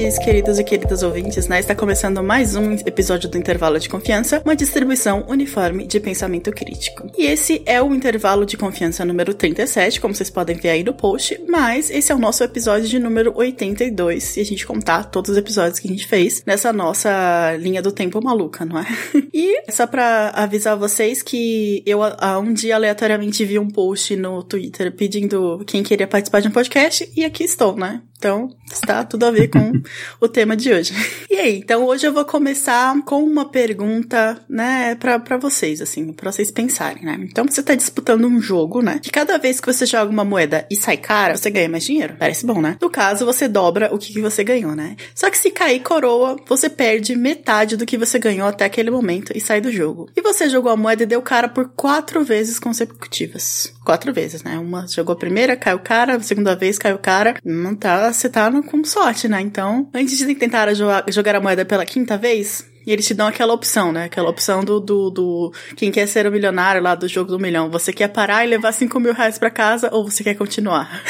Ouvintes, queridos e queridas ouvintes, né? Está começando mais um episódio do Intervalo de Confiança, uma distribuição uniforme de pensamento crítico. E esse é o Intervalo de Confiança número 37, como vocês podem ver aí no post, mas esse é o nosso episódio de número 82, se a gente contar todos os episódios que a gente fez nessa nossa linha do tempo maluca, não é? e só pra avisar vocês que eu há um dia aleatoriamente vi um post no Twitter pedindo quem queria participar de um podcast e aqui estou, né? Então, está tudo a ver com o tema de hoje. E aí, então hoje eu vou começar com uma pergunta, né, para vocês, assim, para vocês pensarem, né? Então você tá disputando um jogo, né? Que cada vez que você joga uma moeda e sai cara, você ganha mais dinheiro. Parece bom, né? No caso, você dobra o que, que você ganhou, né? Só que se cair coroa, você perde metade do que você ganhou até aquele momento e sai do jogo. E você jogou a moeda e deu cara por quatro vezes consecutivas. Quatro vezes, né? Uma jogou a primeira, caiu cara, a segunda vez caiu cara. Não tá você tá com sorte, né? Então, antes de tentar jogar a moeda pela quinta vez, e eles te dão aquela opção, né? Aquela opção do, do, do, quem quer ser o milionário lá do jogo do milhão. Você quer parar e levar 5 mil reais pra casa ou você quer continuar?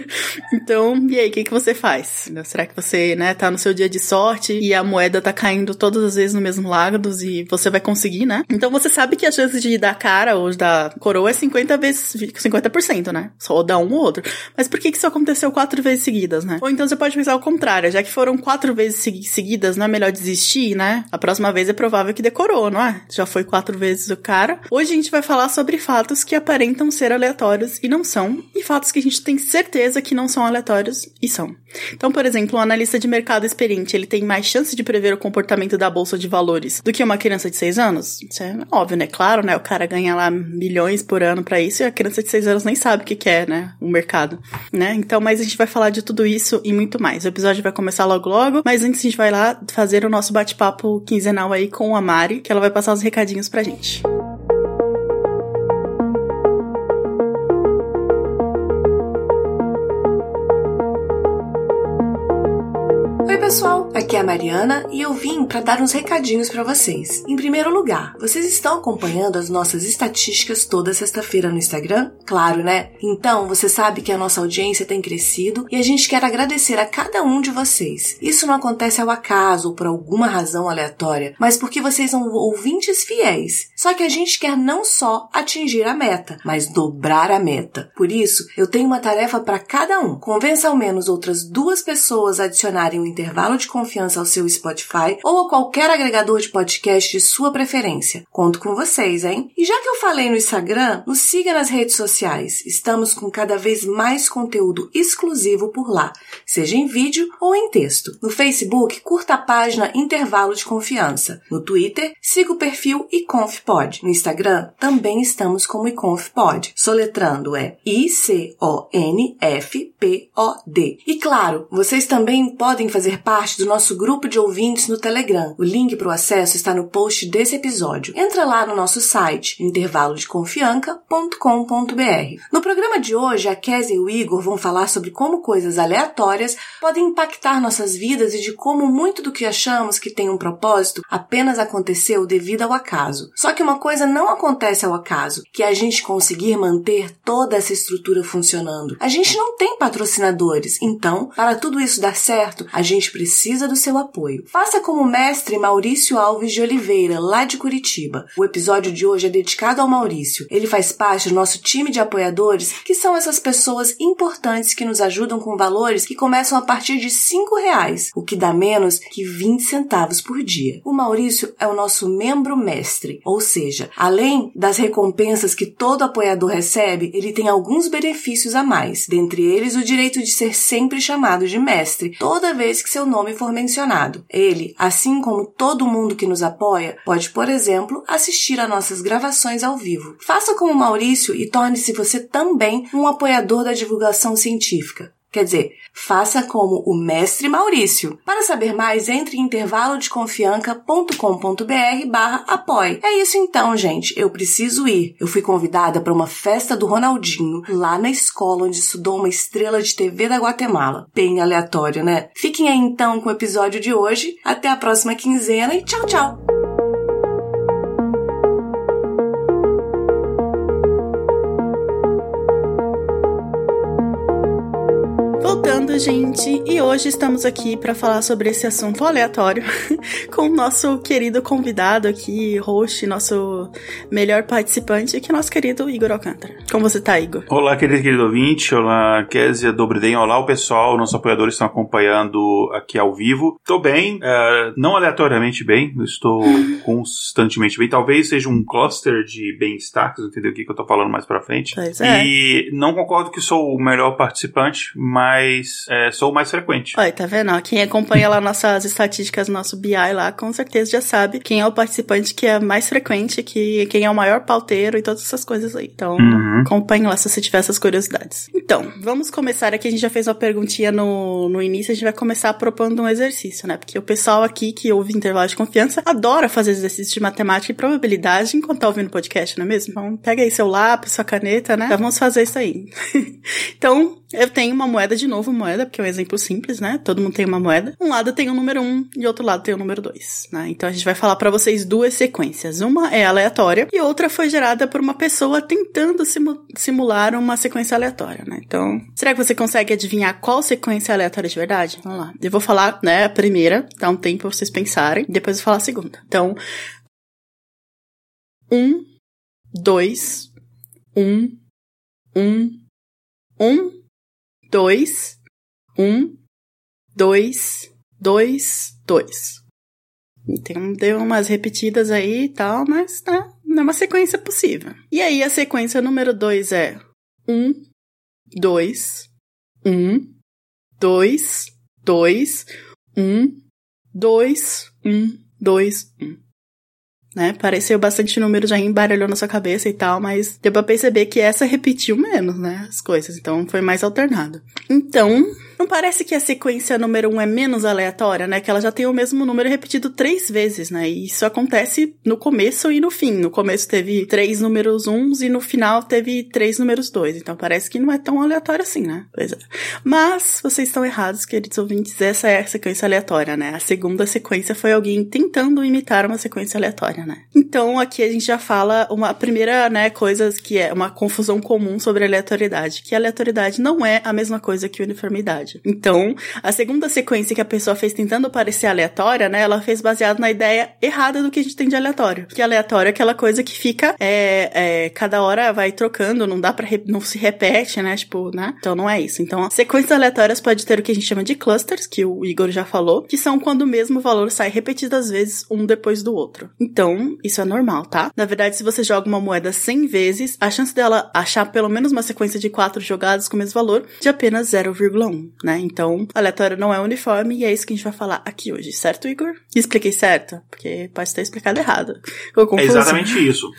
então, e aí, o que, que você faz? Será que você, né, tá no seu dia de sorte e a moeda tá caindo todas as vezes no mesmo lado e você vai conseguir, né? Então você sabe que a chance de dar cara ou dar coroa é 50 vezes, 50%, né? Só dar um ou outro. Mas por que que isso aconteceu quatro vezes seguidas, né? Ou então você pode pensar ao contrário, já que foram quatro vezes seguidas, não é melhor desistir, né? A próxima vez é provável que decorou, não é? Já foi quatro vezes o cara. Hoje a gente vai falar sobre fatos que aparentam ser aleatórios e não são, e fatos que a gente tem certeza que não são aleatórios e são. Então, por exemplo, um analista de mercado experiente, ele tem mais chance de prever o comportamento da bolsa de valores do que uma criança de 6 anos? Isso é óbvio, né? Claro, né? O cara ganha lá milhões por ano para isso e a criança de 6 anos nem sabe o que, que é, né? O mercado, né? Então, mas a gente vai falar de tudo isso e muito mais. O episódio vai começar logo logo, mas antes a gente vai lá fazer o nosso bate-papo quinzenal aí com a Mari, que ela vai passar os recadinhos pra gente. pessoal, aqui é a Mariana e eu vim para dar uns recadinhos para vocês. Em primeiro lugar, vocês estão acompanhando as nossas estatísticas toda sexta-feira no Instagram? Claro, né? Então, você sabe que a nossa audiência tem crescido e a gente quer agradecer a cada um de vocês. Isso não acontece ao acaso ou por alguma razão aleatória, mas porque vocês são ouvintes fiéis. Só que a gente quer não só atingir a meta, mas dobrar a meta. Por isso, eu tenho uma tarefa para cada um. Convença ao menos outras duas pessoas a adicionarem o intervalo intervalo de confiança ao seu Spotify ou a qualquer agregador de podcast de sua preferência. Conto com vocês, hein? E já que eu falei no Instagram, nos siga nas redes sociais. Estamos com cada vez mais conteúdo exclusivo por lá, seja em vídeo ou em texto. No Facebook, curta a página Intervalo de Confiança. No Twitter, siga o perfil iconfpod. No Instagram, também estamos como iconfpod. Soletrando é I-C-O-N-F-P-O-D. E claro, vocês também podem fazer parte do nosso grupo de ouvintes no Telegram. O link para o acesso está no post desse episódio. Entra lá no nosso site, intervalodeconfianca.com.br. No programa de hoje, a Kézia e o Igor vão falar sobre como coisas aleatórias podem impactar nossas vidas e de como muito do que achamos que tem um propósito apenas aconteceu devido ao acaso. Só que uma coisa não acontece ao acaso, que é a gente conseguir manter toda essa estrutura funcionando. A gente não tem patrocinadores, então, para tudo isso dar certo, a gente precisa do seu apoio. Faça como o mestre Maurício Alves de Oliveira, lá de Curitiba. O episódio de hoje é dedicado ao Maurício. Ele faz parte do nosso time de apoiadores, que são essas pessoas importantes que nos ajudam com valores que começam a partir de cinco reais, o que dá menos que 20 centavos por dia. O Maurício é o nosso membro mestre, ou seja, além das recompensas que todo apoiador recebe, ele tem alguns benefícios a mais, dentre eles o direito de ser sempre chamado de mestre toda vez que seu nome for mencionado. Ele, assim como todo mundo que nos apoia, pode, por exemplo, assistir a nossas gravações ao vivo. Faça como Maurício e torne-se você também um apoiador da divulgação científica. Quer dizer, faça como o mestre Maurício. Para saber mais, entre em intervalodeconfianca.com.br barra apoie. É isso então, gente. Eu preciso ir. Eu fui convidada para uma festa do Ronaldinho, lá na escola onde estudou uma estrela de TV da Guatemala. Bem aleatório, né? Fiquem aí então com o episódio de hoje. Até a próxima quinzena e tchau, tchau! Voltando, gente, e hoje estamos aqui para falar sobre esse assunto aleatório com o nosso querido convidado aqui, host, nosso melhor participante, que é nosso querido Igor Alcântara. Como você tá, Igor? Olá, querido, querido ouvinte, olá, Kézia Dobriden, olá o pessoal, nossos apoiadores estão acompanhando aqui ao vivo. Tô bem, uh, não aleatoriamente bem, estou constantemente bem, talvez seja um cluster de bem-estar, vocês entender o que, que eu tô falando mais pra frente. Pois é. E não concordo que sou o melhor participante, mas mas é, sou o mais frequente. Olha, tá vendo? Quem acompanha lá nossas estatísticas, nosso BI lá, com certeza já sabe quem é o participante que é mais frequente, que, quem é o maior pauteiro e todas essas coisas aí. Então, uhum. acompanhe lá se você tiver essas curiosidades. Então, vamos começar aqui. A gente já fez uma perguntinha no, no início, a gente vai começar propondo um exercício, né? Porque o pessoal aqui que ouve intervalo de confiança adora fazer exercícios de matemática e probabilidade enquanto tá ouvindo o podcast, não é mesmo? Então, pega aí seu lápis, sua caneta, né? Já vamos fazer isso aí. então, eu tenho uma moeda de novo, moeda, porque é um exemplo simples, né? Todo mundo tem uma moeda. Um lado tem o número 1 um, e outro lado tem o número 2, né? Então a gente vai falar para vocês duas sequências. Uma é aleatória e outra foi gerada por uma pessoa tentando simu simular uma sequência aleatória, né? Então, será que você consegue adivinhar qual sequência aleatória de verdade? Vamos lá. Eu vou falar, né, a primeira, dá um tempo pra vocês pensarem, depois eu vou falar a segunda. Então, um, dois, um, um, um, dois, um, dois, dois, dois. Então deu umas repetidas aí e tal, mas tá, é uma sequência possível. E aí a sequência número dois é um, dois, um, dois, dois, um, dois, um, dois, um né? Pareceu bastante número, já embaralhou na sua cabeça e tal, mas deu pra perceber que essa repetiu menos, né? As coisas, então foi mais alternado. Então, não parece que a sequência número um é menos aleatória, né? Que ela já tem o mesmo número repetido três vezes, né? E isso acontece no começo e no fim. No começo teve três números uns e no final teve três números dois. Então parece que não é tão aleatório assim, né? Pois é. Mas vocês estão errados, queridos ouvintes. Essa é a sequência aleatória, né? A segunda sequência foi alguém tentando imitar uma sequência aleatória, né? Então aqui a gente já fala uma primeira, né, coisa que é uma confusão comum sobre aleatoriedade, que aleatoriedade não é a mesma coisa que uniformidade. Então, a segunda sequência que a pessoa fez tentando parecer aleatória, né? Ela fez baseado na ideia errada do que a gente tem de aleatório. Que aleatório é aquela coisa que fica, é, é cada hora vai trocando, não dá pra, não se repete, né? Tipo, né? Então não é isso. Então, sequências aleatórias pode ter o que a gente chama de clusters, que o Igor já falou, que são quando o mesmo valor sai repetidas vezes um depois do outro. Então, isso é normal, tá? Na verdade, se você joga uma moeda 100 vezes, a chance dela achar pelo menos uma sequência de quatro jogadas com o mesmo valor de apenas 0,1 né? Então, aleatório não é uniforme e é isso que a gente vai falar aqui hoje, certo, Igor? Expliquei certo? Porque pode ter explicado errado. É exatamente isso.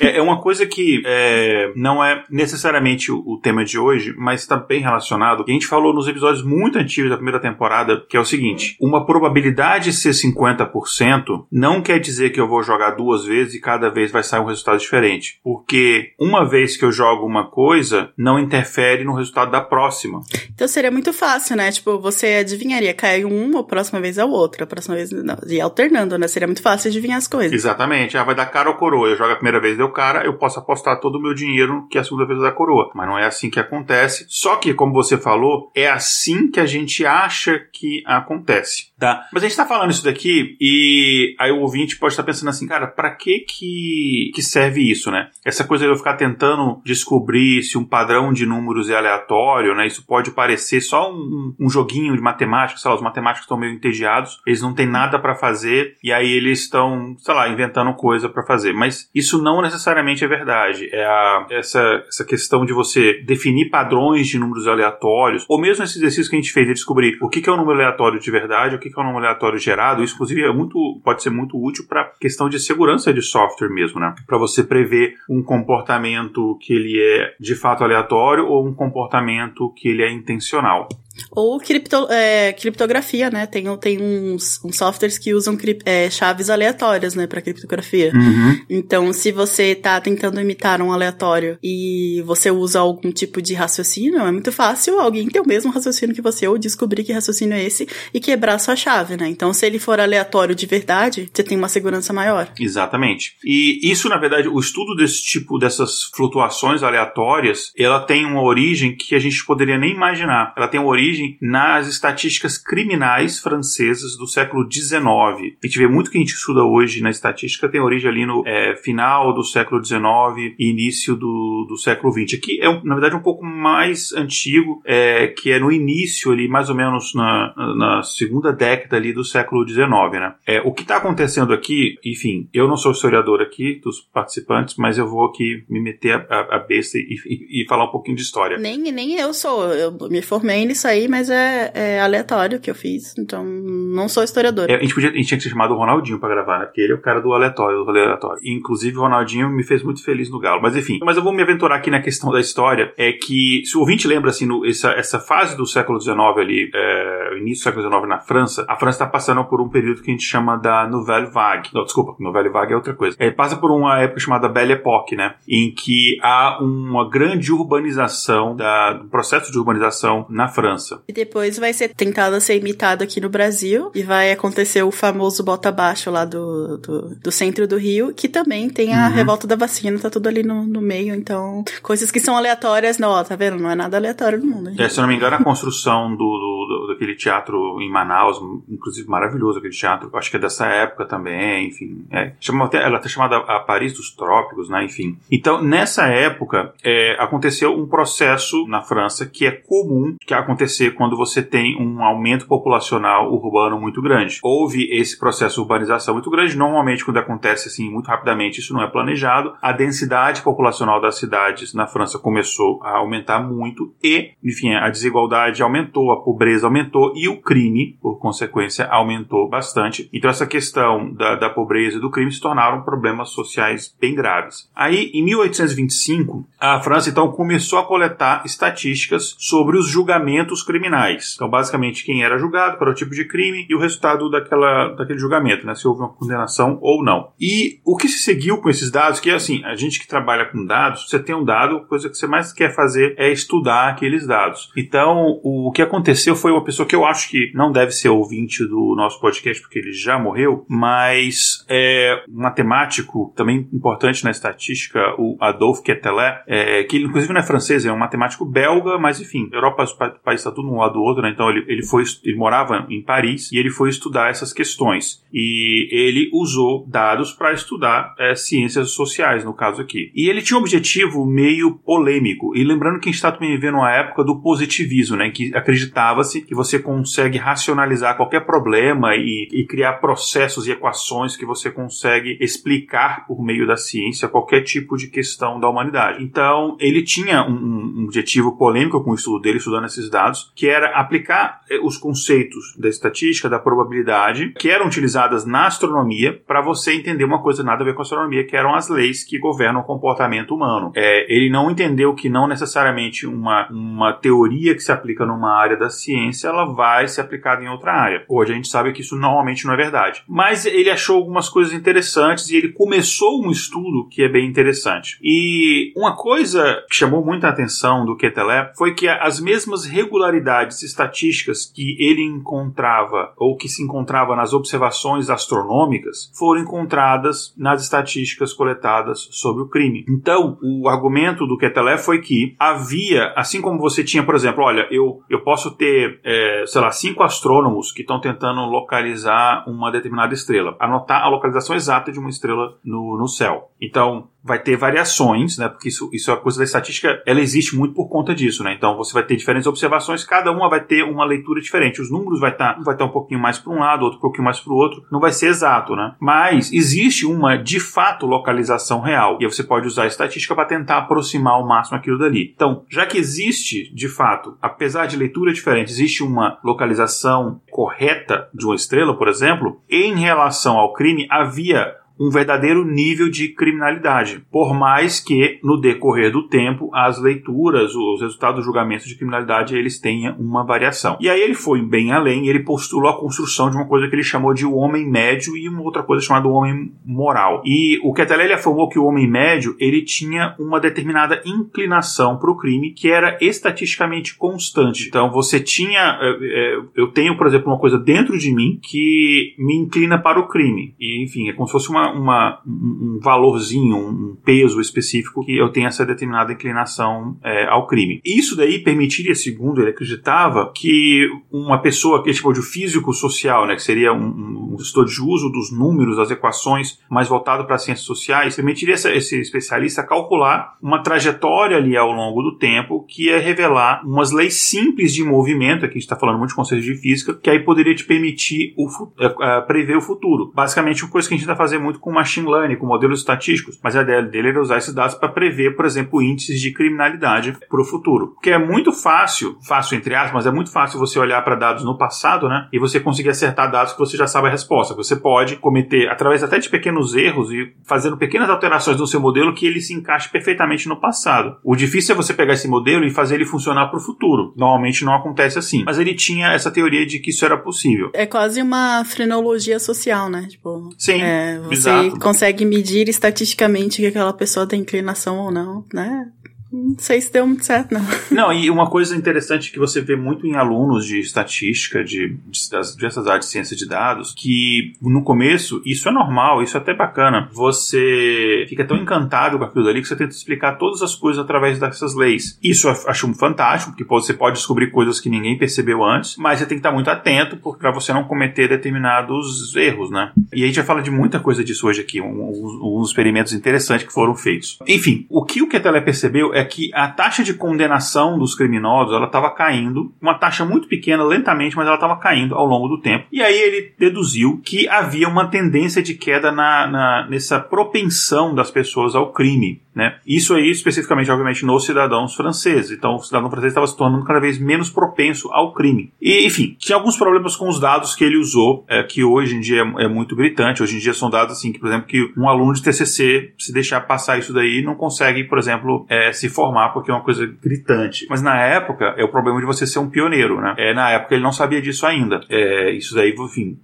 é, é, uma coisa que é, não é necessariamente o, o, tema de hoje, mas está bem relacionado. A gente falou nos episódios muito antigos da primeira temporada, que é o seguinte: uma probabilidade de ser 50% não quer dizer que eu vou jogar duas vezes e cada vez vai sair um resultado diferente. Porque uma vez que eu jogo uma coisa, não interfere no resultado da próxima. Então seria muito fácil, né? Tipo, você adivinharia, cai um, a próxima vez é o outro, a próxima vez não. E alternando, né? Seria muito fácil adivinhar as coisas. Exatamente. Ah, vai dar cara ou coroa. Eu jogo a primeira vez, deu cara, eu posso apostar todo o meu dinheiro que a segunda vez da coroa. Mas não é assim que acontece. Só que, como você falou, é assim que a gente acha que acontece, tá? Mas a gente tá falando isso daqui e aí o ouvinte pode estar pensando assim, cara, para que que que serve isso, né? Essa coisa de eu ficar tentando descobrir se um padrão de números é aleatório, né? Isso pode parecer só um, um joguinho de matemática, sei lá, os matemáticos estão meio entediados, eles não têm nada para fazer e aí eles estão, sei lá, inventando coisa para fazer. Mas isso não necessariamente é verdade. É a, essa, essa questão de você definir padrões de números aleatórios, ou mesmo esse exercício que a gente fez de descobrir o que, é um número aleatório de verdade, o que, que é um número aleatório gerado, isso inclusive é muito, pode ser muito útil para questão de segurança de software mesmo, né? Para você prever um comportamento que ele é de fato aleatório ou um comportamento que ele é intencional. Ou cripto, é, criptografia, né? Tem, tem uns, uns softwares que usam é, chaves aleatórias, né, para criptografia. Uhum. Então, se você tá tentando imitar um aleatório e você usa algum tipo de raciocínio, é muito fácil alguém ter o mesmo raciocínio que você ou descobrir que raciocínio é esse e quebrar sua chave, né? Então, se ele for aleatório de verdade, você tem uma segurança maior. Exatamente. E isso, na verdade, o estudo desse tipo, dessas flutuações aleatórias, ela tem uma origem que a gente poderia nem imaginar. Ela tem uma origem origem nas estatísticas criminais francesas do século XIX. A gente vê muito que a gente estuda hoje na estatística tem origem ali no é, final do século XIX e início do, do século XX. Aqui é, na verdade, um pouco mais antigo, é, que é no início ali, mais ou menos na, na segunda década ali do século XIX, né? É, o que está acontecendo aqui, enfim, eu não sou historiador aqui dos participantes, mas eu vou aqui me meter a, a besta e, e, e, falar um pouquinho de história. Nem, nem eu sou, eu me formei nisso aí, mas é, é aleatório que eu fiz, então não sou historiador. É, a, gente podia, a gente tinha que ser chamado Ronaldinho pra gravar, né? Porque ele é o cara do aleatório, do aleatório. Inclusive, o Ronaldinho me fez muito feliz no Galo. Mas enfim, mas eu vou me aventurar aqui na questão da história, é que, se o ouvinte lembra, assim, no, essa, essa fase do século XIX ali, é, início do século XIX na França, a França está passando por um período que a gente chama da Nouvelle Vague. Não, desculpa, Nouvelle Vague é outra coisa. É, passa por uma época chamada Belle Époque, né? Em que há uma grande urbanização, da, um processo de urbanização na França. França. E depois vai ser tentado ser imitado aqui no Brasil. E vai acontecer o famoso bota abaixo lá do, do, do, centro do Rio, que também tem a uhum. revolta da vacina, tá tudo ali no, no meio. Então, coisas que são aleatórias, não, ó, tá vendo? Não é nada aleatório no mundo. É, se eu não me engano, a construção do, do, do, daquele teatro em Manaus, inclusive maravilhoso aquele teatro, acho que é dessa época também, enfim. É, chama ela tá chamada a Paris dos Trópicos, né? Enfim. Então, nessa época, é, aconteceu um processo na França que é comum que acontecer quando você tem um aumento populacional urbano muito grande. Houve esse processo de urbanização muito grande, normalmente quando acontece assim muito rapidamente, isso não é planejado. A densidade populacional das cidades na França começou a aumentar muito e, enfim, a desigualdade aumentou, a pobreza aumentou e o crime, por consequência, aumentou bastante. Então essa questão da, da pobreza e do crime se tornaram problemas sociais bem graves. Aí, em 1825, a França então começou a coletar estatísticas sobre os julgamentos criminais. Então, basicamente, quem era julgado, qual era o tipo de crime e o resultado daquela, daquele julgamento, né? Se houve uma condenação ou não. E o que se seguiu com esses dados, que é assim, a gente que trabalha com dados, você tem um dado, a coisa que você mais quer fazer é estudar aqueles dados. Então, o que aconteceu foi uma pessoa que eu acho que não deve ser ouvinte do nosso podcast, porque ele já morreu, mas é um matemático também importante na estatística, o Adolphe Quetelet, é, que inclusive não é francês, é um matemático belga, mas enfim, Europa, os países tudo um lado do outro, né? Então ele, ele foi ele morava em Paris e ele foi estudar essas questões e ele usou dados para estudar é, ciências sociais no caso aqui. E ele tinha um objetivo meio polêmico. E lembrando que a gente está vivendo uma época do positivismo, né? Que acreditava-se que você consegue racionalizar qualquer problema e, e criar processos e equações que você consegue explicar por meio da ciência qualquer tipo de questão da humanidade. Então ele tinha um, um objetivo polêmico com o estudo dele, estudando esses dados que era aplicar eh, os conceitos da estatística, da probabilidade, que eram utilizadas na astronomia, para você entender uma coisa nada a ver com a astronomia, que eram as leis que governam o comportamento humano. É, ele não entendeu que não necessariamente uma, uma teoria que se aplica numa área da ciência, ela vai ser aplicada em outra área. Hoje a gente sabe que isso normalmente não é verdade. Mas ele achou algumas coisas interessantes e ele começou um estudo que é bem interessante. E uma coisa que chamou muita atenção do Ketelep foi que as mesmas regularidades regularidades estatísticas que ele encontrava ou que se encontrava nas observações astronômicas foram encontradas nas estatísticas coletadas sobre o crime. Então, o argumento do Ketelé foi que havia, assim como você tinha, por exemplo, olha, eu, eu posso ter, é, sei lá, cinco astrônomos que estão tentando localizar uma determinada estrela, anotar a localização exata de uma estrela no, no céu. Então, vai ter variações, né? Porque isso, isso é a coisa da estatística, ela existe muito por conta disso, né? Então você vai ter diferentes observações, cada uma vai ter uma leitura diferente. Os números vai estar tá, vai tá um pouquinho mais para um lado, outro um pouquinho mais para o outro. Não vai ser exato, né? Mas existe uma de fato localização real e você pode usar a estatística para tentar aproximar ao máximo aquilo dali. Então, já que existe de fato, apesar de leitura diferente, existe uma localização correta de uma estrela, por exemplo, em relação ao crime havia um verdadeiro nível de criminalidade, por mais que no decorrer do tempo as leituras, os resultados do julgamento de criminalidade eles tenham uma variação. E aí ele foi bem além, ele postulou a construção de uma coisa que ele chamou de o homem médio e uma outra coisa chamada o homem moral. E o Ketelele afirmou que o homem médio ele tinha uma determinada inclinação para o crime que era estatisticamente constante. Então você tinha, é, é, eu tenho por exemplo uma coisa dentro de mim que me inclina para o crime. E enfim é como se fosse uma, uma um valorzinho, um peso específico que eu tenho essa determinada inclinação é, ao crime. Isso daí permitiria, segundo ele acreditava, que uma pessoa que é tipo de físico social, né, que seria um, um estudioso dos números, das equações, mais voltado para as ciências sociais, permitiria essa, esse especialista calcular uma trajetória ali ao longo do tempo que ia revelar umas leis simples de movimento, aqui a gente está falando muito de conceitos de física, que aí poderia te permitir o, uh, prever o futuro. Basicamente, uma coisa que a gente está fazendo muito com machine learning, com modelos estatísticos, mas a ideia dele era usar esses dados para prever, por exemplo, índices de criminalidade para o futuro. Porque é muito fácil, fácil entre aspas, mas é muito fácil você olhar para dados no passado, né, e você conseguir acertar dados que você já sabe a resposta. Você pode cometer, através até de pequenos erros e fazendo pequenas alterações no seu modelo, que ele se encaixe perfeitamente no passado. O difícil é você pegar esse modelo e fazer ele funcionar para o futuro. Normalmente não acontece assim. Mas ele tinha essa teoria de que isso era possível. É quase uma frenologia social, né? Tipo, Sim. É, você exato. consegue medir estatisticamente que aquela pessoa tem inclinação ou não, né? Não sei se deu muito certo, não. Não, e uma coisa interessante que você vê muito em alunos de estatística, de, de das diversas áreas de ciência de dados, que no começo, isso é normal, isso é até bacana. Você fica tão encantado com aquilo ali que você tenta explicar todas as coisas através dessas leis. Isso eu acho fantástico, porque você pode descobrir coisas que ninguém percebeu antes, mas você tem que estar muito atento para você não cometer determinados erros, né? E a gente já fala de muita coisa disso hoje aqui, uns um, experimentos interessantes que foram feitos. Enfim, o que o Ketelé percebeu é que a taxa de condenação dos criminosos ela estava caindo, uma taxa muito pequena, lentamente, mas ela estava caindo ao longo do tempo. E aí ele deduziu que havia uma tendência de queda na, na nessa propensão das pessoas ao crime. Né? Isso aí, especificamente, obviamente, nos cidadãos franceses. Então, o cidadão francês estava se tornando cada vez menos propenso ao crime. E, enfim, tinha alguns problemas com os dados que ele usou, é, que hoje em dia é, é, muito gritante. Hoje em dia são dados assim, que, por exemplo, que um aluno de TCC, se deixar passar isso daí, não consegue, por exemplo, é, se formar, porque é uma coisa gritante. Mas na época, é o problema de você ser um pioneiro, né? É, na época ele não sabia disso ainda. É, isso daí, enfim,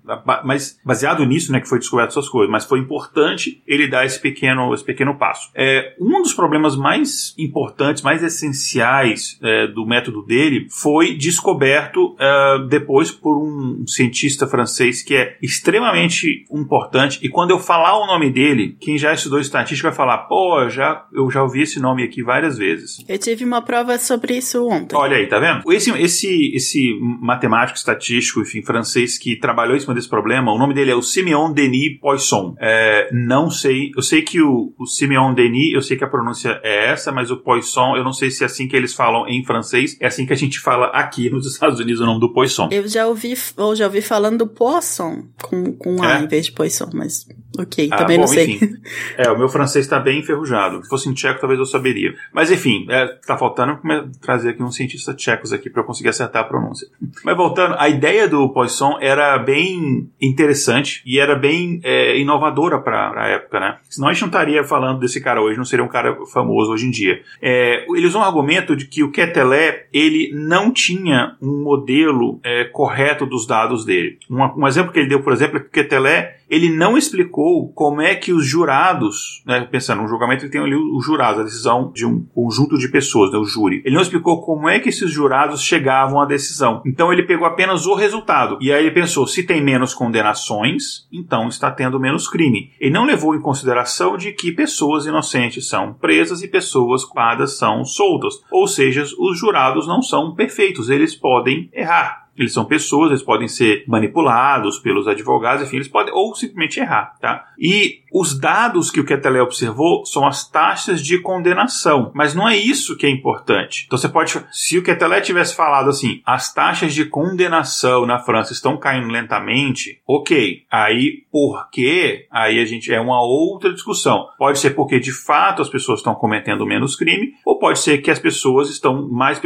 mas baseado nisso, né, que foi descoberto essas coisas, mas foi importante ele dar esse pequeno, esse pequeno passo. É, um dos problemas mais importantes, mais essenciais é, do método dele foi descoberto é, depois por um cientista francês que é extremamente importante. E quando eu falar o nome dele, quem já estudou estatística vai falar: pô, já, eu já ouvi esse nome aqui várias vezes. Eu tive uma prova sobre isso ontem. Olha aí, tá vendo? Esse, esse, esse matemático estatístico, enfim, francês que trabalhou em cima desse problema, o nome dele é o Simeon Denis Poisson. É, não sei, eu sei que o, o Simeon Denis, eu sei que a pronúncia é essa, mas o Poisson, eu não sei se é assim que eles falam em francês, é assim que a gente fala aqui nos Estados Unidos o nome do Poisson. Eu já ouvi, eu já ouvi falando do Poisson com, com A é? em vez de Poisson, mas ok, ah, também bom, não sei. Enfim. É, o meu francês está bem enferrujado. Se fosse em tcheco, talvez eu saberia. Mas enfim, é, tá faltando trazer aqui uns cientistas tchecos aqui para eu conseguir acertar a pronúncia. Mas voltando, a ideia do Poisson era bem interessante e era bem é, inovadora para a época, né? Senão a gente não estaria falando desse cara hoje, não seria um cara famoso hoje em dia. É, ele usou um argumento de que o Ketelé ele não tinha um modelo é, correto dos dados dele. Um, um, exemplo que ele deu, por exemplo, é que o Ketelé ele não explicou como é que os jurados, né, pensando, no julgamento ele tem ali os jurados, a decisão de um conjunto de pessoas, né, o júri. Ele não explicou como é que esses jurados chegavam à decisão. Então ele pegou apenas o resultado. E aí ele pensou, se tem menos condenações, então está tendo menos crime. Ele não levou em consideração de que pessoas inocentes são presas e pessoas culpadas são soltas. Ou seja, os jurados não são perfeitos, eles podem errar. Eles são pessoas, eles podem ser manipulados pelos advogados, enfim, eles podem ou simplesmente errar, tá? E os dados que o Ketelé observou são as taxas de condenação, mas não é isso que é importante. Então você pode, se o Ketelé tivesse falado assim, as taxas de condenação na França estão caindo lentamente, ok. Aí por quê? Aí a gente é uma outra discussão. Pode ser porque de fato as pessoas estão cometendo menos crime, ou pode ser que as pessoas estão mais,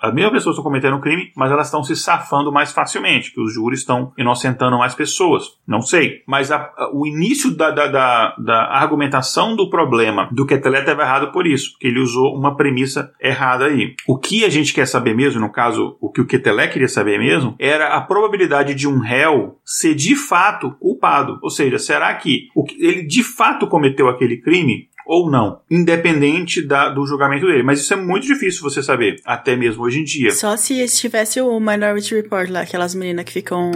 as mesmas pessoas estão cometendo crime, mas elas estão se safando safando mais facilmente, que os júris estão inocentando mais pessoas. Não sei. Mas a, a, o início da, da, da, da, argumentação do problema do Ketelet estava errado por isso, porque ele usou uma premissa errada aí. O que a gente quer saber mesmo, no caso, o que o Ketelet queria saber mesmo, era a probabilidade de um réu ser de fato culpado. Ou seja, será que ele de fato cometeu aquele crime ou não, independente da, do julgamento dele. Mas isso é muito difícil você saber, até mesmo hoje em dia. Só se tivesse o Minority Report lá, aquelas meninas que ficam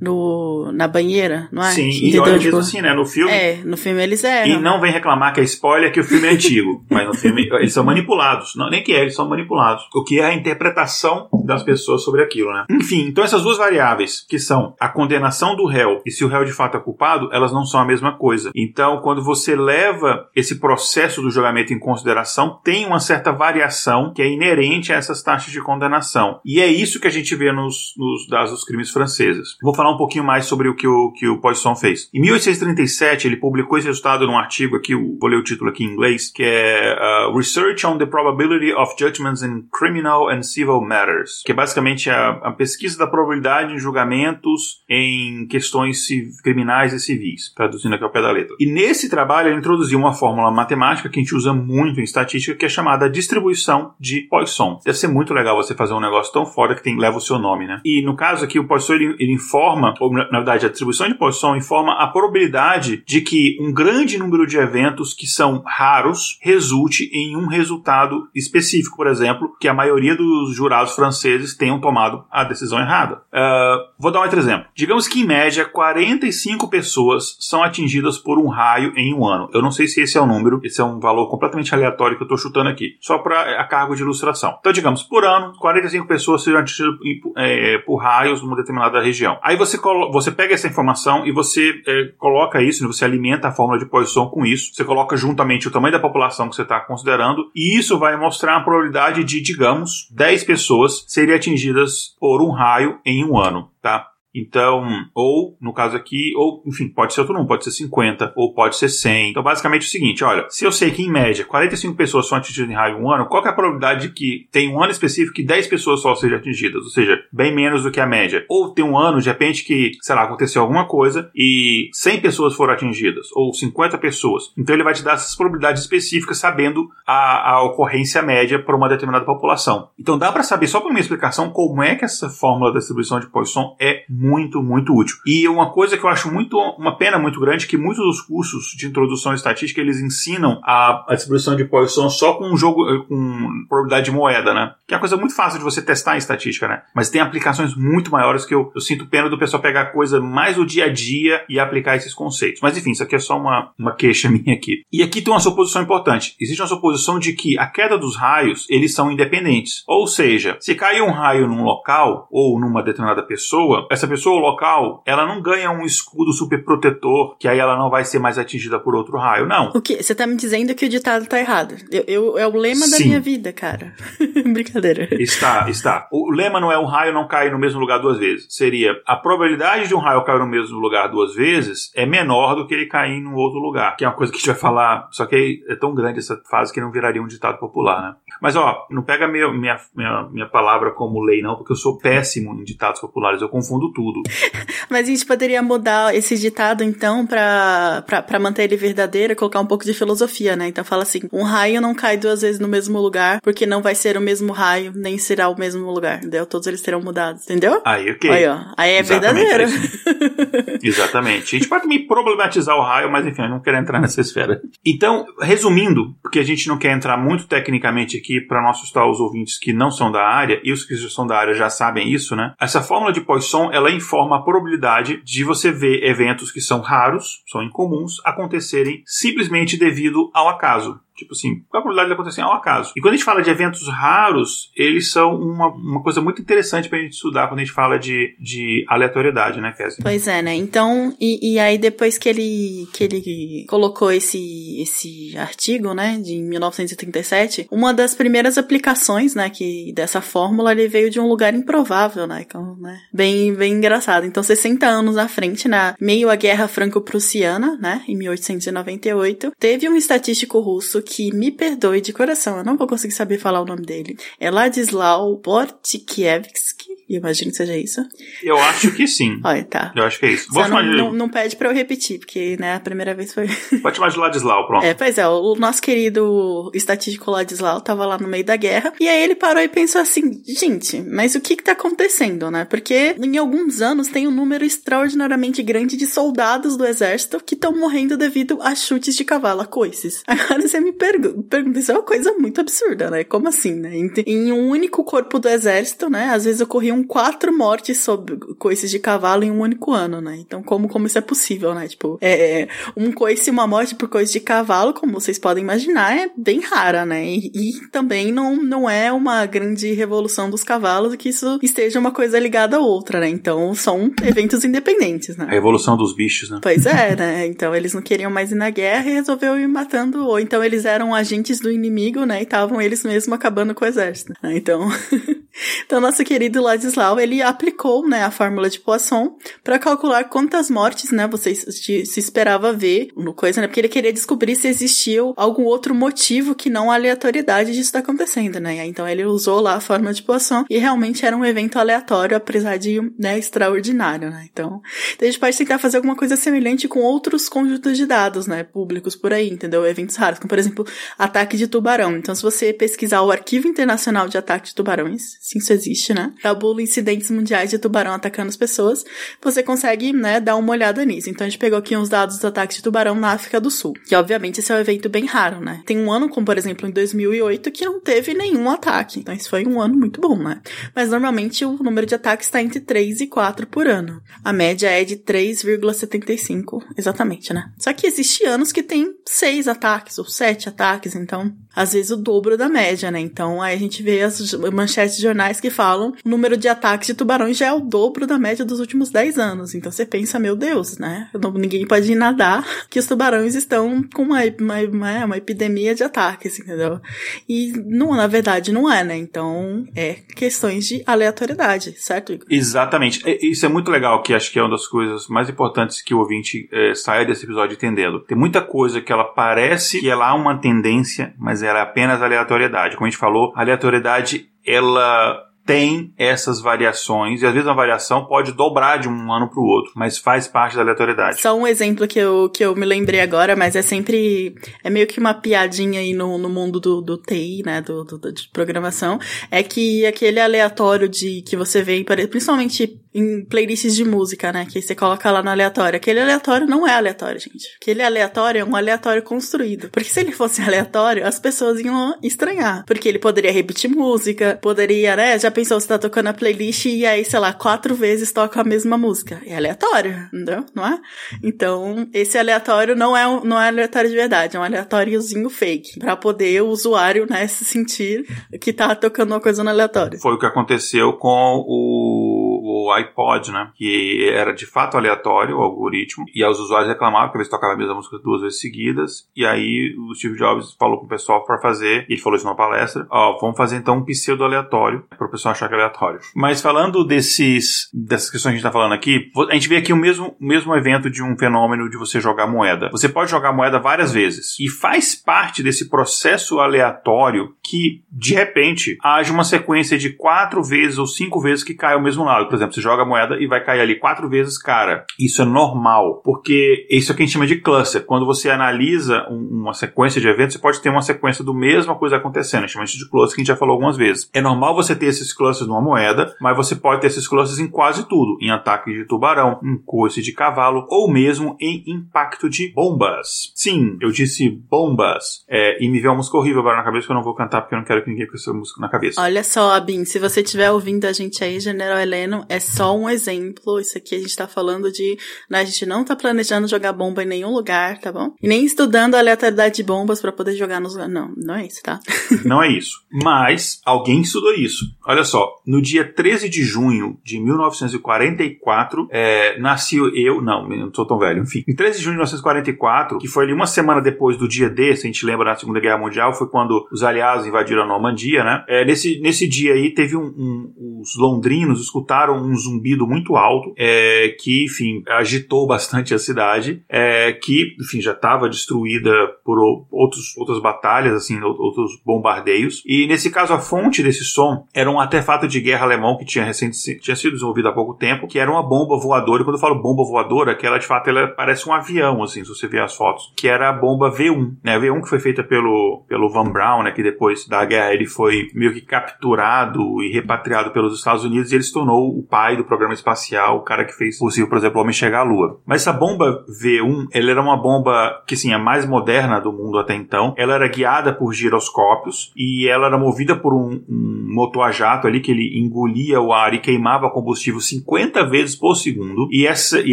no, na banheira, não é? Sim, e olha tipo, mesmo assim, né? No filme. É, no filme eles eram. E não vem reclamar que é spoiler que o filme é antigo. mas no filme eles são manipulados. Não, nem que é, eles são manipulados. O que é a interpretação das pessoas sobre aquilo, né? Enfim, então essas duas variáveis, que são a condenação do réu e se o réu de fato é culpado, elas não são a mesma coisa. Então, quando você leva esse processo do julgamento em consideração tem uma certa variação que é inerente a essas taxas de condenação. E é isso que a gente vê nos, nos dados dos crimes franceses. Vou falar um pouquinho mais sobre o que o, que o Poisson fez. Em 1837, ele publicou esse resultado num artigo aqui, vou ler o título aqui em inglês, que é uh, Research on the Probability of Judgments in Criminal and Civil Matters, que é basicamente a, a pesquisa da probabilidade em julgamentos em questões criminais e civis, traduzindo aqui ao pé da letra. E nesse trabalho ele introduziu uma fórmula matemática que a gente usa muito em estatística, que é chamada distribuição de Poisson. Deve ser muito legal você fazer um negócio tão foda que tem, leva o seu nome, né? E no caso aqui, o Poisson ele, ele informa, ou na verdade, a distribuição de Poisson informa a probabilidade de que um grande número de eventos que são raros resulte em um resultado específico, por exemplo, que a maioria dos jurados franceses tenham tomado a decisão errada. Uh, vou dar um outro exemplo. Digamos que, em média, 45 pessoas são atingidas por um raio em um ano. Eu não sei se esse é o número número, esse é um valor completamente aleatório que eu estou chutando aqui, só para a cargo de ilustração. Então, digamos, por ano, 45 pessoas serão atingidas é, por raios numa determinada região. Aí você, você pega essa informação e você é, coloca isso, né, você alimenta a fórmula de Poisson com isso, você coloca juntamente o tamanho da população que você está considerando, e isso vai mostrar a probabilidade de, digamos, 10 pessoas serem atingidas por um raio em um ano, tá? Então, ou, no caso aqui, ou, enfim, pode ser outro número, pode ser 50, ou pode ser 100. Então, basicamente é o seguinte, olha, se eu sei que, em média, 45 pessoas são atingidas em raio um ano, qual é a probabilidade de que tem um ano específico que 10 pessoas só sejam atingidas? Ou seja, bem menos do que a média. Ou tem um ano, de repente, que, sei lá, aconteceu alguma coisa e 100 pessoas foram atingidas, ou 50 pessoas. Então, ele vai te dar essas probabilidades específicas, sabendo a, a ocorrência média para uma determinada população. Então, dá para saber, só por minha explicação, como é que essa fórmula da distribuição de Poisson é muito, muito útil. E uma coisa que eu acho muito, uma pena muito grande, que muitos dos cursos de introdução à estatística, eles ensinam a, a distribuição de Poisson só com um jogo, eh, com probabilidade de moeda, né? Que é uma coisa muito fácil de você testar em estatística, né? Mas tem aplicações muito maiores que eu, eu sinto pena do pessoal pegar coisa mais do dia a dia e aplicar esses conceitos. Mas enfim, isso aqui é só uma, uma queixa minha aqui. E aqui tem uma suposição importante. Existe uma suposição de que a queda dos raios, eles são independentes. Ou seja, se cair um raio num local ou numa determinada pessoa, essa pessoa local, ela não ganha um escudo super protetor, que aí ela não vai ser mais atingida por outro raio, não. O que? Você tá me dizendo que o ditado tá errado. Eu, eu é o lema Sim. da minha vida, cara. Brincadeira. Está, está. O lema não é um raio não cair no mesmo lugar duas vezes. Seria a probabilidade de um raio cair no mesmo lugar duas vezes é menor do que ele cair em um outro lugar. Que é uma coisa que a gente vai falar, só que é tão grande essa fase que não viraria um ditado popular, né? Mas ó, não pega minha, minha, minha, minha palavra como lei, não, porque eu sou péssimo em ditados populares, eu confundo tudo. Mas a gente poderia mudar esse ditado, então, pra, pra, pra manter ele verdadeiro, colocar um pouco de filosofia, né? Então fala assim: um raio não cai duas vezes no mesmo lugar, porque não vai ser o mesmo raio, nem será o mesmo lugar. Entendeu? Todos eles terão mudado, entendeu? Aí, ok. Aí, ó. Aí é Exatamente, verdadeiro. Exatamente. A gente pode me problematizar o raio, mas enfim, eu não quero entrar nessa esfera. Então, resumindo, porque a gente não quer entrar muito tecnicamente aqui para não assustar os ouvintes que não são da área, e os que são da área já sabem isso, né? Essa fórmula de Poisson, ela informa a probabilidade de você ver eventos que são raros, são incomuns, acontecerem simplesmente devido ao acaso. Tipo assim, qual a probabilidade de acontecer ao acaso? E quando a gente fala de eventos raros, eles são uma, uma coisa muito interessante pra gente estudar quando a gente fala de, de aleatoriedade, né, Kézia? Pois é, né? Então, e, e aí depois que ele, que ele colocou esse, esse artigo, né, de 1937, uma das primeiras aplicações, né, que dessa fórmula, ele veio de um lugar improvável, né, então, né bem, bem engraçado. Então, 60 anos à frente, na meio à Guerra Franco-Prussiana, né, em 1898, teve um estatístico russo que me perdoe de coração, eu não vou conseguir saber falar o nome dele. É Ladislau Bortkiewicz, E imagino que seja isso. Eu acho que sim. Olha, tá. Eu acho que é isso. Só não, não, não, pede pra eu repetir, porque, né, a primeira vez foi. Pode chamar de Ladislau, pronto. É, pois é, o nosso querido estatístico Ladislau tava lá no meio da guerra. E aí ele parou e pensou assim: gente, mas o que que tá acontecendo, né? Porque em alguns anos tem um número extraordinariamente grande de soldados do exército que estão morrendo devido a chutes de cavalo, a coices. Agora você me pergunta, pergunta, isso é uma coisa muito absurda, né? Como assim, né? Em, um único corpo do exército, né? Às vezes ocorriam quatro mortes sob coices de cavalo em um único ano, né? Então, como, como isso é possível, né? Tipo, é, um coice, uma morte por coice de cavalo, como vocês podem imaginar, é bem rara, né? E, e também não, não é uma grande revolução dos cavalos que isso esteja uma coisa ligada à outra, né? Então, são eventos independentes, né? A evolução dos bichos, né? Pois é, né? Então, eles não queriam mais ir na guerra e resolveu ir matando, ou então eles eram agentes do inimigo, né? E estavam eles mesmos acabando com o exército. Né? Então, então nosso querido Ladislau, ele aplicou, né, a fórmula de Poisson para calcular quantas mortes, né, você se esperava ver no coisa, né? Porque ele queria descobrir se existia algum outro motivo que não a aleatoriedade disso tá acontecendo, né? Então ele usou lá a fórmula de Poisson e realmente era um evento aleatório, apesar de, né, extraordinário, né? Então, então a gente pode tentar fazer alguma coisa semelhante com outros conjuntos de dados, né, públicos por aí, entendeu? Eventos raros, como por exemplo, ataque de tubarão. Então, se você pesquisar o Arquivo Internacional de Ataque de Tubarões, sim, isso existe, né? Tabula incidentes mundiais de tubarão atacando as pessoas, você consegue, né, dar uma olhada nisso. Então, a gente pegou aqui uns dados dos ataques de tubarão na África do Sul, que obviamente esse é um evento bem raro, né? Tem um ano, como por exemplo em 2008, que não teve nenhum ataque. Então, isso foi um ano muito bom, né? Mas normalmente o número de ataques está entre 3 e 4 por ano. A média é de 3,75, exatamente, né? Só que existe anos que tem 6 ataques ou 7 ataques, então às vezes o dobro da média, né? Então aí a gente vê as manchetes de jornais que falam o número de ataques de tubarões já é o dobro da média dos últimos 10 anos. Então você pensa, meu Deus, né? Ninguém pode ir nadar que os tubarões estão com uma, uma, uma, uma epidemia de ataques, entendeu? E não, na verdade não é, né? Então é questões de aleatoriedade, certo, Igor? Exatamente. Isso é muito legal, que acho que é uma das coisas mais importantes que o ouvinte é, saia desse episódio entendendo. Tem muita coisa que ela parece que ela há uma tendência, mas era apenas aleatoriedade. Como a gente falou, aleatoriedade ela tem essas variações, e às vezes a variação pode dobrar de um ano para o outro, mas faz parte da aleatoriedade. Só um exemplo que eu, que eu me lembrei agora, mas é sempre. É meio que uma piadinha aí no, no mundo do, do TI, né? Do, do, de programação. É que aquele aleatório de que você vê, principalmente em playlists de música, né? Que você coloca lá no aleatório. Aquele aleatório não é aleatório, gente. Aquele aleatório é um aleatório construído. Porque se ele fosse aleatório, as pessoas iam estranhar. Porque ele poderia repetir música, poderia, né? Já pensou, você tá tocando a playlist e aí, sei lá, quatro vezes toca a mesma música. É aleatório, entendeu? Não é? Então, esse aleatório não é, um, não é aleatório de verdade, é um aleatóriozinho fake. Pra poder o usuário, né, se sentir que tá tocando uma coisa no aleatório. Foi o que aconteceu com o o iPod, né? Que era de fato aleatório o algoritmo. E os usuários reclamavam que eles tocavam a mesma música duas vezes seguidas. E aí o Steve Jobs falou pro pessoal para fazer, ele falou isso numa palestra: Ó, vamos fazer então um pseudo aleatório, para o pessoal achar que é aleatório. Mas falando desses, dessas questões que a gente tá falando aqui, a gente vê aqui o mesmo, mesmo evento de um fenômeno de você jogar moeda. Você pode jogar moeda várias vezes. E faz parte desse processo aleatório que, de repente, haja uma sequência de quatro vezes ou cinco vezes que cai ao mesmo lado. Por exemplo, você joga a moeda e vai cair ali quatro vezes cara. Isso é normal, porque isso é o que a gente chama de cluster. Quando você analisa um, uma sequência de eventos, você pode ter uma sequência do mesma coisa acontecendo. A gente chama isso de cluster, que a gente já falou algumas vezes. É normal você ter esses clusters numa moeda, mas você pode ter esses clusters em quase tudo. Em ataque de tubarão, em coice de cavalo, ou mesmo em impacto de bombas. Sim, eu disse bombas. É, e me veio uma música horrível agora na cabeça que eu não vou cantar porque eu não quero que ninguém com essa música na cabeça. Olha só, Abin, se você estiver ouvindo a gente aí, General Heleno, é só um exemplo. Isso aqui a gente tá falando de. Né, a gente não tá planejando jogar bomba em nenhum lugar, tá bom? E nem estudando a aleatoriedade de bombas para poder jogar nos. Não, não é isso, tá? não é isso. Mas alguém estudou isso. Olha só, no dia 13 de junho de 1944, é, nasceu eu. Não, não sou tão velho, enfim. Em 13 de junho de 1944, que foi ali uma semana depois do dia D, se a gente lembra na Segunda Guerra Mundial, foi quando os aliados invadiram a Normandia, né? É, nesse, nesse dia aí, teve um, um os londrinos escutaram um zumbido muito alto, é, que, enfim, agitou bastante a cidade, é, que, enfim, já estava destruída por outros, outras batalhas, assim, outros bombardeios. E nesse caso, a fonte desse som era um artefato de guerra alemão que tinha, recente, tinha sido desenvolvido há pouco tempo, que era uma bomba voadora. E quando eu falo bomba voadora, que ela de fato ela parece um avião, assim, se você ver as fotos, que era a bomba V1, né? A V1 que foi feita pelo, pelo Van Braun, né? Que depois da guerra ele foi meio que capturado e repatriado pelos Estados Unidos e ele se tornou o pai do programa espacial, o cara que fez possível, por exemplo, o homem chegar à Lua. Mas essa bomba V1, ela era uma bomba que, sim, a mais moderna do mundo até então. Ela era guiada por giroscópios e ela era movida por um, um motor a jato ali que ele engolia o ar e queimava combustível 50 vezes por segundo. E, essa, e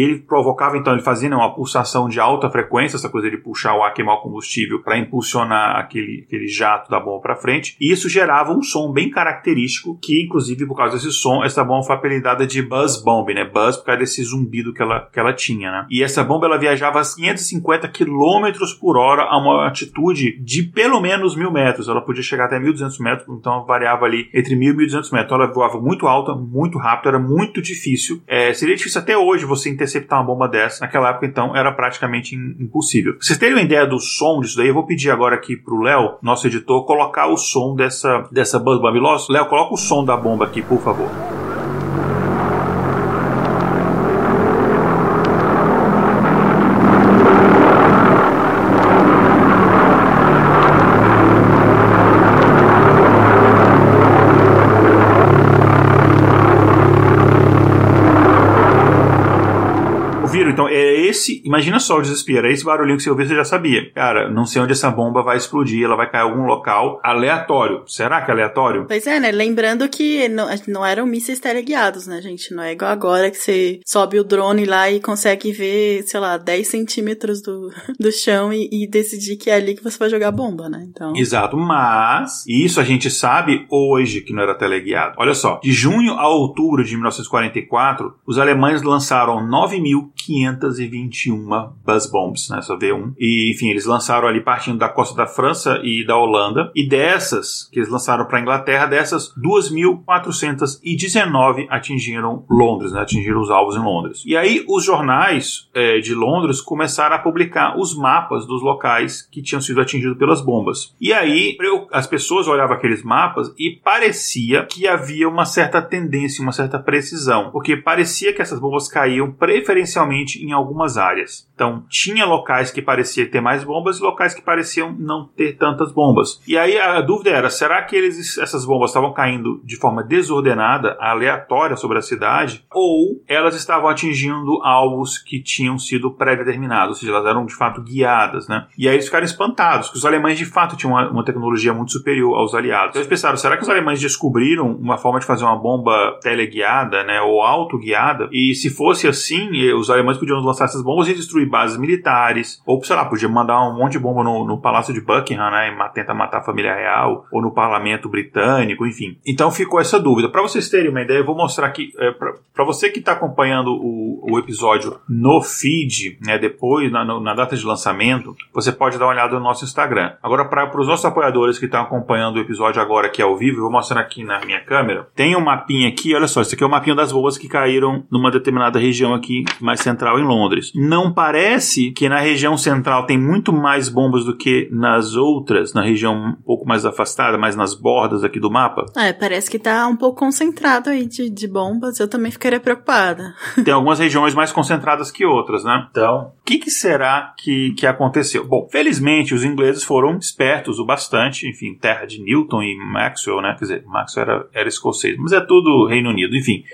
ele provocava, então, ele fazia né, uma pulsação de alta frequência, essa coisa de puxar o ar, queimar o combustível para impulsionar aquele, aquele jato da bomba para frente. E isso gerava um som bem característico, que, inclusive, por causa desse som, essa bomba foi apelidada de Buzz Bomb, né? Buzz por causa desse zumbido que ela, que ela tinha, né? E essa bomba ela viajava a 550 km por hora a uma altitude de pelo menos mil metros. Ela podia chegar até 1.200 metros, então variava ali entre 1.000 e 1.200 metros. Então ela voava muito alta, muito rápido, era muito difícil. É, seria difícil até hoje você interceptar uma bomba dessa. Naquela época, então, era praticamente impossível. Pra vocês terem uma ideia do som disso daí, eu vou pedir agora aqui pro Léo, nosso editor, colocar o som dessa, dessa Buzz Bomb Lost. Léo, coloca o som da bomba aqui, por favor. Esse, imagina só o desespero, é esse barulhinho que você ouviu, você já sabia. Cara, não sei onde essa bomba vai explodir, ela vai cair em algum local aleatório. Será que é aleatório? Pois é, né? Lembrando que não, não eram mísseis teleguiados, né, gente? Não é igual agora que você sobe o drone lá e consegue ver, sei lá, 10 centímetros do, do chão e, e decidir que é ali que você vai jogar bomba, né? Então... Exato, mas isso a gente sabe hoje que não era teleguiado. Olha só, de junho a outubro de 1944, os alemães lançaram 9.520 21 buzz bombs, né, só V1. E, enfim, eles lançaram ali partindo da costa da França e da Holanda. E dessas, que eles lançaram para a Inglaterra, dessas, 2.419 atingiram Londres, né, atingiram os alvos em Londres. E aí, os jornais é, de Londres começaram a publicar os mapas dos locais que tinham sido atingidos pelas bombas. E aí, as pessoas olhavam aqueles mapas e parecia que havia uma certa tendência, uma certa precisão, porque parecia que essas bombas caíam preferencialmente em algumas algumas áreas. Então, tinha locais que parecia ter mais bombas e locais que pareciam não ter tantas bombas. E aí a dúvida era: será que eles, essas bombas estavam caindo de forma desordenada, aleatória sobre a cidade, ou elas estavam atingindo alvos que tinham sido pré-determinados, ou seja, elas eram de fato guiadas, né? E aí eles ficaram espantados, que os alemães de fato tinham uma, uma tecnologia muito superior aos aliados. Então eles pensaram: será que os alemães descobriram uma forma de fazer uma bomba teleguiada, né, ou autoguiada? E se fosse assim, os alemães podiam lançar essas bombas e destruir bases militares, ou sei lá, podia mandar um monte de bomba no, no Palácio de Buckingham, né, e tentar matar a família real, ou no Parlamento Britânico, enfim. Então ficou essa dúvida. Para vocês terem uma ideia, eu vou mostrar aqui, é, para você que está acompanhando o, o, episódio no feed, né, depois, na, na, data de lançamento, você pode dar uma olhada no nosso Instagram. Agora, para os nossos apoiadores que estão acompanhando o episódio agora aqui ao vivo, eu vou mostrar aqui na minha câmera. Tem um mapinha aqui, olha só, esse aqui é o mapinha das boas que caíram numa determinada região aqui, mais central em Londres. Não parece que na região central tem muito mais bombas do que nas outras, na região um pouco mais afastada, mais nas bordas aqui do mapa? É, parece que tá um pouco concentrado aí de, de bombas. Eu também ficaria preocupada. Tem algumas regiões mais concentradas que outras, né? Então, o que, que será que, que aconteceu? Bom, felizmente os ingleses foram espertos o bastante, enfim, terra de Newton e Maxwell, né? Quer dizer, Maxwell era, era escocês, mas é tudo Reino Unido, enfim.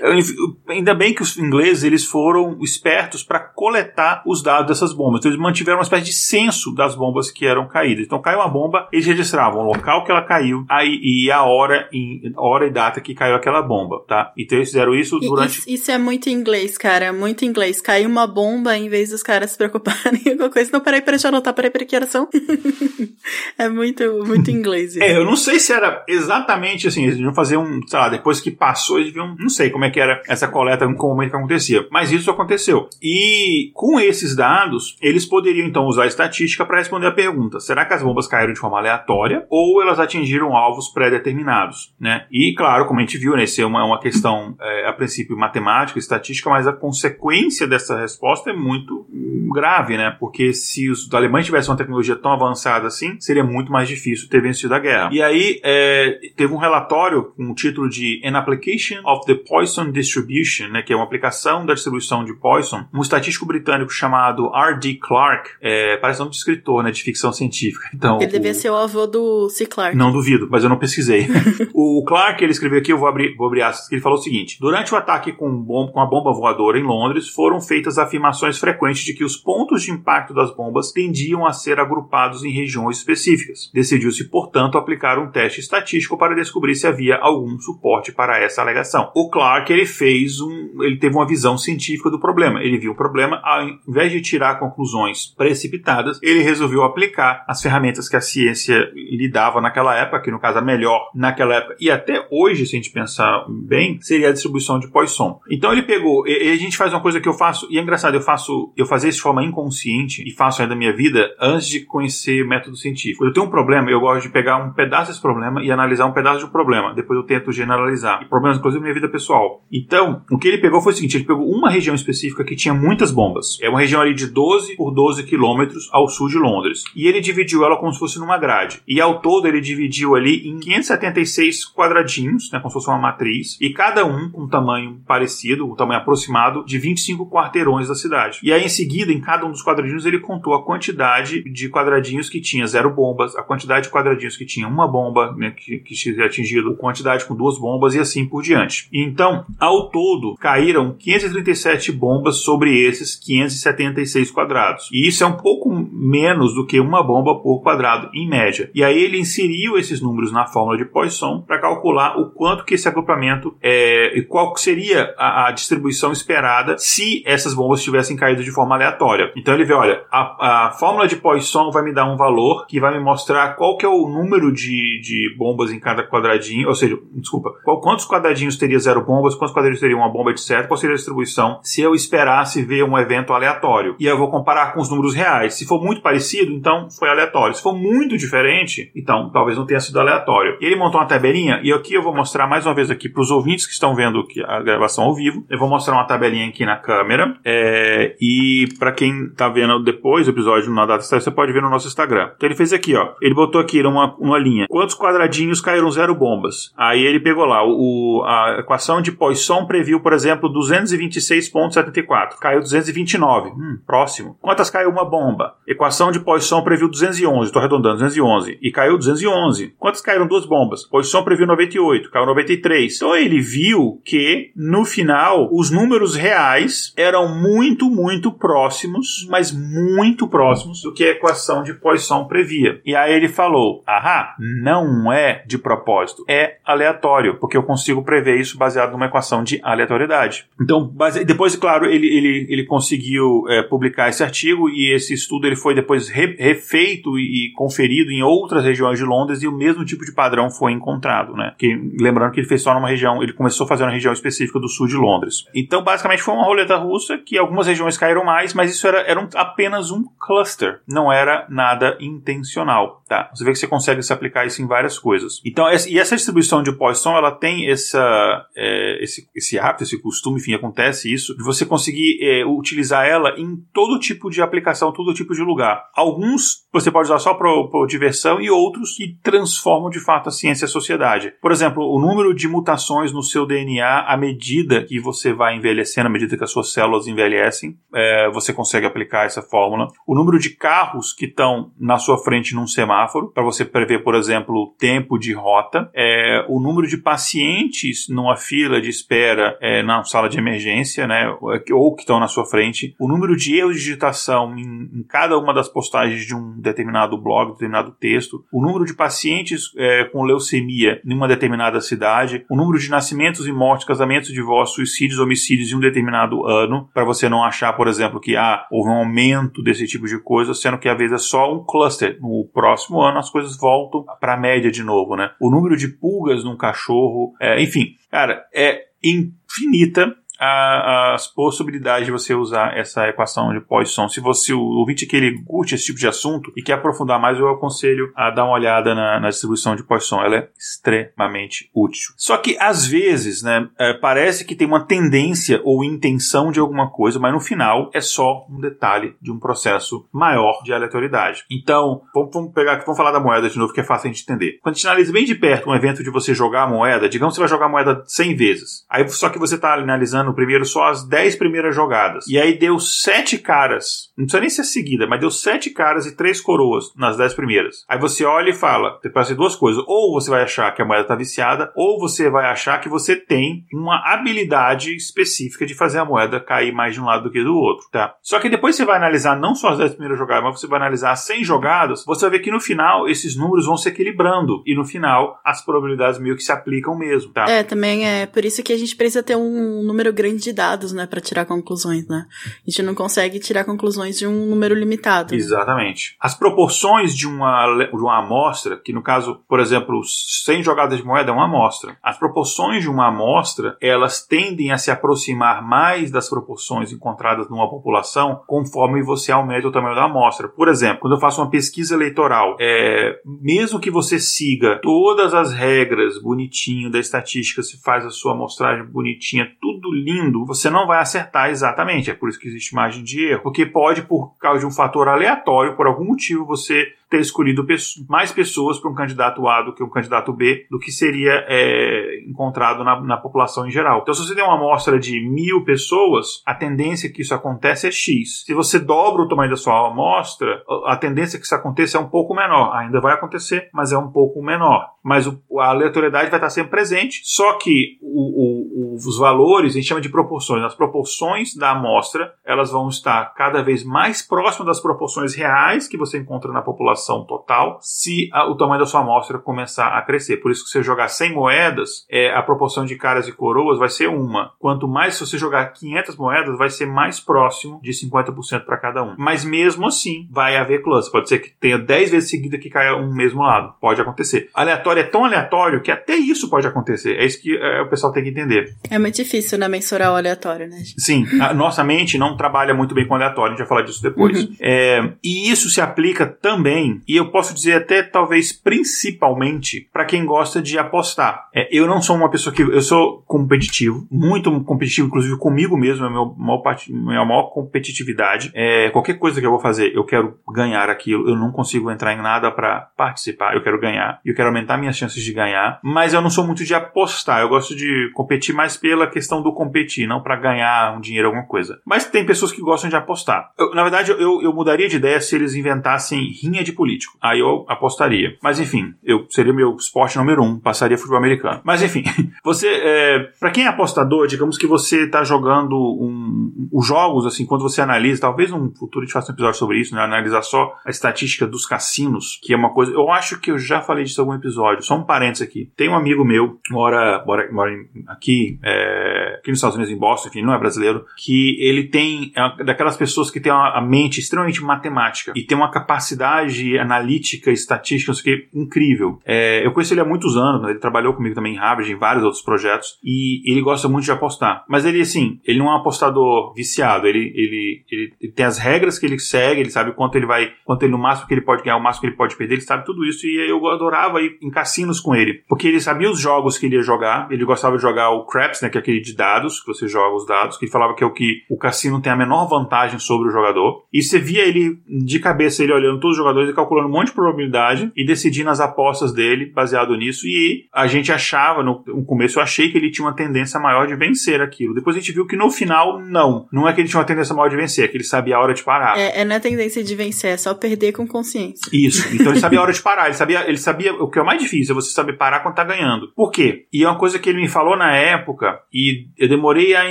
Ainda bem que os ingleses eles foram espertos para coletar os dados dessas bombas. Então eles mantiveram uma espécie de censo das bombas que eram caídas. Então caiu uma bomba, eles registravam o local que ela caiu aí, e a hora, e, hora e data que caiu aquela bomba, tá? Então eles fizeram isso durante... Isso, isso é muito inglês, cara, muito inglês. Caiu uma bomba em vez dos caras se preocuparem com alguma coisa. Não, peraí, peraí, deixa eu anotar, peraí, peraí, que era são? é muito, muito inglês. Isso. É, eu não sei se era exatamente assim, eles deviam fazer um, sei lá, depois que passou, eles deviam, não sei como é que era essa coleta, como é que acontecia. Mas isso aconteceu. E Com esses dados, eles poderiam então usar a estatística para responder a pergunta: será que as bombas caíram de forma aleatória ou elas atingiram alvos pré-determinados? Né? E claro, como a gente viu, né, isso é uma, uma questão é, a princípio matemática, estatística, mas a consequência dessa resposta é muito grave, né? Porque se os alemães tivessem uma tecnologia tão avançada assim, seria muito mais difícil ter vencido a guerra. E aí é, teve um relatório com o título de An Application of the Poisson Distribution, né, que é uma aplicação da distribuição de Poisson um estatístico britânico chamado R.D. Clarke, é, parece nome de escritor, né, de ficção científica. Então, ele o... devia ser o avô do C. Clarke. Não duvido, mas eu não pesquisei. o Clarke, ele escreveu aqui, eu vou abrir, vou abrir aspas, que ele falou o seguinte: Durante o ataque com, bom, com a bomba voadora em Londres, foram feitas afirmações frequentes de que os pontos de impacto das bombas tendiam a ser agrupados em regiões específicas. Decidiu-se, portanto, aplicar um teste estatístico para descobrir se havia algum suporte para essa alegação. O Clarke, ele fez um, ele teve uma visão científica do problema. Ele viu o problema, ao invés de tirar conclusões precipitadas, ele resolveu aplicar as ferramentas que a ciência lhe dava naquela época, que no caso a melhor naquela época, e até hoje, se a gente pensar bem, seria a distribuição de Poisson. Então ele pegou, e, a gente faz uma coisa que eu faço, e é engraçado, eu faço, eu fazia isso de forma inconsciente e faço ainda da minha vida antes de conhecer método científico. Eu tenho um problema, eu gosto de pegar um pedaço desse problema e analisar um pedaço do problema. Depois eu tento generalizar. E problemas, inclusive, na minha vida pessoal. Então, o que ele pegou foi o seguinte: ele pegou uma região específica que tinha muitas bombas. É uma região ali de 12 por 12 quilômetros ao sul de Londres. E ele dividiu ela como se fosse numa grade. E ao todo ele dividiu ali em 576 quadradinhos, né, como se fosse uma matriz, e cada um com um tamanho parecido, um tamanho aproximado de 25 quarteirões da cidade. E aí em seguida, em cada um dos quadradinhos, ele contou a quantidade de quadradinhos que tinha zero bombas, a quantidade de quadradinhos que tinha uma bomba, né, que, que tinha atingido, quantidade com duas bombas e assim por diante. Então, ao todo, caíram 537 bombas sobre esses 576 quadrados. E isso é um pouco menos do que uma bomba por quadrado, em média. E aí ele inseriu esses números na fórmula de Poisson para calcular o quanto que esse agrupamento é, e qual seria a, a, distribuição esperada se essas bombas tivessem caído de forma aleatória. Então ele vê, olha, a, a fórmula de Poisson vai me dar um valor que vai me mostrar qual que é o número de, de bombas em cada quadradinho, ou seja, desculpa, qual, quantos quadradinhos teria zero bombas, quantos quadradinhos teria uma bomba, etc. Qual seria a distribuição se eu esperasse ver um evento aleatório. E eu vou comparar com os números reais. Se for muito parecido, então foi aleatório. Se for muito diferente, então talvez não tenha sido aleatório. Ele montou uma tabelinha, e aqui eu vou mostrar mais uma vez aqui para os ouvintes que estão vendo a gravação ao vivo. Eu vou mostrar uma tabelinha aqui na câmera. É, e para quem está vendo depois do episódio na data você pode ver no nosso Instagram. Então ele fez aqui, ó. Ele botou aqui uma, uma linha. Quantos quadradinhos caíram zero bombas? Aí ele pegou lá o, a equação de Poisson previu, por exemplo, 226,74. Caiu 229. Hum, próximo. Quantas caiu uma bomba? Equação de Poisson previu 211. Estou arredondando, 211. E caiu 211. Quantas caíram duas bombas? Poisson previu 98. Caiu 93. Então ele viu que, no final, os números reais eram muito, muito próximos, mas muito próximos do que a equação de Poisson previa. E aí ele falou: ahá, não é de propósito, é aleatório, porque eu consigo prever isso baseado numa equação de aleatoriedade. Então, base... depois, claro, ele, ele, ele conseguiu é, publicar esse artigo e esse estudo ele foi depois re... refeito e conferido em outras regiões de Londres e o mesmo tipo de padrão foi encontrado, né? Que, lembrando que ele fez só numa região, ele começou a fazer uma região específica do sul de Londres. Então, basicamente, foi uma roleta russa que algumas regiões caíram mais, mas isso era, era um, apenas um cluster, não era nada intencional, tá? Você vê que você consegue se aplicar isso em várias coisas. Então, essa, e essa distribuição de Poisson, ela tem essa, é, esse, esse hábito, esse costume, enfim, acontece isso, de você conseguir é, utilizar ela em todo tipo de aplicação, todo tipo de lugar. Alguns você pode usar só para diversão e outros que transformam de fato a ciência e a sociedade. Por exemplo, o número de mutações no seu DNA à medida que você vai envelhecendo, à medida que as suas células envelhecem, é, você consegue aplicar essa fórmula. O número de carros que estão na sua frente num semáforo, para você prever, por exemplo, o tempo de rota. É, o número de pacientes numa fila de espera é, na sala de emergência, né, ou que estão na sua frente. O número de erros de digitação em, em cada uma das postagens de um determinado blog, determinado texto. O número de pacientes é, com leucemia em uma determinada cidade. O número de nascimentos e mortes, casamentos, divórcios, suicídios, homicídios em um determinado ano. Para você não achar, por exemplo, que ah, houve um aumento desse tipo de coisa, sendo que às vezes é só um cluster. No próximo ano as coisas voltam para a média de novo, né? O número de pulgas num cachorro, é, enfim, cara, é infinita a, as possibilidades de você usar essa equação de Poisson. Se você, o ouvinte que ele curte esse tipo de assunto e quer aprofundar mais, eu aconselho a dar uma olhada na, na distribuição de Poisson. Ela é extremamente útil. Só que, às vezes, né, é, parece que tem uma tendência ou intenção de alguma coisa, mas no final é só um detalhe de um processo maior de aleatoriedade. Então, vamos, vamos pegar, vamos falar da moeda de novo, que é fácil a gente entender. Quando a gente analisa bem de perto um evento de você jogar a moeda, digamos que você vai jogar a moeda 100 vezes. Aí, só que você está analisando primeiro só as 10 primeiras jogadas. E aí deu 7 caras, não precisa nem ser seguida, mas deu 7 caras e 3 coroas nas 10 primeiras. Aí você olha e fala, pode ser duas coisas. Ou você vai achar que a moeda está viciada, ou você vai achar que você tem uma habilidade específica de fazer a moeda cair mais de um lado do que do outro, tá? Só que depois você vai analisar não só as 10 primeiras jogadas, mas você vai analisar as 100 jogadas, você vai ver que no final esses números vão se equilibrando. E no final as probabilidades meio que se aplicam mesmo, tá? É, também é por isso que a gente precisa ter um número grande de dados, né, para tirar conclusões, né? A gente não consegue tirar conclusões de um número limitado. Exatamente. As proporções de uma, de uma amostra, que no caso, por exemplo, 100 jogadas de moeda é uma amostra. As proporções de uma amostra, elas tendem a se aproximar mais das proporções encontradas numa população conforme você aumenta o tamanho da amostra. Por exemplo, quando eu faço uma pesquisa eleitoral, é, mesmo que você siga todas as regras bonitinho da estatística, se faz a sua amostragem bonitinha, tudo lindo, você não vai acertar exatamente. É por isso que existe margem de erro. Porque pode, por causa de um fator aleatório, por algum motivo, você ter escolhido mais pessoas para um candidato A do que um candidato B, do que seria é, encontrado na, na, população em geral. Então, se você tem uma amostra de mil pessoas, a tendência que isso aconteça é X. Se você dobra o tamanho da sua amostra, a tendência que isso aconteça é um pouco menor. Ainda vai acontecer, mas é um pouco menor. Mas o, a aleatoriedade vai estar sempre presente, só que o, o, os valores, a gente chama de proporções. As proporções da amostra, elas vão estar cada vez mais próximas das proporções reais que você encontra na população população total se a, o tamanho da sua amostra começar a crescer. Por isso que se você jogar 100 moedas, é, a proporção de caras e coroas vai ser uma. Quanto mais se você jogar 500 moedas, vai ser mais próximo de 50% para cada um. Mas mesmo assim, vai haver cluster. Pode ser que tenha 10 vezes seguida que caia um mesmo lado. Pode acontecer. Aleatório é tão aleatório que até isso pode acontecer. É isso que é, o pessoal tem que entender. É muito difícil, né, mensurar o aleatório, né? Sim. A nossa mente não trabalha muito bem com aleatório. A gente vai falar disso depois. Uhum. É, e isso se aplica também e eu posso dizer até talvez principalmente para quem gosta de apostar. É, eu não sou uma pessoa que eu sou competitivo, muito competitivo, inclusive comigo mesmo, é a minha maior, parte, minha maior competitividade. É, qualquer coisa que eu vou fazer, eu quero ganhar aquilo. Eu não consigo entrar em nada para participar. Eu quero ganhar. Eu quero aumentar minhas chances de ganhar. Mas eu não sou muito de apostar. Eu gosto de competir mais pela questão do competir, não para ganhar um dinheiro, alguma coisa. Mas tem pessoas que gostam de apostar. Eu, na verdade, eu, eu mudaria de ideia se eles inventassem rinha de político. Aí eu apostaria. Mas enfim, eu seria meu esporte número um, passaria futebol americano. Mas enfim, você, é, para quem é apostador, digamos que você está jogando um, os jogos, assim, quando você analisa, talvez um futuro a gente faça um episódio sobre isso, né? Analisar só a estatística dos cassinos, que é uma coisa. Eu acho que eu já falei disso em algum episódio. Só um parênteses aqui. Tem um amigo meu, mora, mora, mora aqui, é, aqui nos Estados Unidos, em Boston, enfim, não é brasileiro, que ele tem é daquelas pessoas que tem a mente extremamente matemática e tem uma capacidade analítica, estatística, não sei o que, incrível. É, eu conheço ele há muitos anos, né? ele trabalhou comigo também em Harvard, em vários outros projetos, e ele gosta muito de apostar. Mas ele, assim, ele não é um apostador viciado, ele, ele, ele, ele tem as regras que ele segue, ele sabe quanto ele vai, quanto ele no máximo que ele pode ganhar, o máximo que ele pode perder, ele sabe tudo isso, e eu adorava ir em cassinos com ele, porque ele sabia os jogos que ele ia jogar, ele gostava de jogar o Craps, né, que é aquele de dados, que você joga os dados, que ele falava que é o que o cassino tem a menor vantagem sobre o jogador, e você via ele de cabeça, ele olhando todos os jogadores, calculando um monte de probabilidade e decidindo as apostas dele baseado nisso. E a gente achava, no, no começo eu achei que ele tinha uma tendência maior de vencer aquilo. Depois a gente viu que no final, não. Não é que ele tinha uma tendência maior de vencer, é que ele sabia a hora de parar. É, é na tendência de vencer, é só perder com consciência. Isso. Então ele sabia a hora de parar. Ele sabia, ele sabia o que é o mais difícil, é você saber parar quando tá ganhando. Por quê? E é uma coisa que ele me falou na época, e eu demorei a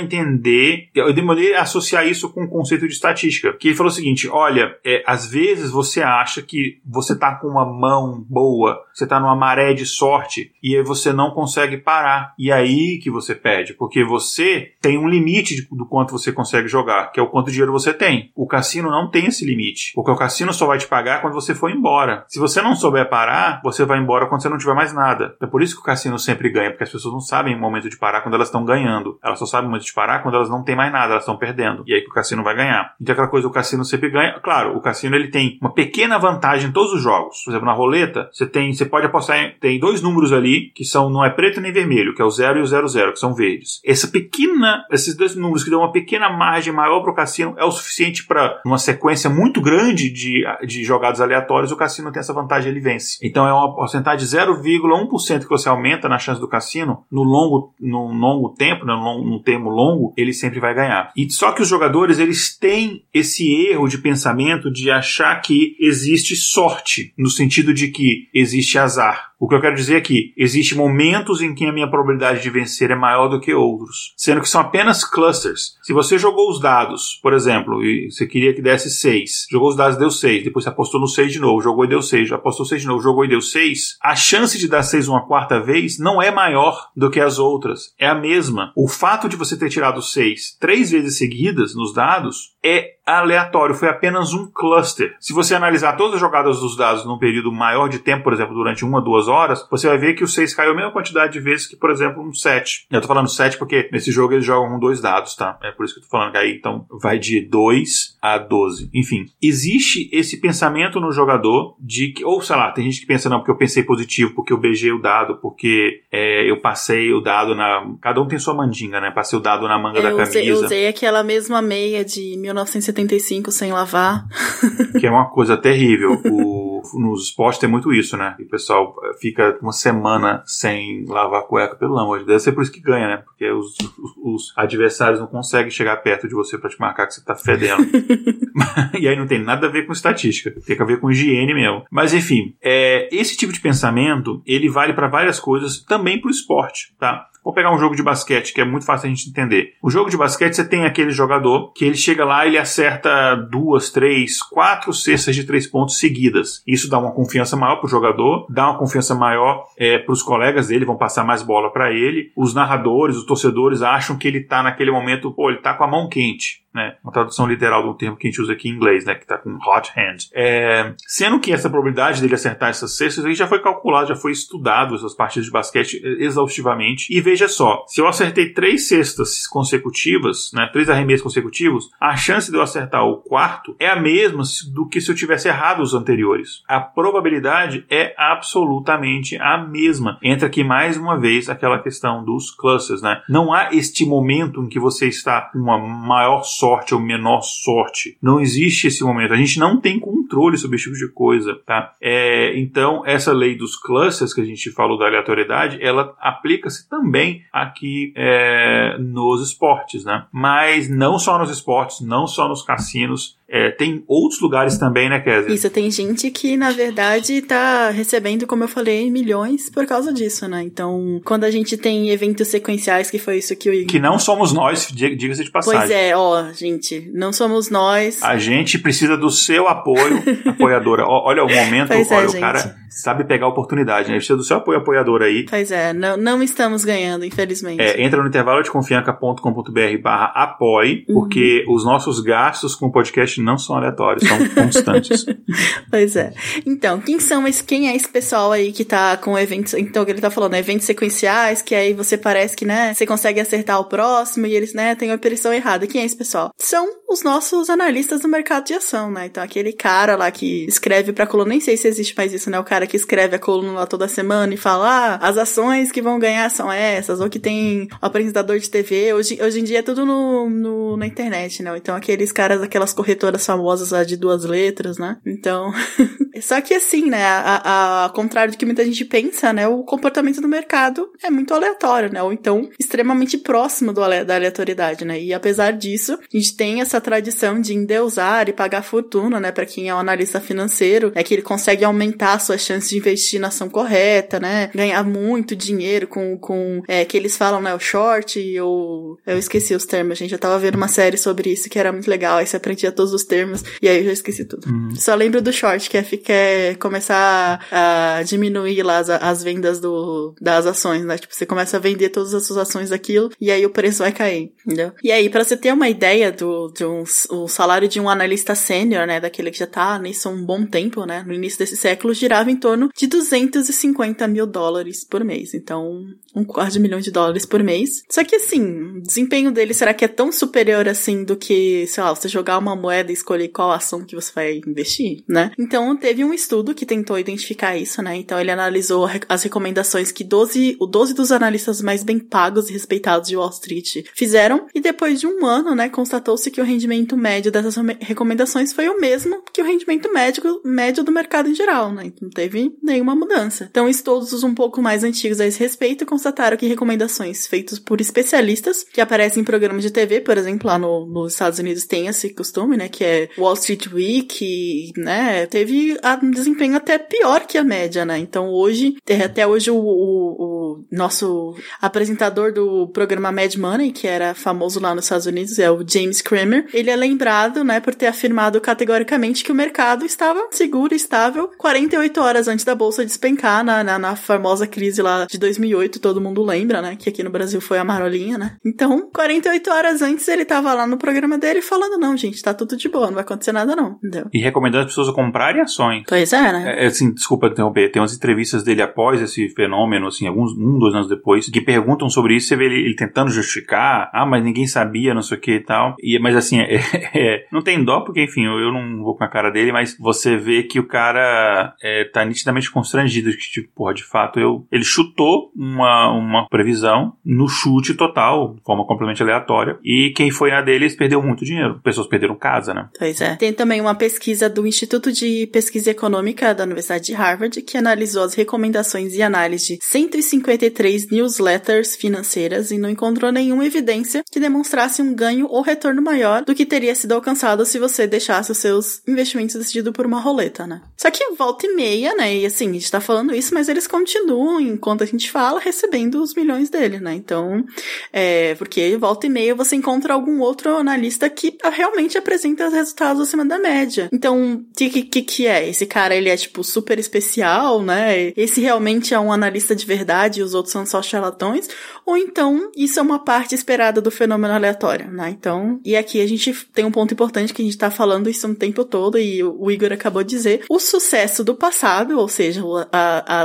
entender, eu demorei a associar isso com o conceito de estatística. Que ele falou o seguinte: olha, é, às vezes você acha que que você está com uma mão boa, você está numa maré de sorte e aí você não consegue parar. E aí que você perde, porque você tem um limite de, do quanto você consegue jogar, que é o quanto dinheiro você tem. O cassino não tem esse limite, porque o cassino só vai te pagar quando você for embora. Se você não souber parar, você vai embora quando você não tiver mais nada. É por isso que o cassino sempre ganha, porque as pessoas não sabem o momento de parar quando elas estão ganhando. Elas só sabem muito disparar quando elas não têm mais nada, elas estão perdendo. E aí que o cassino vai ganhar. Então aquela coisa, o cassino sempre ganha. Claro, o cassino ele tem uma pequena vantagem em todos os jogos. Por exemplo, na roleta, você tem, você pode apostar em, tem dois números ali que são não é preto nem vermelho, que é o 0 e o 00, que são verdes. Essa pequena, esses dois números que dão uma pequena margem maior para o cassino é o suficiente para uma sequência muito grande de, de jogadas aleatórias, o cassino tem essa vantagem, ele vence. Então é uma porcentagem de 0,1% que você aumenta na chance do cassino no longo, no longo tempo, né, no termo longo, ele sempre vai ganhar. E só que os jogadores eles têm esse erro de pensamento de achar que existe sorte, no sentido de que existe azar. O que eu quero dizer é que existem momentos em que a minha probabilidade de vencer é maior do que outros, sendo que são apenas clusters. Se você jogou os dados, por exemplo, e você queria que desse 6, jogou os dados deu 6, depois você apostou no 6 de novo, jogou e deu 6, apostou 6 de novo, jogou e deu 6, a chance de dar 6 uma quarta vez não é maior do que as outras, é a mesma. O fato de você ter tirado 6 três vezes seguidas nos dados é aleatório, foi apenas um cluster. Se você analisar todas as jogadas dos dados num período maior de tempo, por exemplo, durante uma, duas horas, você vai ver que o 6 caiu a mesma quantidade de vezes que, por exemplo, um 7. Eu tô falando 7 porque nesse jogo eles jogam com dois dados, tá? É por isso que eu tô falando que aí, então, vai de 2 a 12. Enfim, existe esse pensamento no jogador de que, ou sei lá, tem gente que pensa, não, porque eu pensei positivo, porque eu beijei o dado, porque é, eu passei o dado na. Cada um tem sua mandinga, né? Passei o dado na manga eu da camisa. Usei, eu usei aquela mesma meia de 1975 sem lavar. que é uma coisa terrível. O, nos esportes tem muito isso, né? E o pessoal fica uma semana sem lavar a cueca, pelo amor de Deus. Deve ser por isso que ganha, né? Porque os, os, os adversários não conseguem chegar perto de você para te marcar que você tá fedendo. e aí não tem nada a ver com estatística, tem a ver com higiene mesmo. Mas enfim, é, esse tipo de pensamento ele vale para várias coisas, também para o esporte, tá? Vou pegar um jogo de basquete que é muito fácil a gente entender. O jogo de basquete você tem aquele jogador que ele chega lá ele acerta duas, três, quatro cestas de três pontos seguidas. Isso dá uma confiança maior pro jogador, dá uma confiança maior é, para os colegas dele, vão passar mais bola para ele. Os narradores, os torcedores acham que ele tá naquele momento, pô, ele tá com a mão quente né? Uma tradução literal do termo que a gente usa aqui em inglês, né? Que tá com hot hand. É, sendo que essa probabilidade dele acertar essas cestas aí já foi calculada, já foi estudado essas partidas de basquete exaustivamente. E veja só, se eu acertei três cestas consecutivas, né? Três arremessos consecutivos, a chance de eu acertar o quarto é a mesma do que se eu tivesse errado os anteriores. A probabilidade é absolutamente a mesma. Entra aqui mais uma vez aquela questão dos clusters, né? Não há este momento em que você está com uma maior sorte sorte ou menor sorte. Não existe esse momento. A gente não tem controle sobre esse tipo de coisa, tá? É, então, essa lei dos clusters que a gente falou da aleatoriedade, ela aplica-se também aqui é, nos esportes, né? Mas não só nos esportes, não só nos cassinos, é, tem outros lugares também, né, Kézia? Isso, tem gente que, na verdade, tá recebendo, como eu falei, milhões por causa disso, né? Então, quando a gente tem eventos sequenciais, que foi isso que o Que não somos nós, diga-se de passagem. Pois é, ó, gente, não somos nós. A gente precisa do seu apoio, apoiadora. olha o momento, é, olha, é, o cara sabe pegar a oportunidade, né? Precisa do seu apoio, apoiadora aí. Pois é, não, não estamos ganhando, infelizmente. É, entra no intervalo de confianca.com.br barra apoie, uhum. porque os nossos gastos com o podcast não são aleatórios, são constantes. pois é. Então, quem são esse, quem é esse pessoal aí que tá com eventos, então ele tá falando, né, eventos sequenciais, que aí você parece que, né, você consegue acertar o próximo e eles, né, têm a operação errada. Quem é esse pessoal? São os nossos analistas do mercado de ação, né? Então, aquele cara lá que escreve pra coluna, nem sei se existe mais isso, né? O cara que escreve a coluna lá toda semana e fala, ah, as ações que vão ganhar são essas, ou que tem o apresentador de TV. Hoje, hoje em dia é tudo no, no na internet, né? Então, aqueles caras, aquelas corretoras famosas lá de duas letras, né? Então. Só que assim, né? Ao contrário do que muita gente pensa, né? O comportamento do mercado é muito aleatório, né? Ou então extremamente próximo do, da aleatoriedade, né? E apesar disso, a gente tem essa tradição de endeusar e pagar fortuna, né? Para quem é analista financeiro, é que ele consegue aumentar suas chances de investir na ação correta, né? Ganhar muito dinheiro com, com é, que eles falam, né? O short ou. Eu esqueci os termos, gente. Eu tava vendo uma série sobre isso que era muito legal. Aí você aprendia todos os termos e aí eu já esqueci tudo. Uhum. Só lembro do short, que é ficar quer começar a diminuir lá as, as vendas do, das ações, né? Tipo, você começa a vender todas as suas ações daquilo e aí o preço vai cair, entendeu? E aí, para você ter uma ideia do, de um, o salário de um analista sênior, né? Daquele que já tá nisso há um bom tempo, né? No início desse século, girava em torno de 250 mil dólares por mês. Então, um quarto de milhão de dólares por mês. Só que assim, o desempenho dele será que é tão superior assim do que, sei lá, você jogar uma moeda e escolher qual ação que você vai investir, né? Então, teve um estudo que tentou identificar isso, né? Então, ele analisou as recomendações que 12, o 12 dos analistas mais bem pagos e respeitados de Wall Street fizeram, e depois de um ano, né, constatou-se que o rendimento médio dessas recomendações foi o mesmo que o rendimento médio, médio do mercado em geral, né? Não teve nenhuma mudança. Então, estudos um pouco mais antigos a esse respeito constataram que recomendações feitas por especialistas que aparecem em programas de TV, por exemplo, lá no, nos Estados Unidos tem esse costume, né, que é Wall Street Week, né, teve um desempenho até pior que a média, né? Então, hoje, até hoje o, o, o nosso apresentador do programa Mad Money, que era famoso lá nos Estados Unidos, é o James Cramer, ele é lembrado, né, por ter afirmado categoricamente que o mercado estava seguro e estável 48 horas antes da bolsa despencar na, na, na famosa crise lá de 2008, todo mundo lembra, né, que aqui no Brasil foi a marolinha, né? Então, 48 horas antes ele tava lá no programa dele falando, não, gente, tá tudo de boa, não vai acontecer nada não, entendeu? E recomendando as pessoas a comprarem ações. Pois é, né? É, assim, desculpa interromper, tem umas entrevistas dele após esse fenômeno, assim, alguns, um, dois anos depois, que perguntam sobre isso, você vê ele, ele tentando justificar, ah, mas ninguém sabia, não sei o que e tal. E, mas assim, é, é, não tem dó, porque enfim, eu, eu, não vou com a cara dele, mas você vê que o cara é, tá nitidamente constrangido, que tipo, porra, de fato, eu, ele chutou uma, uma previsão no chute total, de forma completamente aleatória, e quem foi na deles perdeu muito dinheiro. Pessoas perderam casa, né? Pois é. Tem também uma pesquisa do Instituto de Pesquisa Econômica da Universidade de Harvard, que analisou as recomendações e análise de 153 newsletters financeiras e não encontrou nenhuma evidência que demonstrasse um ganho ou retorno maior do que teria sido alcançado se você deixasse os seus investimentos decididos por uma roleta, né? Só que volta e meia, né? E assim, a gente tá falando isso, mas eles continuam, enquanto a gente fala, recebendo os milhões dele, né? Então, é, porque volta e meia você encontra algum outro analista que realmente apresenta resultados acima da média. Então, o que, que que é? Esse cara, ele é, tipo, super especial, né? Esse realmente é um analista de verdade e os outros são só charlatões? Ou então, isso é uma parte esperada do fenômeno aleatório, né? Então, e aqui a gente tem um ponto importante que a gente tá falando isso o tempo todo e o Igor acabou de dizer. O sucesso do passado, ou seja,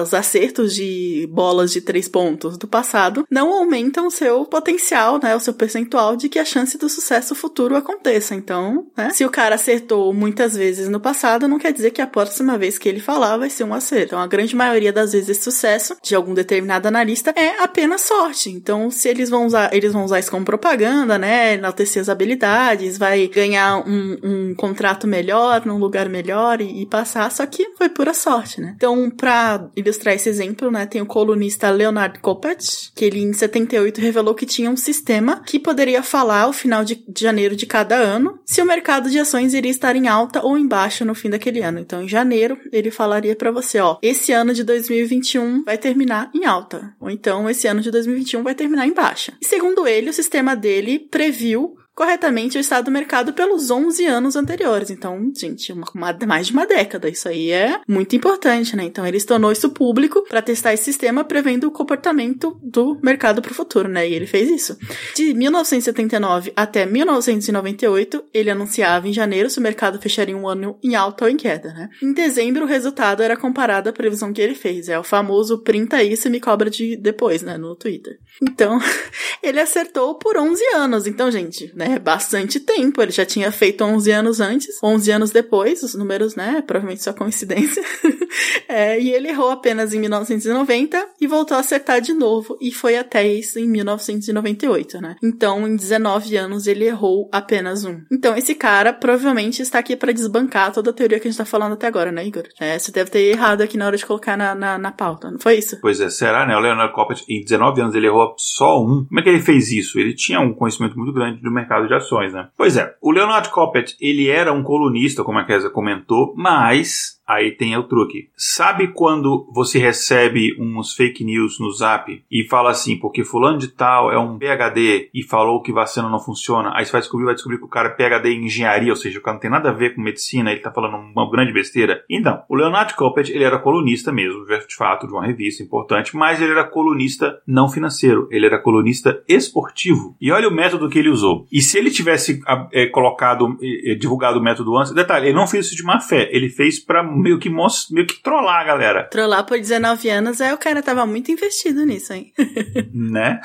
os acertos de bolas de três pontos do passado, não aumentam o seu potencial, né? O seu percentual de que a chance do sucesso futuro aconteça. Então, né? Se o cara acertou muitas vezes no passado, não quer dizer que a próxima vez que ele falar vai ser um acerto. Então, a grande maioria das vezes esse sucesso de algum determinado analista é apenas sorte. Então, se eles vão usar, eles vão usar isso como propaganda, né? Enaltecer as habilidades, vai ganhar um, um contrato melhor, num lugar melhor e, e, passar, só que foi pura sorte, né? Então, pra ilustrar esse exemplo, né, tem o colunista Leonard Koppert, que ele em 78 revelou que tinha um sistema que poderia falar ao final de, de janeiro de cada ano se o mercado de ações iria estar em alta ou em baixa no fim daquele ano. Então, em janeiro, ele falaria para você, ó, esse ano de 2021 vai terminar em alta, ou então esse ano de 2021 vai terminar em baixa. E segundo ele, o sistema dele previu corretamente o estado do mercado pelos 11 anos anteriores. Então, gente, uma, uma, mais de uma década. Isso aí é muito importante, né? Então, ele tornou isso público para testar esse sistema, prevendo o comportamento do mercado para o futuro, né? E ele fez isso. De 1979 até 1998, ele anunciava em janeiro se o mercado fecharia um ano em alta ou em queda, né? Em dezembro, o resultado era comparado à previsão que ele fez. É o famoso printa isso e me cobra de depois, né? No Twitter. Então, ele acertou por 11 anos. Então, gente, né? Bastante tempo. Ele já tinha feito 11 anos antes, 11 anos depois, os números, né? Provavelmente só coincidência. é, e ele errou apenas em 1990 e voltou a acertar de novo e foi até isso em 1998, né? Então, em 19 anos, ele errou apenas um. Então, esse cara provavelmente está aqui para desbancar toda a teoria que a gente tá falando até agora, né, Igor? É, você deve ter errado aqui na hora de colocar na, na, na pauta, não foi isso? Pois é, será, né? O Leonardo Coppert, em 19 anos, ele errou só um. Como é que ele fez isso? Ele tinha um conhecimento muito grande do mercado mercado de ações, né? Pois é, o Leonard Coppet, ele era um colunista, como a Kézia comentou, mas aí tem o truque. Sabe quando você recebe uns fake news no zap e fala assim, porque fulano de tal é um PHD e falou que vacina não funciona, aí você vai descobrir, vai descobrir que o cara é PHD em engenharia, ou seja, o cara não tem nada a ver com medicina, ele tá falando uma grande besteira. Então, o Leonardo Coppet, ele era colunista mesmo, de fato, de uma revista importante, mas ele era colunista não financeiro, ele era colunista esportivo. E olha o método que ele usou. E se ele tivesse é, colocado, é, divulgado o método antes, detalhe, ele não fez isso de má fé, ele fez para meio que meio que trollar a galera. Trollar por 19 anos, é o cara tava muito investido nisso, hein? né?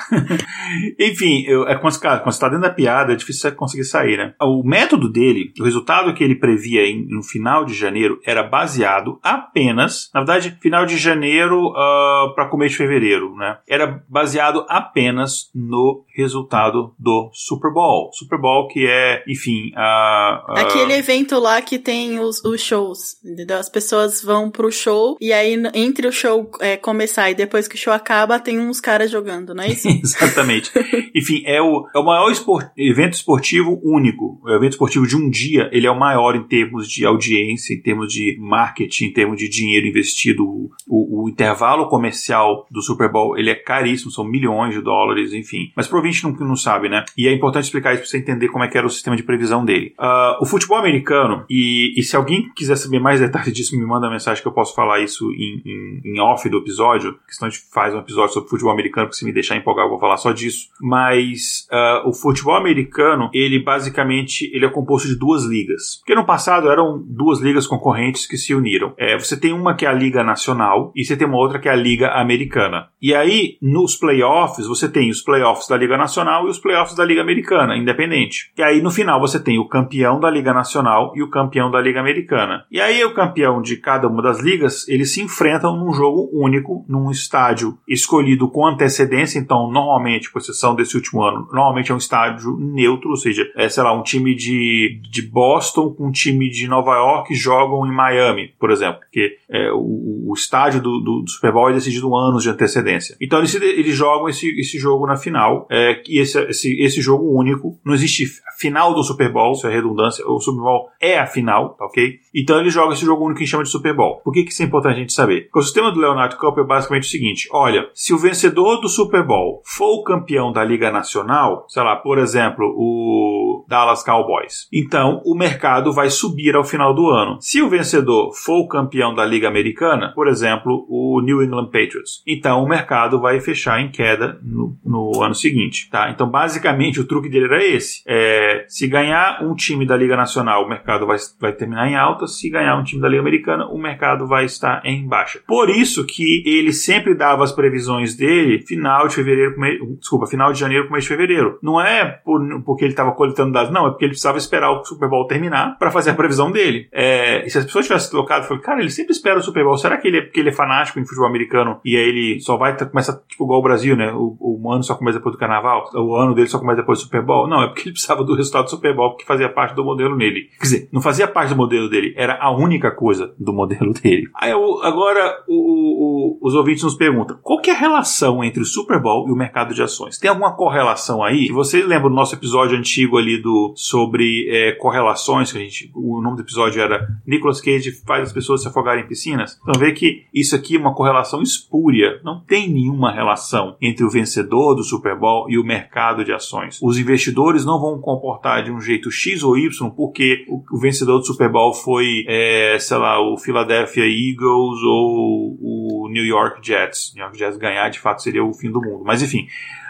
Enfim, eu, é quando, quando você tá dentro da piada, é difícil você conseguir sair, né? O método dele, o resultado que ele previa em, no final de janeiro, era baseado apenas, na verdade, final de janeiro uh, ah, para começo de fevereiro, né? Era baseado apenas no resultado do Super Bowl. Super Bowl que é, enfim, a, a... aquele evento lá que tem os, os shows, entendeu? As pessoas vão pro show e aí entre o show é, começar e depois que o show acaba tem uns caras jogando, não é isso? Exatamente. enfim, é o, é o maior esport, evento esportivo único. O evento esportivo de um dia, ele é o maior em termos de audiência, em termos de marketing, em termos de dinheiro investido. O, o intervalo comercial do Super Bowl, ele é caríssimo, são milhões de dólares, enfim. Mas provavelmente não, não sabe, né? E é importante explicar isso para você entender como é que era o sistema de previsão dele. Uh, o futebol americano, e, e, se alguém quiser saber mais detalhes disso, me manda mensagem que eu posso falar isso em, em, em off do episódio, que senão a gente faz um episódio sobre futebol americano, porque se me deixar empolgar eu vou falar só disso. Mas uh, o futebol americano, ele basicamente ele é composto de duas ligas. Porque no passado eram duas ligas concorrentes que se uniram. É, você tem uma que é a Liga Nacional e você tem uma outra que é a Liga Americana. E aí, nos playoffs, você tem os playoffs da Liga Nacional e os playoffs da Liga Americana, independente. E aí no final você tem o campeão da Liga Nacional e o campeão da Liga Americana. E aí o campeão de cada uma das ligas, eles se enfrentam num jogo único, num estádio escolhido com antecedência, então normalmente, com exceção desse último ano, normalmente é um estádio neutro, ou seja, é, sei lá, um time de, de Boston com um time de Nova York jogam em Miami, por exemplo, porque é, o, o, estádio do, do, do, Super Bowl é decidido anos de antecedência. Então eles, eles jogam esse, esse jogo na final, é, e esse, esse, esse jogo único. Não existe final do Super Bowl, isso é redundância. O Super Bowl é a final, tá ok? Então ele joga esse jogo único que chama de Super Bowl. Por que, que isso é importante a gente saber? Porque o sistema do Leonardo Cup é basicamente o seguinte: olha, se o vencedor do Super Bowl for o campeão da Liga Nacional, sei lá, por exemplo, o Dallas Cowboys, então o mercado vai subir ao final do ano. Se o vencedor for o campeão da Liga Americana, por exemplo, o New England Patriots, então o mercado vai fechar em queda no, no ano seguinte tá? Então, basicamente, o truque dele era esse. É, se ganhar um time da Liga Nacional, o mercado vai, vai terminar em alta. Se ganhar um time da Liga Americana, o mercado vai estar em baixa. Por isso que ele sempre dava as previsões dele final de fevereiro, desculpa, final de janeiro, começo de fevereiro. Não é por, porque ele estava coletando dados, não, é porque ele precisava esperar o Super Bowl terminar para fazer a previsão dele. É, se as pessoas tivessem colocado, falei, cara, ele sempre espera o Super Bowl. Será que ele é porque ele é fanático em futebol americano e aí ele só vai começar tipo igual o Brasil, né? O, o ano só começa depois do carnaval o ano dele só começa depois do Super Bowl. Não, é porque ele precisava do resultado do Super Bowl, porque fazia parte do modelo nele. Quer dizer, não fazia parte do modelo dele, era a única coisa do modelo dele. Aí eu, agora o, o, os ouvintes nos perguntam: qual que é a relação entre o Super Bowl e o mercado de ações? Tem alguma correlação aí? Você lembra do nosso episódio antigo ali do sobre é, correlações, que a gente, o nome do episódio era Nicolas Cage faz as pessoas se afogarem em piscinas. Então vê que isso aqui é uma correlação espúria. Não tem nenhuma relação entre o vencedor do Super Bowl e o mercado de ações. Os investidores não vão comportar de um jeito X ou Y porque o, o vencedor do Super Bowl foi, é, sei lá, o Philadelphia Eagles ou o New York Jets. New York Jets ganhar de fato seria o fim do mundo. Mas enfim,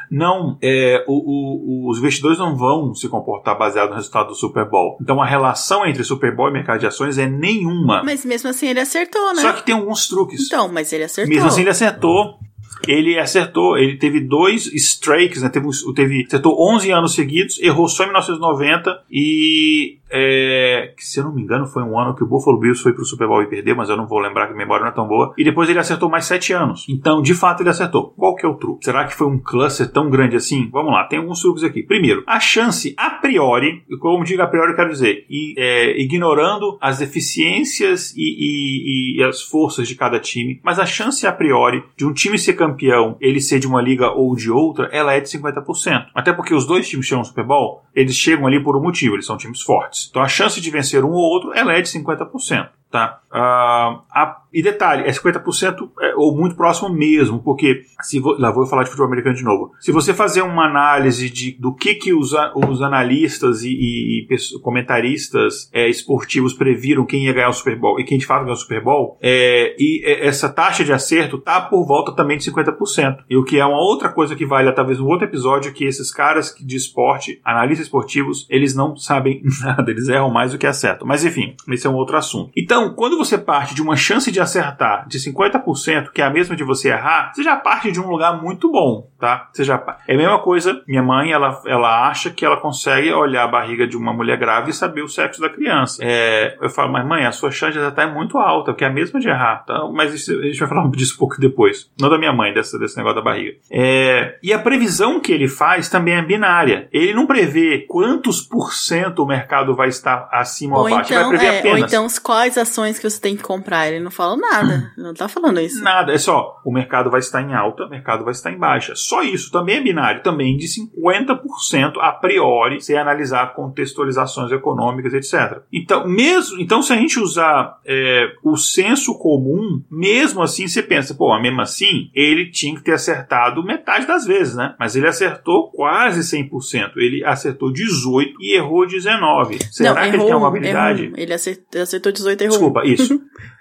não, é, o, o, os investidores não vão se comportar baseado no resultado do Super Bowl. Então a relação entre Super Bowl e mercado de ações é nenhuma. Mas mesmo assim ele acertou, né? Só que tem alguns truques. Então, mas ele acertou. Mesmo assim ele acertou ele acertou, ele teve dois strikes, né? Teve, teve, acertou 11 anos seguidos, errou só em 1990 e é, que, se eu não me engano, foi um ano que o Buffalo Bills foi pro Super Bowl e perdeu, mas eu não vou lembrar que a memória não é tão boa. E depois ele acertou mais 7 anos. Então, de fato, ele acertou. Qual que é o truque? Será que foi um cluster tão grande assim? Vamos lá, tem alguns truques aqui. Primeiro, a chance a priori, como digo a priori, eu quero dizer, e, é, ignorando as deficiências e, e, e, as forças de cada time, mas a chance a priori de um time ser campeão, ele ser de uma liga ou de outra, ela é de 50%. Até porque os dois times chegam no Super Bowl, eles chegam ali por um motivo, eles são times fortes. Então a chance de vencer um ou outro é de 50%. tá? Uh, a, e detalhe, é 50% é, ou muito próximo mesmo, porque se vo, lá vou falar de futebol americano de novo. Se você fazer uma análise de, do que, que os, os analistas e, e, e comentaristas é, esportivos previram quem ia ganhar o Super Bowl e quem de fato ganhou o Super Bowl, é, e é, essa taxa de acerto tá por volta também de 50%. E o que é uma outra coisa que vale, talvez, um outro episódio, que esses caras de esporte, analistas esportivos, eles não sabem nada, eles erram mais do que acertam. Mas enfim, esse é um outro assunto. Então, quando você parte de uma chance de acertar de 50%, que é a mesma de você errar, você já parte de um lugar muito bom, tá? Você já é a mesma coisa, minha mãe, ela, ela acha que ela consegue olhar a barriga de uma mulher grávida e saber o sexo da criança. É, eu falo, mas mãe, a sua chance acertar é muito alta, porque é a mesma de errar, tá? Mas isso, a gente vai falar disso um pouco depois. Não da minha mãe, desse, desse negócio da barriga. É, e a previsão que ele faz também é binária. Ele não prevê quantos por cento o mercado vai estar acima ou, ou abaixo. Então, vai prever é, apenas. Ou então quais ações que você tem que comprar. Ele não fala nada. Não tá falando isso. Nada. É só, o mercado vai estar em alta, o mercado vai estar em baixa. Só isso. Também é binário. Também de 50% a priori, se analisar contextualizações econômicas, etc. Então, mesmo, então se a gente usar é, o senso comum, mesmo assim você pensa, pô, mesmo assim, ele tinha que ter acertado metade das vezes, né? Mas ele acertou quase 100%. Ele acertou 18 e errou 19. Será não, que errou, ele tem uma habilidade? Errou. Ele acertou, acertou 18 e errou. Desculpa, isso.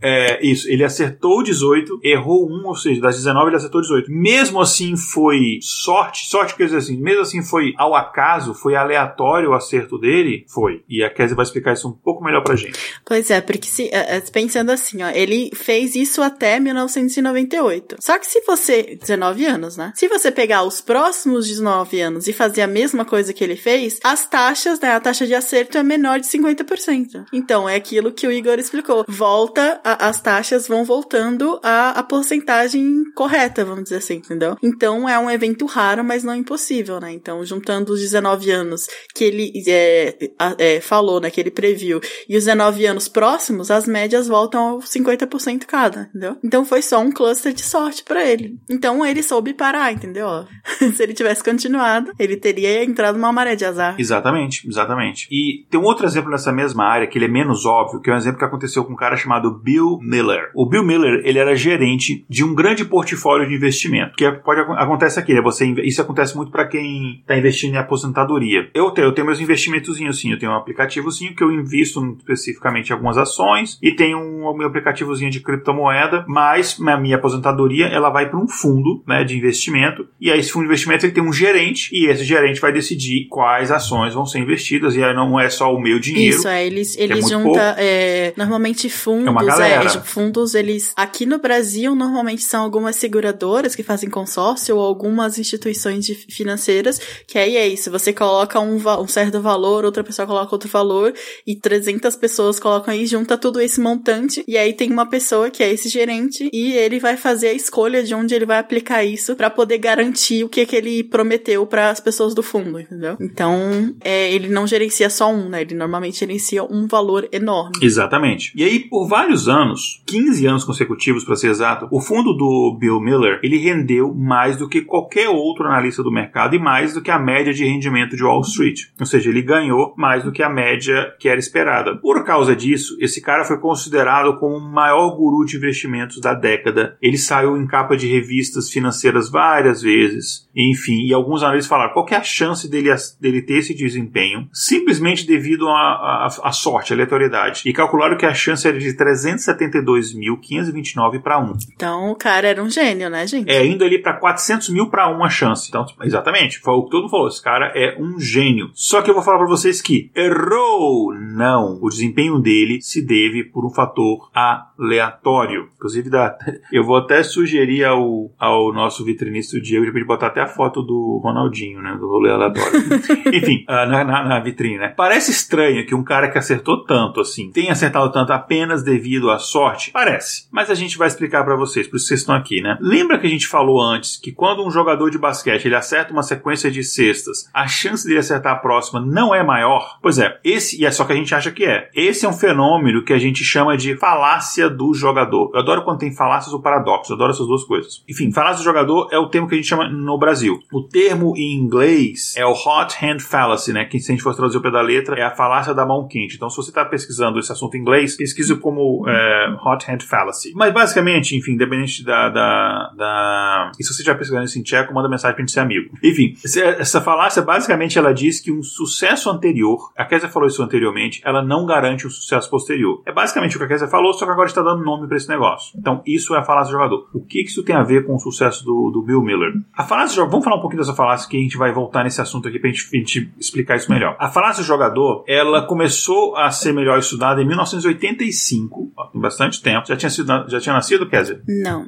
É, isso, ele acertou 18, errou 1, ou seja, das 19 ele acertou 18. Mesmo assim foi sorte, sorte quer dizer assim, mesmo assim foi ao acaso, foi aleatório o acerto dele? Foi. E a Kézia vai explicar isso um pouco melhor pra gente. Pois é, porque se, pensando assim, ó, ele fez isso até 1998. Só que se você, 19 anos, né? Se você pegar os próximos 19 anos e fazer a mesma coisa que ele fez, as taxas, né, a taxa de acerto é menor de 50%. Então, é aquilo que o Igor explicou. Volta a, as taxas vão voltando à, porcentagem correta, vamos dizer assim, entendeu? Então é um evento raro, mas não impossível, né? Então, juntando os 19 anos que ele é, é, falou, né? Que ele previu, e os 19 anos próximos, as médias voltam ao 50% cada, entendeu? Então foi só um cluster de sorte para ele. Então ele soube parar, entendeu? Se ele tivesse continuado, ele teria entrado numa maré de azar. Exatamente, exatamente. E tem um outro exemplo nessa mesma área, que ele é menos óbvio, que é um exemplo que aconteceu com um cara chamado Bill Bill Miller. O Bill Miller, ele era gerente de um grande portfólio de investimento, que é, pode acontece aqui, né? Você isso acontece muito para quem está investindo em aposentadoria. Eu tenho, eu tenho meus investimentos sim, eu tenho um aplicativozinho que eu invisto especificamente em algumas ações e tenho um meu aplicativozinho de criptomoeda, mas a minha aposentadoria ela vai para um fundo, né, de investimento e aí esse fundo de investimento ele tem um gerente e esse gerente vai decidir quais ações vão ser investidas e aí não é só o meu dinheiro. Isso, é, eles, eles é juntam é, normalmente fundos, é uma galera, é, fundos, eles aqui no Brasil normalmente são algumas seguradoras que fazem consórcio ou algumas instituições de, financeiras, que aí é isso, você coloca um, um certo valor, outra pessoa coloca outro valor e 300 pessoas colocam aí, junta tudo esse montante e aí tem uma pessoa que é esse gerente e ele vai fazer a escolha de onde ele vai aplicar isso para poder garantir o que, que ele prometeu para as pessoas do fundo, entendeu? Então, é, ele não gerencia só um, né? Ele normalmente gerencia um valor enorme. Exatamente. E aí, por vários anos, anos, 15 anos consecutivos para ser exato, o fundo do Bill Miller, ele rendeu mais do que qualquer outro analista do mercado e mais do que a média de rendimento de Wall Street. Ou seja, ele ganhou mais do que a média que era esperada. Por causa disso, esse cara foi considerado como o maior guru de investimentos da década. Ele saiu em capa de revistas financeiras várias vezes. Enfim, e alguns analistas falaram qual é a chance dele, dele ter esse desempenho simplesmente devido à sorte, à aleatoriedade. E calcularam que a chance era de 370 72.529 para 1. Então o cara era um gênio, né, gente? É, indo ali para 400 mil para 1 a chance. Então, exatamente, foi o que todo mundo falou. Esse cara é um gênio. Só que eu vou falar para vocês que errou! Não. O desempenho dele se deve por um fator aleatório. Inclusive, dá, eu vou até sugerir ao, ao nosso vitrinista Diego de botar até a foto do Ronaldinho, né? Do rolê aleatório. Enfim, uh, na, na, na, vitrine, né? Parece estranho que um cara que acertou tanto assim tenha acertado tanto apenas devido à sorte? Parece. Mas a gente vai explicar para vocês, por isso vocês estão aqui, né? Lembra que a gente falou antes que quando um jogador de basquete ele acerta uma sequência de cestas, a chance dele acertar a próxima não é maior? Pois é, esse, e é só que a gente acha que é. Esse é um fenômeno que a gente chama de falácia do jogador. Eu adoro quando tem falácias ou paradoxos, eu adoro essas duas coisas. Enfim, falácia do jogador é o termo que a gente chama no Brasil. O termo em inglês é o hot hand fallacy, né? Que se a gente fosse traduzir o pé da letra, é a falácia da mão quente. Então, se você está pesquisando esse assunto em inglês, pesquise como é, hot hand fallacy. Mas basicamente, enfim, independente da, da, da... E se você já pesquisando isso em tcheco, manda mensagem pra gente ser amigo. Enfim, essa falácia basicamente ela diz que um sucesso anterior, a Kézia falou isso anteriormente, ela não garante o um sucesso posterior. É basicamente o que a Kézia falou, só que agora está dando nome para esse negócio. Então, isso é a falácia do jogador. O que, que isso tem a ver com o sucesso do, do Bill Miller? A falácia do jogador, vamos falar um pouquinho dessa falácia que a gente vai voltar nesse assunto aqui pra gente, pra gente explicar isso melhor. A falácia do jogador, ela começou a ser melhor estudada em 1985, ó, tem bastante tempo. Já tinha, sido, já tinha nascido, Kézia? Não.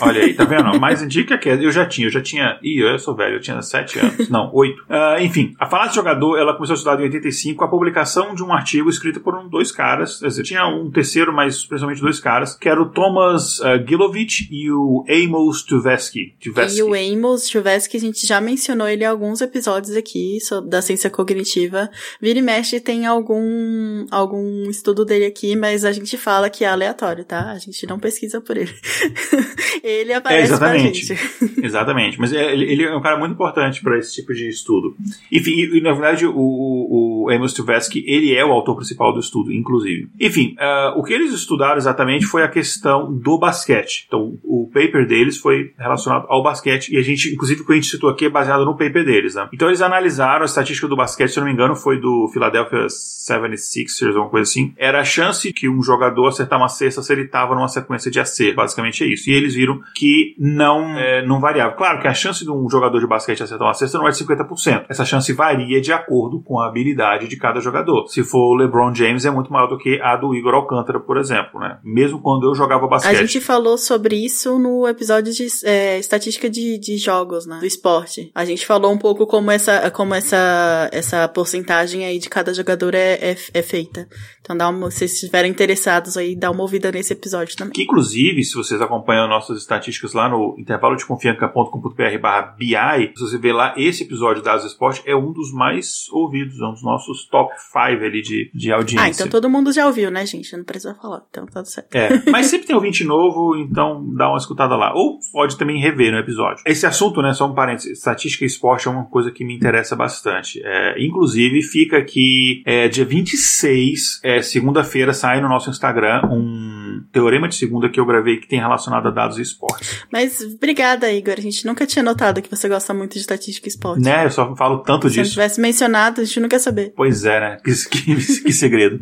Olha aí, tá vendo? Mais indica que eu já tinha, eu já tinha. Ih, eu sou velho, eu tinha 7 anos. Não, 8. Uh, ah, enfim, a falácia de jogador ela começou a estudar em 85 a publicação de um artigo escrito por um, dois caras. Quer dizer, tinha um terceiro, mas principalmente dois caras, que era o Thomas uh, Gilovich e o Amos Tversky. E o Amos Tversky, a gente já mencionou ele em alguns episódios aqui da ciência cognitiva. Vira e mexe tem algum, algum estudo dele aqui, mas a gente fala que é aleatório, tá? A gente não pesquisa por ele. ele aparece é, exatamente. exatamente. Mas é, ele é um cara muito importante para esse tipo de estudo. Enfim, e, na verdade o, o, o Amos Tversky, ele é o autor principal do estudo, inclusive. Enfim, uh, o que eles estudaram exatamente foi a questão do basquete. Então, o paper deles foi relacionado ao basquete e a gente, inclusive, o que a gente citou aqui é baseado no paper deles, né? Então, eles analisaram a estatística do basquete, se eu não me engano, foi do Philadelphia 76ers, alguma coisa assim. Era a chance que um jogador acertar uma cesta se ele estava numa sequência de acerto. Basicamente é isso. E eles viram que não, é, não variava. Claro que a chance de um jogador de basquete acertar uma cesta não é de 50%. Essa chance varia de acordo com a habilidade de cada jogador. Se for o LeBron James, é muito maior do que a do Igor Alcântara, por exemplo, né? Mesmo quando eu jogava basquete. A gente falou sobre isso no episódio de é, estatística de, de jogos, né? Do esporte. A gente falou um pouco como essa, como essa, essa porcentagem aí de cada jogador é, é, é feita. Então, dá uma, se vocês estiverem interessados aí, dá uma ouvida nesse episódio também. Que, inclusive, se vocês acompanham nossas estatísticas lá no intervalo de confianca.com.br barra BI, se você ver lá, esse episódio da Asa Esporte é um dos mais ouvidos, é um dos nossos top 5 ali de, de audiência. Ah, então todo mundo já ouviu, né, gente? Não precisa falar, então tá certo. É, mas sempre tem ouvinte novo, então dá uma escutada lá. Ou pode também rever no episódio. Esse assunto, né, só um parênteses, estatística e esporte é uma coisa que me interessa bastante. É, inclusive, fica aqui é, dia 26, é, segunda-feira, sai no nosso Instagram um teorema de segunda que eu gravei que tem relacionado a dados e esporte. Mas obrigada, Igor. A gente nunca tinha notado que você gosta muito de estatística e esporte. Né, eu só falo tanto Se disso. Se tivesse mencionado, a gente não quer saber. Pois é, né? Que, que, que segredo.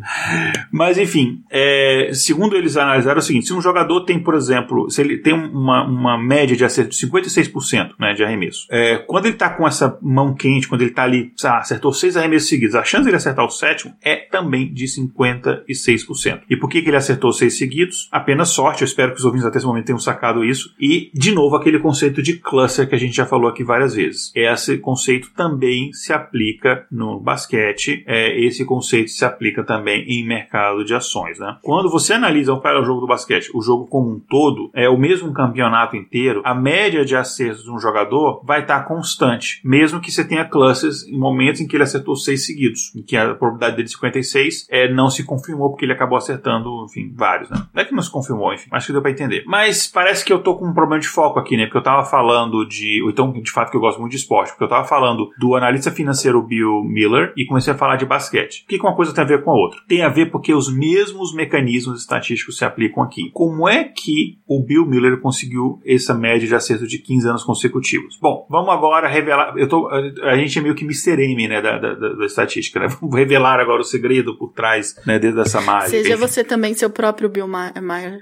Mas enfim, é, segundo eles analisaram é o seguinte: se um jogador tem, por exemplo, se ele tem uma, uma média de acerto de 56% né, de arremesso, é, quando ele tá com essa mão quente, quando ele tá ali, ah, acertou seis arremessos seguidos, a chance de ele acertar o sétimo é também de 56%. E por que, que ele acertou seis seguidos? Apenas sorte, eu espero que os ouvintes até esse momento tenham sacado isso. E, de novo, aquele conceito de cluster que a gente já falou aqui várias vezes. Esse conceito também se aplica no basquete, é, esse conceito se aplica também em mercado de ações. Né? Quando você analisa qual é o jogo do basquete, o jogo como um todo, é o mesmo campeonato inteiro, a média de acertos de um jogador vai estar constante, mesmo que você tenha clusters em momentos em que ele acertou seis seguidos, em que a probabilidade dele de 56 é, não se confirmou porque ele acabou acertando, enfim, vários. Né? Não é que não se confirmou, enfim, acho que deu para entender. Mas parece que eu tô com um problema de foco aqui, né? Porque eu tava falando de. Ou então, de fato, que eu gosto muito de esporte, porque eu tava falando do analista financeiro Bill Miller e comecei a falar de basquete. O que uma coisa tem a ver com a outra? Tem a ver porque os mesmos mecanismos estatísticos se aplicam aqui. Como é que o Bill Miller conseguiu essa média de acerto de 15 anos consecutivos? Bom, vamos agora revelar. Eu tô, a gente é meio que Mr. M, né, da, da, da estatística, né? Vamos revelar agora o segredo por trás, né, dentro dessa mágica. Seja você também seu próprio Bill my, a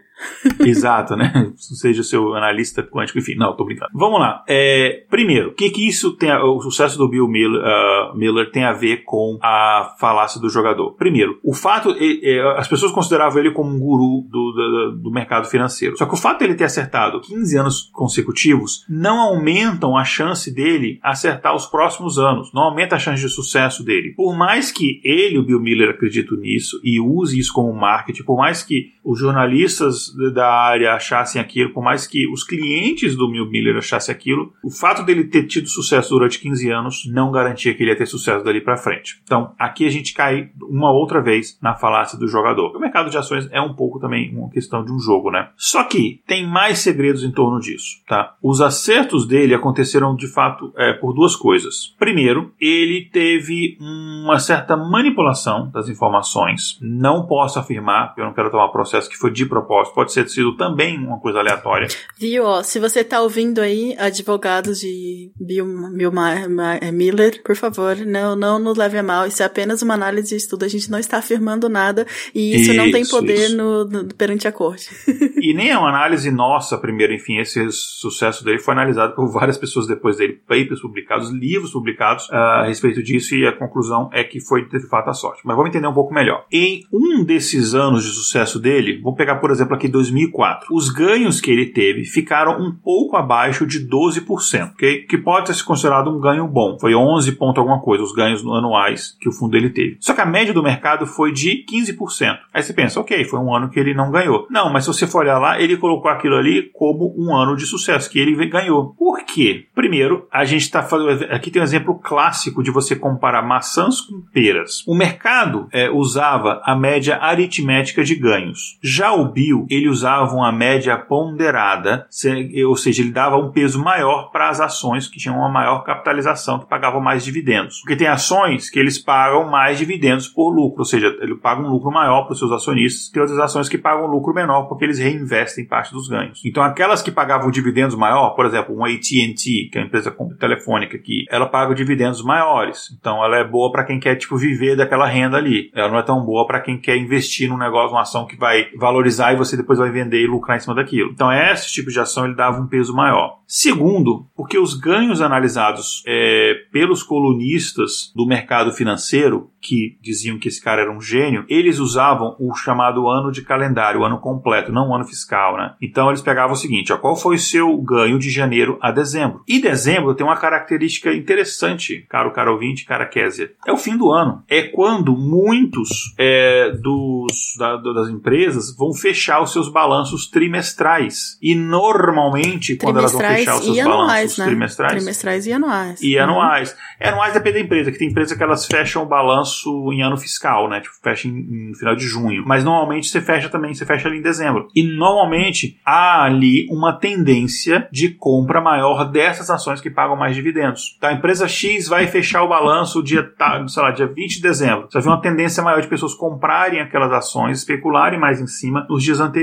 Exato, né? Seja seu analista quântico, enfim. Não, tô brincando. Vamos lá. É, primeiro, o que que isso tem, a, o sucesso do Bill Miller, uh, Miller, tem a ver com a falácia do jogador? Primeiro, o fato, as pessoas consideravam ele como um guru do, do, do mercado financeiro. Só que o fato dele ter acertado 15 anos consecutivos não aumentam a chance dele acertar os próximos anos, não aumenta a chance de sucesso dele. Por mais que ele, o Bill Miller, acredite nisso e use isso como marketing, por mais que os jornalistas da área achassem aquilo, por mais que os clientes do Bill Miller achassem aquilo, o fato dele ter tido sucesso durante 15 anos não garantia que ele ia ter sucesso dali para frente. Então, aqui a gente cai uma outra vez na falácia do jogador. O mercado de ações é um pouco também uma questão de um jogo, né? Só que tem mais segredos em torno disso, tá? Os acertos dele aconteceram de fato é, por duas coisas. Primeiro, ele teve uma certa manipulação das informações. Não posso afirmar, eu não quero tomar processo que foi de propósito, pode ter sido também uma coisa aleatória. Viu? Ó, se você tá ouvindo aí, advogados de Bill, Bill Miller, por favor, não, não nos leve a mal. Isso é apenas uma análise de estudo. A gente não está afirmando nada e isso, isso não tem poder no, no, perante a corte. e nem é uma análise nossa, primeiro, enfim, esse sucesso dele foi analisado por várias pessoas depois dele, papers publicados, livros publicados uh, a respeito disso e a conclusão é que foi de fato a sorte. Mas vamos entender um pouco melhor. Em um desses anos de sucesso dele, vou pegar por exemplo aqui 2004, os ganhos que ele teve ficaram um pouco abaixo de 12%, ok? Que pode ter se considerado um ganho bom. Foi 11 ponto alguma coisa, os ganhos anuais que o fundo dele teve. Só que a média do mercado foi de 15%. Aí você pensa, ok, foi um ano que ele não ganhou. Não, mas se você for olhar lá, ele colocou aquilo ali como um ano de sucesso, que ele ganhou. Por quê? Primeiro, a gente está fazendo. Aqui tem um exemplo clássico de você comparar maçãs com peras. O mercado é, usava a média aritmética de ganhos. Já o Bill, ele usava uma média ponderada, ou seja, ele dava um peso maior para as ações que tinham uma maior capitalização, que pagavam mais dividendos. Porque tem ações que eles pagam mais dividendos por lucro, ou seja, ele paga um lucro maior para os seus acionistas, tem outras ações que pagam um lucro menor porque eles reinvestem parte dos ganhos. Então, aquelas que pagavam dividendos maior, por exemplo, um AT&T, que é uma empresa telefônica aqui, ela paga dividendos maiores. Então, ela é boa para quem quer tipo viver daquela renda ali. Ela não é tão boa para quem quer investir num negócio, uma ação que vai valorizar e você depois vai vender e lucrar em cima daquilo. Então, esse tipo de ação ele dava um peso maior. Segundo, porque os ganhos analisados é, pelos colunistas do mercado financeiro que diziam que esse cara era um gênio, eles usavam o chamado ano de calendário, o ano completo, não o ano fiscal, né? Então eles pegavam o seguinte, ó, qual foi o seu ganho de janeiro a dezembro? E dezembro tem uma característica interessante, caro caro ouvinte, cara Kézia. É o fim do ano. É quando muitos é, dos, da, das empresas vão fechar os seus balanços trimestrais. E normalmente, quando elas vão fechar os seus anuais, balanços né? trimestrais... Trimestrais e anuais. E uhum. anuais. É, anuais depende da empresa, que tem empresa que elas fecham o balanço em ano fiscal, né? Tipo, fecha em, em, final de junho. Mas normalmente você fecha também, você fecha ali em dezembro. E normalmente há ali uma tendência de compra maior dessas ações que pagam mais dividendos. Então a empresa X vai fechar o balanço dia, sei lá, dia 20 de dezembro. Você ver uma tendência maior de pessoas comprarem aquelas ações, especularem mais em cima nos dias anteriores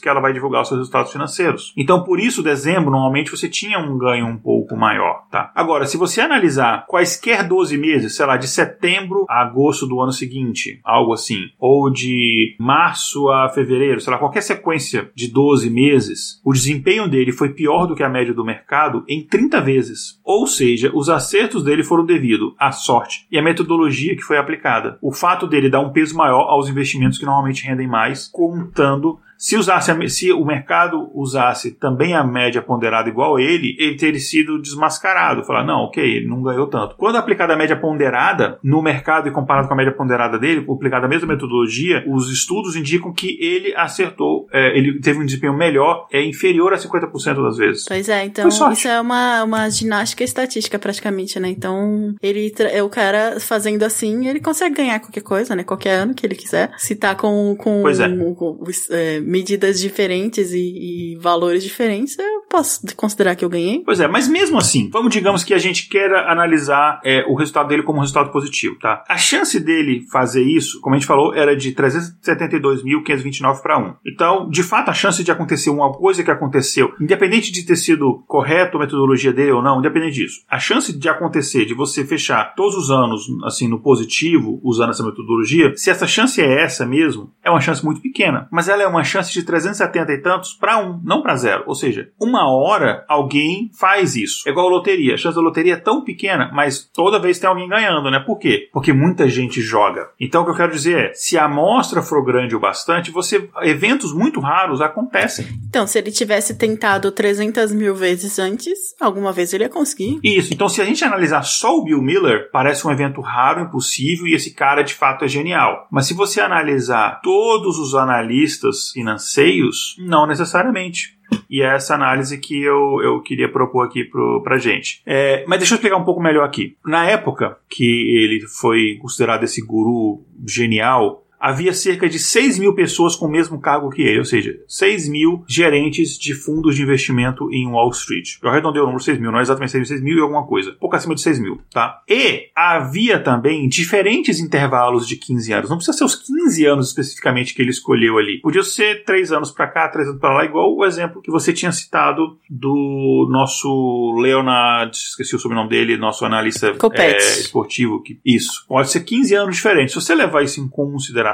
que ela vai divulgar os seus resultados financeiros. Então, por isso, dezembro, normalmente você tinha um ganho um pouco maior, tá? Agora, se você analisar quaisquer 12 meses, sei lá, de setembro a agosto do ano seguinte, algo assim, ou de março a fevereiro, sei lá, qualquer sequência de 12 meses, o desempenho dele foi pior do que a média do mercado em 30 vezes. Ou seja, os acertos dele foram devido à sorte e à metodologia que foi aplicada. O fato dele dar um peso maior aos investimentos que normalmente rendem mais, contando se, usasse, se o mercado usasse também a média ponderada igual a ele, ele teria sido desmascarado. Falar, não, ok, ele não ganhou tanto. Quando aplicada a média ponderada no mercado e comparado com a média ponderada dele, aplicada a mesma metodologia, os estudos indicam que ele acertou, é, ele teve um desempenho melhor, é inferior a 50% das vezes. Pois é, então isso é uma, uma ginástica estatística praticamente, né? Então, ele é o cara fazendo assim, ele consegue ganhar qualquer coisa, né? Qualquer ano que ele quiser. Se tá com, com, é. com, com é, medidas diferentes e, e valores diferentes, é, posso considerar que eu ganhei. Pois é, mas mesmo assim, vamos digamos que a gente queira analisar é, o resultado dele como um resultado positivo, tá? A chance dele fazer isso, como a gente falou, era de 372.529 para 1. Então, de fato, a chance de acontecer uma coisa que aconteceu, independente de ter sido correto a metodologia dele ou não, independente disso, a chance de acontecer, de você fechar todos os anos assim no positivo, usando essa metodologia, se essa chance é essa mesmo, é uma chance muito pequena. Mas ela é uma chance de 370 e tantos para 1, não para zero. Ou seja, uma hora alguém faz isso. É igual a loteria. A chance da loteria é tão pequena, mas toda vez tem alguém ganhando, né? Por quê? Porque muita gente joga. Então o que eu quero dizer é, se a amostra for grande o bastante, você eventos muito raros acontecem. Então, se ele tivesse tentado 300 mil vezes antes, alguma vez ele ia conseguir. Isso. Então, se a gente analisar só o Bill Miller, parece um evento raro, impossível, e esse cara de fato é genial. Mas se você analisar todos os analistas financeiros, não necessariamente. E é essa análise que eu, eu queria propor aqui pro, pra gente. É, mas deixa eu explicar um pouco melhor aqui. Na época que ele foi considerado esse guru genial, havia cerca de 6 mil pessoas com o mesmo cargo que ele, ou seja, 6 mil gerentes de fundos de investimento em Wall Street. Eu arredondei o número 6 mil, não é exatamente 6 mil, 6 mil e alguma coisa, pouco acima de 6 mil, tá? E havia também diferentes intervalos de 15 anos, não precisa ser os 15 anos especificamente que ele escolheu ali, podia ser 3 anos para cá, 3 anos para lá, igual o exemplo que você tinha citado do nosso Leonard, esqueci o sobrenome dele, nosso analista é, esportivo, que, isso, pode ser 15 anos diferentes. Se você levar isso em consideração,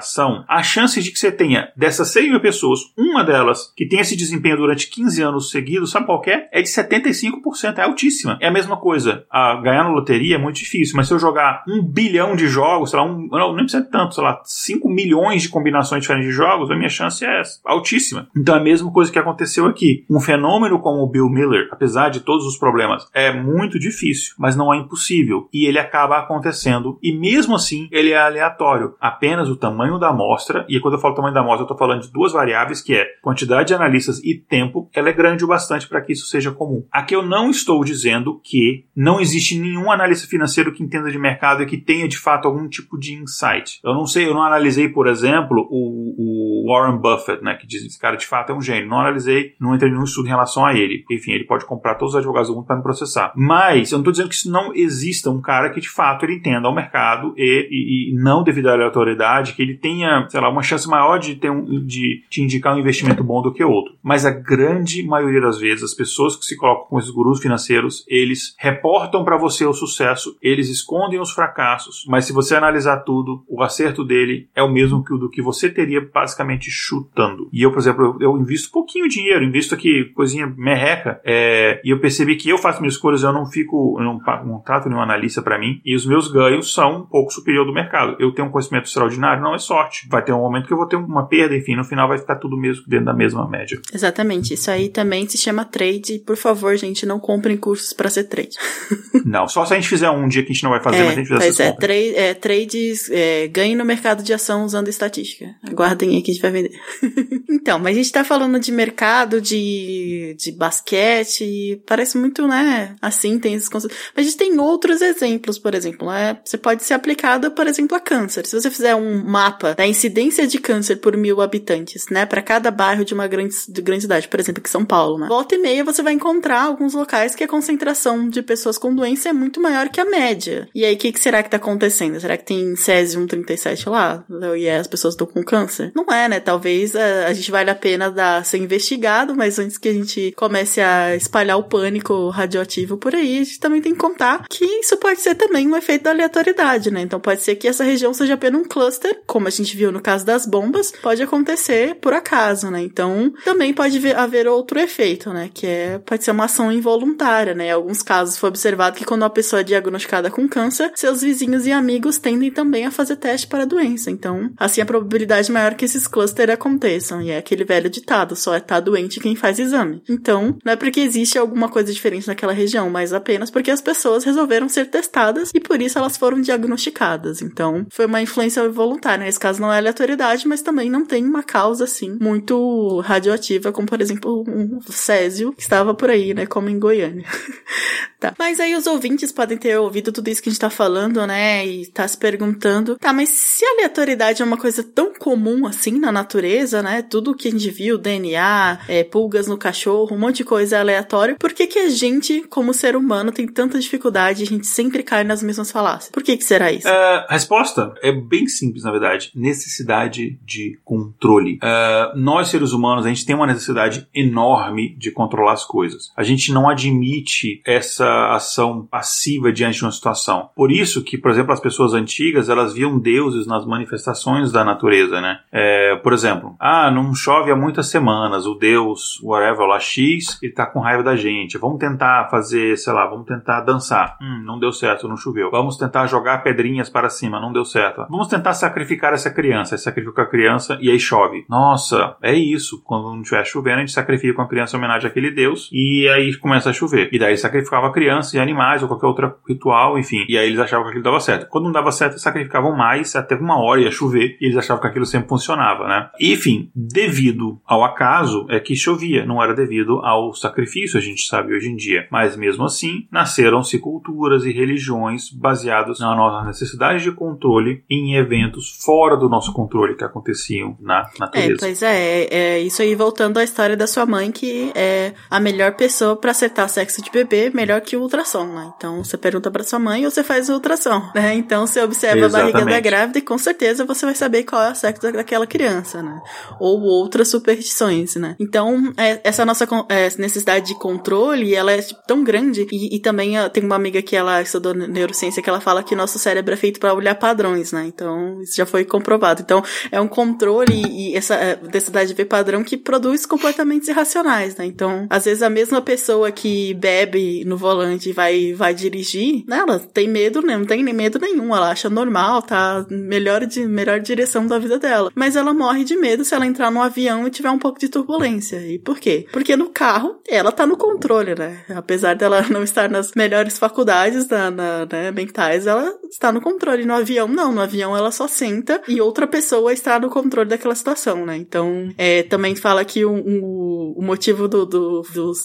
a chance de que você tenha dessas 6 mil pessoas, uma delas que tem esse desempenho durante 15 anos seguidos, sabe qual é? É de 75%, é altíssima. É a mesma coisa. A ganhar na loteria é muito difícil, mas se eu jogar um bilhão de jogos, sei lá, um, não, nem precisa tanto, sei lá, 5 milhões de combinações diferentes de jogos, a minha chance é altíssima. Então é a mesma coisa que aconteceu aqui. Um fenômeno como o Bill Miller, apesar de todos os problemas, é muito difícil, mas não é impossível. E ele acaba acontecendo, e mesmo assim ele é aleatório. Apenas o tamanho tamanho da amostra, e quando eu falo tamanho da amostra, eu estou falando de duas variáveis, que é quantidade de analistas e tempo, ela é grande o bastante para que isso seja comum. Aqui eu não estou dizendo que não existe nenhum analista financeiro que entenda de mercado e que tenha de fato algum tipo de insight. Eu não sei, eu não analisei, por exemplo, o, o Warren Buffett, né, que diz que esse cara de fato é um gênio. Não analisei, não entrei nenhum estudo em relação a ele. Enfim, ele pode comprar todos os advogados do mundo para me processar. Mas eu não estou dizendo que isso não exista um cara que de fato ele entenda o mercado e, e, e não devido à aleatoriedade, que ele tenha, sei lá, uma chance maior de, ter um, de te indicar um investimento bom do que outro. Mas a grande maioria das vezes, as pessoas que se colocam com esses gurus financeiros, eles reportam para você o sucesso, eles escondem os fracassos, mas se você analisar tudo, o acerto dele é o mesmo que o do que você teria basicamente chutando. E eu, por exemplo, eu, invisto pouquinho dinheiro, invisto aqui coisinha merreca, é, e eu percebi que eu faço minhas escolhas, eu não fico, eu não, não trato nenhum analista para mim, e os meus ganhos são um pouco superior do mercado. Eu tenho um conhecimento extraordinário? Não, é sorte. Vai ter um momento que eu vou ter uma perda, enfim, no final vai ficar tudo mesmo dentro da mesma média. Exatamente. Isso aí também se chama trade. Por favor, gente, não comprem cursos para ser trade. não, só se a gente fizer um dia que a gente não vai fazer, é, mas a gente fizer pois é, tra é, trades é, ganhe no mercado de ação usando estatística. Aguardem aí que a gente vai vender. então, mas a gente tá falando de mercado, de, de basquete, parece muito, né, assim, tem esses conceitos. Mas a gente tem outros exemplos, por exemplo, né? Você pode ser aplicado, por exemplo, a câncer. Se você fizer um mapa da incidência de câncer por mil habitantes, né, para cada bairro de uma grande, de grande cidade, por exemplo, que São Paulo, né? Volta e meia você vai encontrar alguns locais que a concentração de pessoas com doença é muito maior que a média. E aí, o que, que, será que tá acontecendo? Será que tem Césio 137 lá? E as pessoas estão com câncer? Não é, né? Talvez a, é, a gente vale a pena dar, ser investigado, mas antes que a gente comece a espalhar o pânico radioativo por aí, a gente também tem que contar que isso pode ser também um efeito da aleatoriedade, né? Então pode ser que essa região seja apenas um cluster, como a gente viu no caso das bombas, pode acontecer por acaso, né? Então também pode haver outro efeito, né? Que é, pode ser uma ação involuntária, né? Em alguns casos foi observado que quando uma pessoa é diagnosticada com câncer, seus vizinhos e amigos tendem também a fazer teste para a doença. Então, assim, a probabilidade maior que esses clusters aconteçam. E é aquele velho ditado, só é tá doente quem faz exame. Então, não é porque existe alguma coisa diferente naquela região, mas apenas porque as pessoas resolveram ser testadas e por isso elas foram diagnosticadas. Então, foi uma influência voluntária. Né? Esse caso não é aleatoriedade, mas também não tem uma causa, assim, muito radioativa, como, por exemplo, um césio que estava por aí, né? Como em Goiânia. tá. Mas aí os ouvintes podem ter ouvido tudo isso que a gente tá falando, né? E tá se perguntando, tá, mas se a aleatoriedade é uma coisa tão comum assim na natureza, né? Tudo que a gente viu, DNA, é, pulgas no cachorro, um monte de coisa aleatória, por que que a gente, como ser humano, tem tanta dificuldade a gente sempre cai nas mesmas falácias? Por que que será isso? Uh, resposta é bem simples, na verdade. Necessidade de controle. Uh, nós, seres humanos, a gente tem uma necessidade enorme de controlar as coisas. A gente não admite essa ação passiva diante de uma situação. Por isso que, por exemplo, as pessoas antigas, elas viam deuses nas manifestações da natureza, né? É, por exemplo, ah, não chove há muitas semanas, o deus, whatever, lá X, ele tá com raiva da gente. Vamos tentar fazer, sei lá, vamos tentar dançar. Hum, não deu certo, não choveu. Vamos tentar jogar pedrinhas para cima, não deu certo. Vamos tentar sacrificar essa criança. Aí sacrifica a criança e aí chove. Nossa, é isso. Quando não estiver chovendo, a gente sacrifica uma criança em homenagem àquele deus e aí começa a chover. E daí sacrificava a criança e animais ou qualquer outro ritual, enfim. E aí eles achavam que aquilo dava certo. Quando não dava certo, eles sacrificavam mais, até uma hora ia chover e eles achavam que aquilo sempre funcionava, né? Enfim, devido ao acaso é que chovia, não era devido ao sacrifício, a gente sabe hoje em dia. Mas mesmo assim, nasceram-se culturas e religiões baseadas na nossa necessidade de controle em eventos fora do nosso controle que aconteciam na natureza. É, pois é, é, é isso aí voltando à história da sua mãe, que é a melhor pessoa para acertar sexo de bebê, melhor que o ultrassom, né? Então você pergunta para sua mãe ou você faz o ultrassom, né? Então você observa Exatamente. a barriga da grávida e com certeza você vai saber qual é o sexo daquela criança, né? Ou outras superstições, né? Então, é, essa nossa é, necessidade de controle, ela é tipo, tão grande e, e também tem uma amiga que ela estudou neurociência que ela fala que nosso cérebro é feito para olhar padrões, né? Então, isso já foi comprovado. Então, é um controle e, essa é, necessidade de ver padrão que produz comportamentos irracionais, né? Então, às vezes a mesma pessoa que bebe no volante e vai, vai dirigir, né? Ela tem medo, né? Não tem nem medo nenhum. Ela acha normal, tá melhor, de, melhor direção da vida dela. Mas ela morre de medo se ela entrar num avião e tiver um pouco de turbulência. E por quê? Porque no carro, ela tá no controle, né? Apesar dela não estar nas melhores faculdades da, na, né, mentais, ela está no controle. No avião, não. No avião, ela só senta e outra pessoa está no controle daquela situação, né? Então, é, também fala que o, o, o motivo do, do,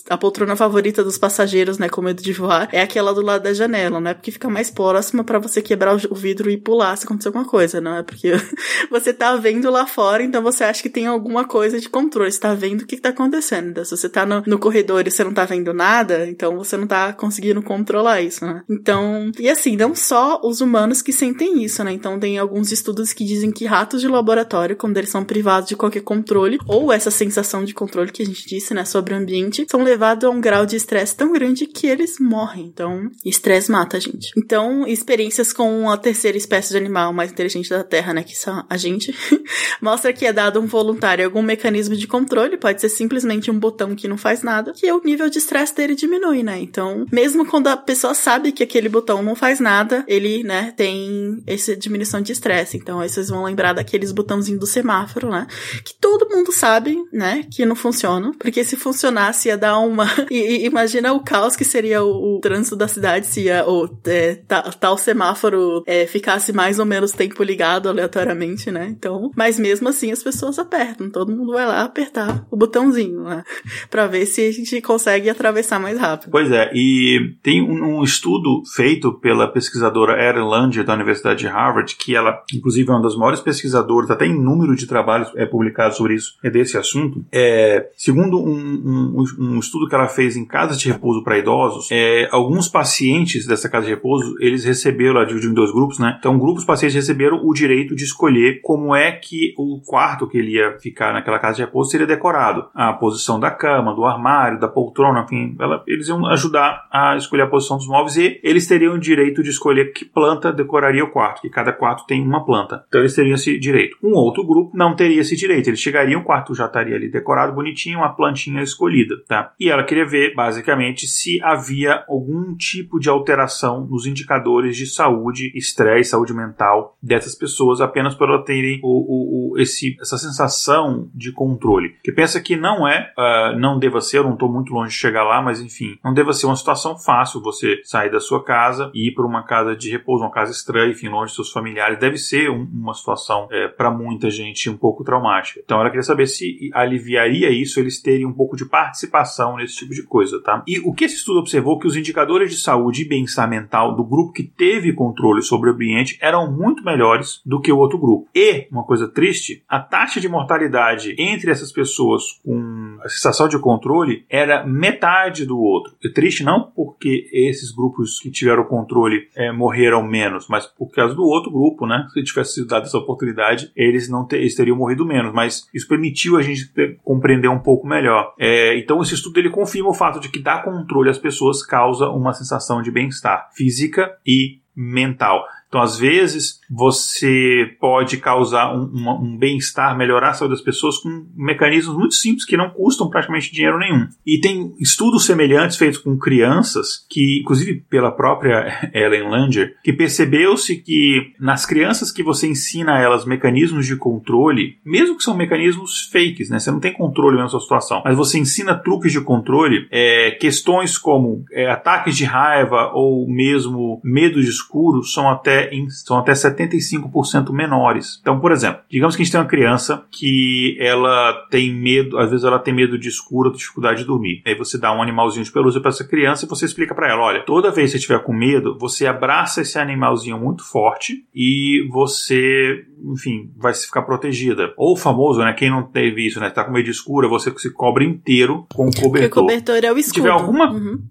a poltrona favorita dos passageiros, né, com medo de voar, é aquela do lado da janela, né? Porque fica mais próxima para você quebrar o vidro e pular se acontecer alguma coisa, não é? Porque você tá vendo lá fora, então você acha que tem alguma coisa de controle, você tá vendo o que, que tá acontecendo. Então, se você tá no, no corredor e você não tá vendo nada, então você não tá conseguindo controlar isso, né? Então, e assim, não só os humanos que sentem isso, né? Então, tem alguns estudos que dizem que ratos de laboratório, quando eles são privados de qualquer controle, ou essa sensação de controle que a gente disse, né, sobre o ambiente, são levados a um grau de estresse tão grande que eles morrem. Então, estresse mata a gente. Então, experiências com a terceira espécie de animal mais inteligente da Terra, né, que são a gente, mostra que é dado um voluntário algum mecanismo de controle, pode ser simplesmente um botão que não faz nada, que o nível de estresse dele diminui, né? Então, mesmo quando a pessoa sabe que aquele botão não faz nada, ele, né, tem essa diminuição de estresse. Então, vocês vão lembrar daqueles botãozinhos do semáforo, né? Que todo mundo sabe, né, que não funcionam, porque se funcionasse ia dar uma. E, e, imagina o caos que seria o, o trânsito da cidade se ia, o é, tal semáforo é, ficasse mais ou menos tempo ligado aleatoriamente, né? Então, mas mesmo assim as pessoas apertam, todo mundo vai lá apertar o botãozinho, né? Pra ver se a gente consegue atravessar mais rápido. Pois é, e tem um, um estudo feito pela pesquisadora Erin Langer da Universidade de Harvard, que ela, inclusive, é uma das maiores pesquisadoras, até em número de trabalhos é publicado sobre isso, é desse assunto. É, segundo um, um, um estudo que ela fez em casas de repouso para idosos, é, alguns pacientes dessa casa de repouso, eles receberam, ela dividiu em dois grupos, né? Então, grupos pacientes receberam o direito de escolher como é que o quarto que ele ia ficar naquela casa de repouso seria decorado. A posição da cama, do armário, da poltrona, enfim, ela, eles iam ajudar a escolher a posição dos móveis e eles teriam o direito de escolher que planta decoraria o quarto, que cada quarto tem uma planta. Então, eles teriam esse direito. Um outro grupo não teria esse direito. Eles chegariam, o quarto já estaria ali decorado, bonitinho, uma plantinha escolhida, tá? E ela queria ver, basicamente, se havia algum tipo de alteração nos indicadores de saúde, estresse, saúde mental dessas pessoas, apenas por elas terem o, o, o, esse, essa sensação de controle. Que pensa que não é, uh, não deva ser, eu não estou muito longe de chegar lá, mas enfim, não deva ser uma situação fácil você sair da sua casa e ir para uma casa de repouso, uma casa estranha, enfim, longe dos seus familiares. Deve ser um, uma situação é, para muita gente um pouco traumática. Então ela queria saber se aliviaria isso eles terem um pouco de participação nesse tipo de coisa, tá? E o que esse estudo observou que os indicadores de saúde e bem-estar mental do grupo que teve controle sobre o ambiente eram muito melhores do que o outro grupo. E, uma coisa triste, a taxa de mortalidade entre essas pessoas com a sensação de controle era metade do outro. É triste não porque esses grupos que tiveram controle é, morreram menos, mas por causa do outro grupo, né? Se tivesse sido dado essa oportunidade, eles não ter, eles teriam morrido menos. Mas isso permitiu a gente ter, compreender um pouco melhor. É, então esse estudo ele confirma o fato de que dar controle às pessoas causa uma sensação de bem-estar física e mental. Então, às vezes, você pode causar um, um, um bem-estar, melhorar a saúde das pessoas com mecanismos muito simples que não custam praticamente dinheiro nenhum. E tem estudos semelhantes feitos com crianças, que, inclusive pela própria Ellen Langer, que percebeu-se que nas crianças que você ensina a elas mecanismos de controle, mesmo que são mecanismos fakes, né? Você não tem controle na sua situação, mas você ensina truques de controle, é, questões como é, ataques de raiva ou mesmo medo de escuro são até em, são até 75% menores. Então, por exemplo, digamos que a gente tem uma criança que ela tem medo, às vezes ela tem medo de escuro, dificuldade de dormir. Aí você dá um animalzinho de pelúcia para essa criança e você explica para ela, olha, toda vez que você estiver com medo, você abraça esse animalzinho muito forte e você, enfim, vai ficar protegida. Ou o famoso, né, quem não teve isso, né, tá com medo de escuro, você se cobre inteiro com o cobertor. Porque o cobertor é o escuro. Se tiver alguma uhum.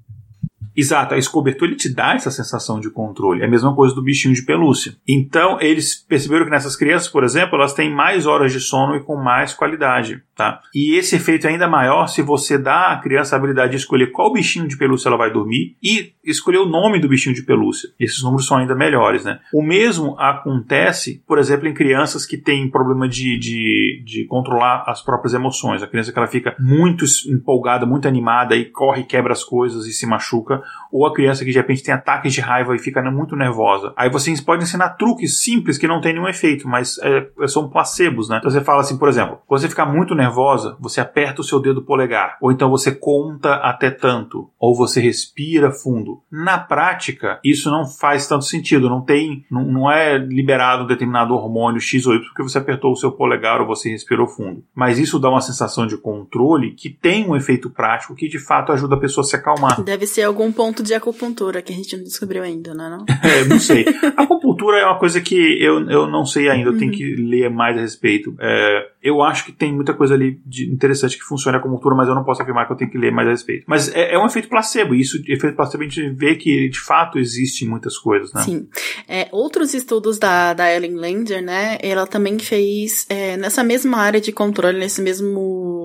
Exato, esse cobertor ele te dá essa sensação de controle. É a mesma coisa do bichinho de pelúcia. Então, eles perceberam que nessas crianças, por exemplo, elas têm mais horas de sono e com mais qualidade, tá? E esse efeito é ainda maior se você dá à criança a habilidade de escolher qual bichinho de pelúcia ela vai dormir e escolher o nome do bichinho de pelúcia. Esses números são ainda melhores, né? O mesmo acontece, por exemplo, em crianças que têm problema de, de, de controlar as próprias emoções. A criança que ela fica muito empolgada, muito animada e corre, quebra as coisas e se machuca ou a criança que de repente tem ataques de raiva e fica muito nervosa. Aí vocês podem ensinar truques simples que não tem nenhum efeito, mas é, são placebos, né? Então você fala assim, por exemplo, quando você ficar muito nervosa, você aperta o seu dedo polegar, ou então você conta até tanto, ou você respira fundo. Na prática, isso não faz tanto sentido, não tem, não, não é liberado um determinado hormônio X ou Y porque você apertou o seu polegar ou você respirou fundo. Mas isso dá uma sensação de controle que tem um efeito prático que de fato ajuda a pessoa a se acalmar. Deve ser algum ponto de acupuntura que a gente não descobriu ainda, não é? Não? é, não sei. A acupuntura é uma coisa que eu, eu não sei ainda, eu uhum. tenho que ler mais a respeito. É, eu acho que tem muita coisa ali de interessante que funciona a acupuntura, mas eu não posso afirmar que eu tenho que ler mais a respeito. Mas é, é um efeito placebo, e isso, efeito placebo, a gente vê que de fato existe muitas coisas, né? Sim. É, outros estudos da, da Ellen Lander, né, ela também fez é, nessa mesma área de controle, nesse mesmo,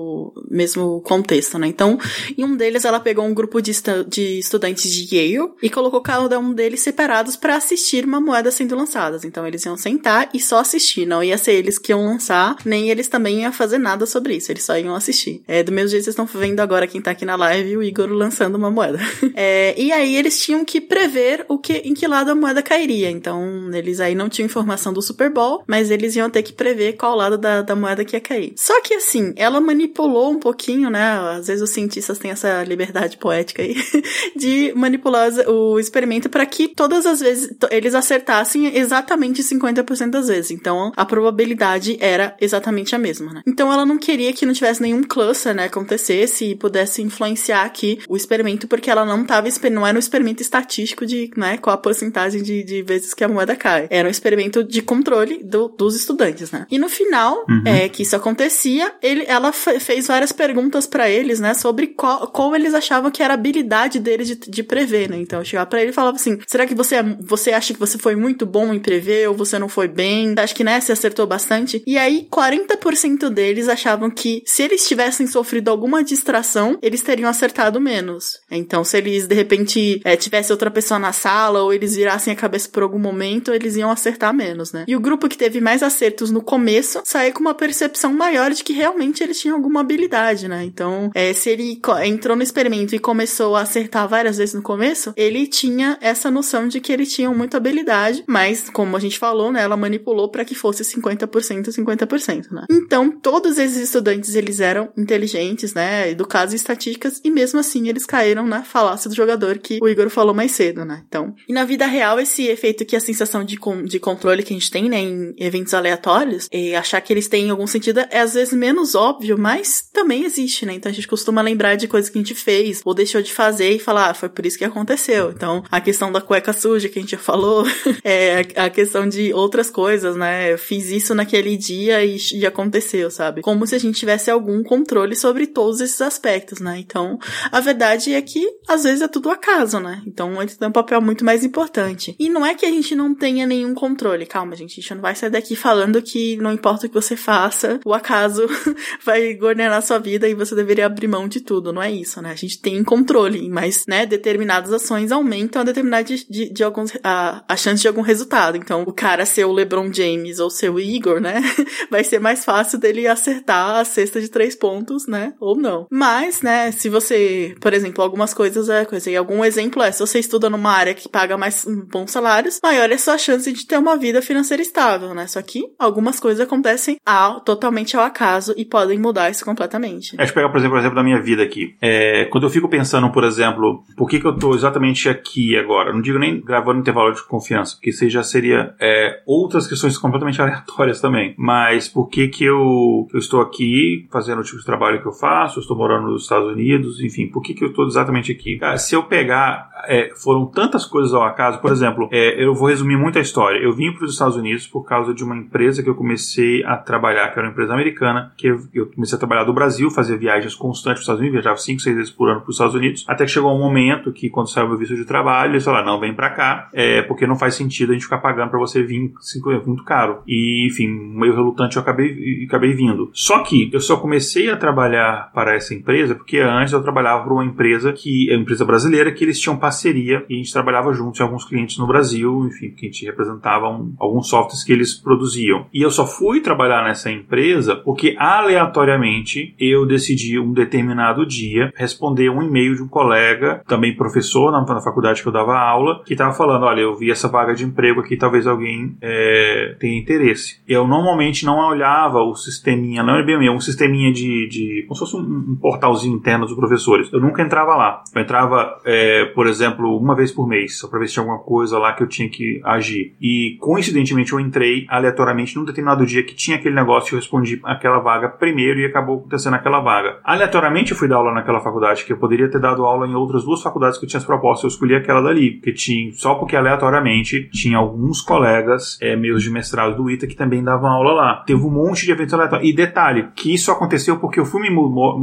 mesmo contexto, né? Então, em um deles ela pegou um grupo de, estu de estudantes de Yale e colocou cada um deles separados para assistir uma moeda sendo lançada. Então, eles iam sentar e só assistir, não ia ser eles que iam lançar, nem eles também iam fazer nada sobre isso, eles só iam assistir. É, do mesmo jeito vocês estão vendo agora quem tá aqui na live, o Igor lançando uma moeda. é, e aí eles tinham que prever o que, em que lado a moeda cairia. Então, eles aí não tinham informação do Super Bowl, mas eles iam ter que prever qual lado da, da moeda que ia cair. Só que assim, ela manipulou um pouquinho, né? Às vezes os cientistas têm essa liberdade poética aí de manipular o experimento para que todas as vezes eles acertassem exatamente 50% das vezes. Então, a probabilidade era exatamente a mesma, né? Então, ela não queria que não tivesse nenhum cluster, né, acontecesse e pudesse influenciar aqui o experimento, porque ela não tava, não era um experimento estatístico de, né, qual a porcentagem de, de vezes que a moeda cai. Era um experimento de controle do, dos estudantes, né? E no final, uhum. é, que isso acontecia, ele, ela fez várias perguntas para eles, né, sobre qual, qual eles achavam que era a habilidade deles de, de prever, né? Então eu chegava pra ele e falava assim: será que você, é, você acha que você foi muito bom em prever ou você não foi bem? Acho que né, você acertou bastante. E aí, 40% deles achavam que se eles tivessem sofrido alguma distração, eles teriam acertado menos. Então, se eles de repente é, tivesse outra pessoa na sala ou eles virassem a cabeça por algum momento, eles iam acertar menos, né? E o grupo que teve mais acertos no começo saiu com uma percepção maior de que realmente eles tinham alguma habilidade né? Então, é, se ele entrou no experimento e começou a acertar várias vezes no começo, ele tinha essa noção de que ele tinha muita habilidade, mas, como a gente falou, né, ela manipulou para que fosse 50% 50%, né? Então, todos esses estudantes, eles eram inteligentes, né, educados em estatísticas, e mesmo assim eles caíram na falácia do jogador que o Igor falou mais cedo, né? Então, e na vida real, esse efeito que a sensação de, de controle que a gente tem, né, em eventos aleatórios, e achar que eles têm algum sentido é às vezes menos óbvio, mas também existe, né? Então a gente costuma lembrar de coisas que a gente fez ou deixou de fazer e falar, ah, foi por isso que aconteceu. Então, a questão da cueca suja que a gente já falou, é a questão de outras coisas, né? Eu fiz isso naquele dia e, e aconteceu, sabe? Como se a gente tivesse algum controle sobre todos esses aspectos, né? Então, a verdade é que às vezes é tudo acaso, né? Então, ele tem um papel muito mais importante. E não é que a gente não tenha nenhum controle. Calma, gente, a gente não vai sair daqui falando que não importa o que você faça, o acaso vai governar sua vida e você deveria abrir mão de tudo. Não é isso, né? A gente tem controle, mas, né, determinadas ações aumentam a determinada de, de, de alguns, a, a chance de algum resultado. Então, o cara ser o LeBron James ou ser o Igor, né, vai ser mais fácil dele acertar a cesta de três pontos, né, ou não. Mas, né, se você, por exemplo, algumas coisas é coisa, e algum exemplo é, se você estuda numa área que paga mais bons salários, maior é a sua chance de ter uma vida financeira estável, né? Só que algumas coisas acontecem ao, totalmente ao acaso e podem mudar isso completamente. É, deixa eu pegar, por exemplo, o exemplo da minha vida aqui. É, quando eu fico pensando, por exemplo, por que, que eu tô exatamente aqui agora? Não digo nem gravando intervalo de confiança, porque isso já seria é, outras questões completamente aleatórias também. Mas por que que eu, eu estou aqui fazendo o tipo de trabalho que eu faço? Eu estou morando nos Estados Unidos, enfim, por que que eu estou exatamente aqui? Se eu pegar, é, foram tantas coisas ao acaso, por exemplo, é, eu vou resumir muito a história. Eu vim para os Estados Unidos por causa de uma empresa que eu comecei a trabalhar, que era uma empresa americana, que eu comecei a trabalhar do Brasil, fazer viagens constantes para os Estados Unidos, viajava 5, 6 vezes por ano para os Estados Unidos, até que chegou um momento que, quando saiu meu visto de trabalho, eles falaram, não, vem para cá, é, porque não faz sentido a gente ficar pagando para você vir, é muito caro. E, enfim, meio relutante eu acabei, acabei vindo. Só que eu só comecei a trabalhar para essa empresa porque antes eu trabalhava para uma empresa que é uma empresa brasileira que eles tinham parceria e a gente trabalhava juntos em alguns clientes no Brasil, enfim, que a gente representava um, alguns softwares que eles produziam. E eu só fui trabalhar nessa empresa porque aleatoriamente eu decidi um determinado dia responder um e-mail de um colega, também professor na, na faculdade que eu dava aula, que estava falando: olha, eu vi essa vaga de emprego aqui, talvez alguém é, tenha interesse. Eu normalmente não olhava o sisteminha, não é bem um sisteminha de, de como se fosse um, um, portalzinho interno dos professores. Eu nunca entrava lá. Eu entrava, é, por exemplo, uma vez por mês, só para ver se tinha alguma coisa lá que eu tinha que agir. E coincidentemente eu entrei aleatoriamente num determinado dia que tinha aquele negócio eu respondi aquela vaga primeiro e acabou acontecendo aquela vaga. Aleatoriamente eu fui dar aula naquela faculdade, que eu poderia ter dado aula em outras duas faculdades que eu tinha as propostas, eu escolhi aquela dali, porque tinha, só porque aleatoriamente tinha alguns colegas é, meus de mestrado do ITA que também davam aula lá. Teve um monte de eventos aleatórios. E detalhe, que isso aconteceu porque eu fui me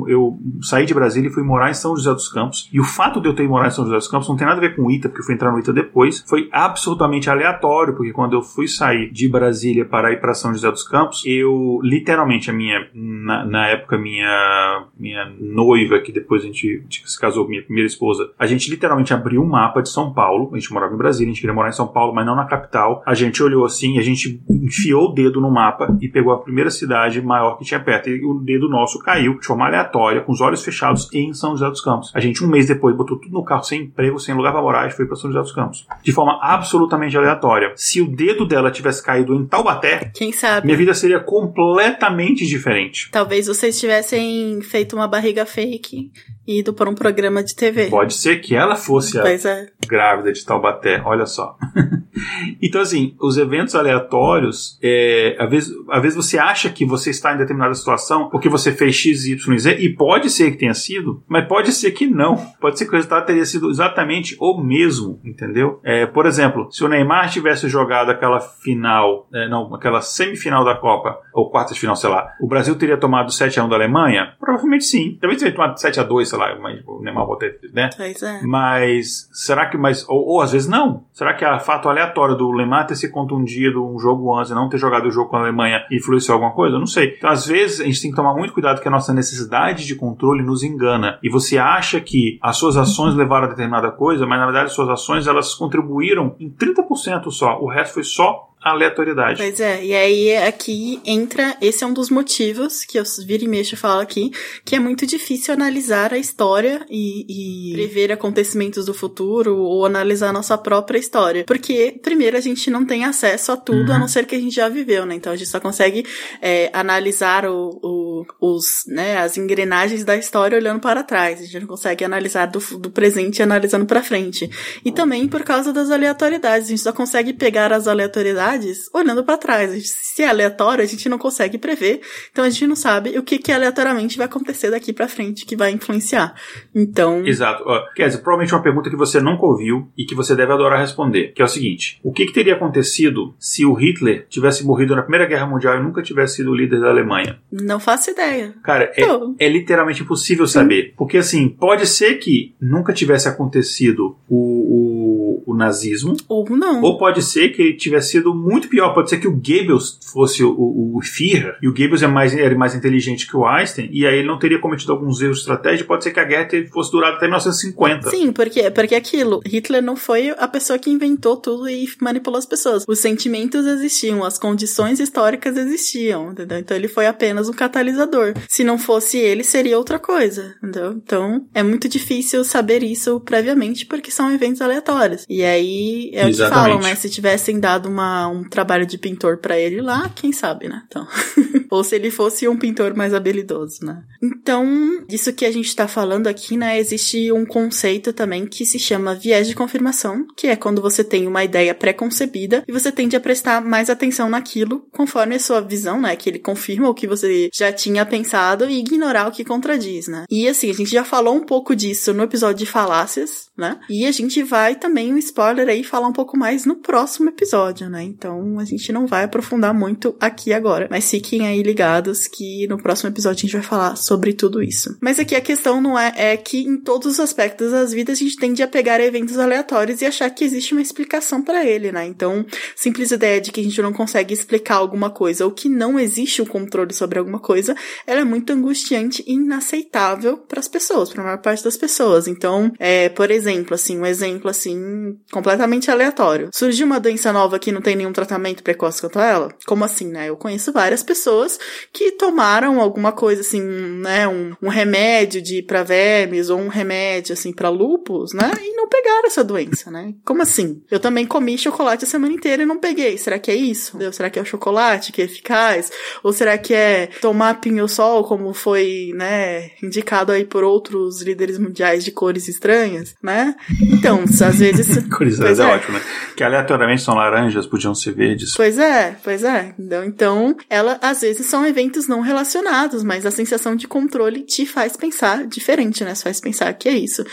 eu saí de Brasília e fui morar em São José dos Campos. E o fato de eu ter morado em São José dos Campos não tem nada a ver com o ITA, porque eu fui entrar no ITA depois. Foi absolutamente aleatório, porque quando eu fui sair de Brasília para ir para São José dos Campos, eu literalmente a minha na, na época minha minha noiva que depois a gente, se casou, minha primeira esposa, a gente literalmente abriu um mapa de São Paulo. A gente morava em Brasília, a gente queria morar em São Paulo, mas não na capital. A gente olhou assim, a gente enfiou o dedo no mapa e pegou a primeira cidade maior que tinha perto. E o dedo nosso caiu de forma aleatória, com os olhos fechados, em São José dos Campos. A gente, um mês depois, botou tudo no carro, sem emprego, sem lugar para morar, e foi para São José dos Campos. De forma absolutamente aleatória. Se o dedo dela tivesse caído em Taubaté, quem sabe? Minha vida seria completamente diferente. Talvez vocês tivessem feito uma barriga fake ido para um programa de TV. Pode ser que ela fosse a é. grávida de Taubaté, olha só. então, assim, os eventos aleatórios, é, às, vezes, às vezes você acha que você está em determinada situação porque você fez X, Y, Z, e pode ser que tenha sido, mas pode ser que não. Pode ser que o resultado teria sido exatamente o mesmo, entendeu? É, por exemplo, se o Neymar tivesse jogado aquela final, é, não, aquela semifinal da Copa, ou quartas de final, sei lá, o Brasil teria tomado 7x1 da Alemanha? Provavelmente sim. Talvez teria tomado 7x2, sei lá, mas o Neymar voltou, né? Pois é. Mas será que, mas, ou, ou às vezes não? Será que a fato aleatório do Neymar ter se contundido um jogo antes e não ter jogado o jogo com a Alemanha influenciou alguma coisa? Eu não sei. Então, às vezes, a gente tem que tomar muito cuidado que a nossa necessidade de controle nos engana. E você acha que as suas ações levaram a determinada coisa, mas na verdade as suas ações elas contribuíram em 30% só. O resto foi só aleatoriedade. Pois é, e aí aqui entra, esse é um dos motivos que eu vira e mexo falo aqui, que é muito difícil analisar a história e, e prever acontecimentos do futuro ou analisar a nossa própria história. Porque, primeiro, a gente não tem acesso a tudo, uhum. a não ser que a gente já viveu, né? Então a gente só consegue é, analisar o, o, os, né, as engrenagens da história olhando para trás. A gente não consegue analisar do, do presente analisando para frente. E também por causa das aleatoriedades. A gente só consegue pegar as aleatoriedades olhando para trás. Se é aleatório, a gente não consegue prever. Então a gente não sabe o que, que aleatoriamente vai acontecer daqui para frente que vai influenciar. Então. Exato. Uh, dizer, provavelmente uma pergunta que você nunca ouviu e que você deve adorar responder, que é o seguinte: o que, que teria acontecido se o Hitler tivesse morrido na Primeira Guerra Mundial e nunca tivesse sido líder da Alemanha? Não faço ideia. Cara, é, é, literalmente impossível saber. Porque assim, pode ser que nunca tivesse acontecido o, o, o nazismo. Ou não. Ou pode ser que tivesse sido muito pior. Pode ser que o Goebbels fosse o, o, o Führer, e o Goebbels é mais, era mais inteligente que o Einstein, e aí ele não teria cometido alguns erros de estratégia. Pode ser que a guerra fosse durar até 1950. Sim, porque, porque aquilo, Hitler não foi a pessoa que inventou tudo e manipulou as pessoas. Os sentimentos existiam, as condições históricas existiam, entendeu? Então ele foi apenas um catalisador. Se não fosse ele, seria outra coisa, entendeu? Então é muito difícil saber isso previamente porque são eventos aleatórios. E aí é Exatamente. o que falam, né? Se tivessem dado uma, um trabalho de pintor para ele lá, quem sabe, né? Então. Ou se ele fosse um pintor mais habilidoso, né? Então, isso que a gente tá falando aqui, né? Existe um conceito também que se chama viés de confirmação, que é quando você tem uma ideia pré-concebida e você tende a prestar mais atenção naquilo conforme a sua visão, né? Que ele confirma o que você já tinha pensado e ignorar o que contradiz, né? E assim, a gente já falou um pouco disso no episódio de falácias, né? E a gente vai também, um spoiler aí, falar um pouco mais no próximo episódio, né? Então a gente não vai aprofundar muito aqui agora, mas fiquem aí ligados que no próximo episódio a gente vai falar sobre tudo isso. Mas aqui a questão não é, é que em todos os aspectos das vidas a gente tende a pegar eventos aleatórios e achar que existe uma explicação para ele, né? Então, simples ideia de que a gente não consegue explicar alguma coisa ou que não existe o um controle sobre alguma coisa, ela é muito angustiante e inaceitável para as pessoas, para a maior parte das pessoas. Então, é, por exemplo, assim, um exemplo assim completamente aleatório. Surgiu uma doença nova que não tem nenhum tratamento precoce contra ela? Como assim, né? Eu conheço várias pessoas que tomaram alguma coisa assim, né, um, um remédio de para vermes ou um remédio assim para lupus, né? E não pegaram essa doença, né? Como assim? Eu também comi chocolate a semana inteira e não peguei. Será que é isso? Será que é o chocolate que é eficaz? Ou será que é tomar pinho-sol como foi, né, indicado aí por outros líderes mundiais de cores estranhas, né? Então, às vezes estranhas é, é ótimo, né? Que aleatoriamente são laranjas, podiam ser verdes. Pois é, pois é. Então, então ela às vezes são eventos não relacionados, mas a sensação de controle te faz pensar diferente, né? Você faz pensar que é isso.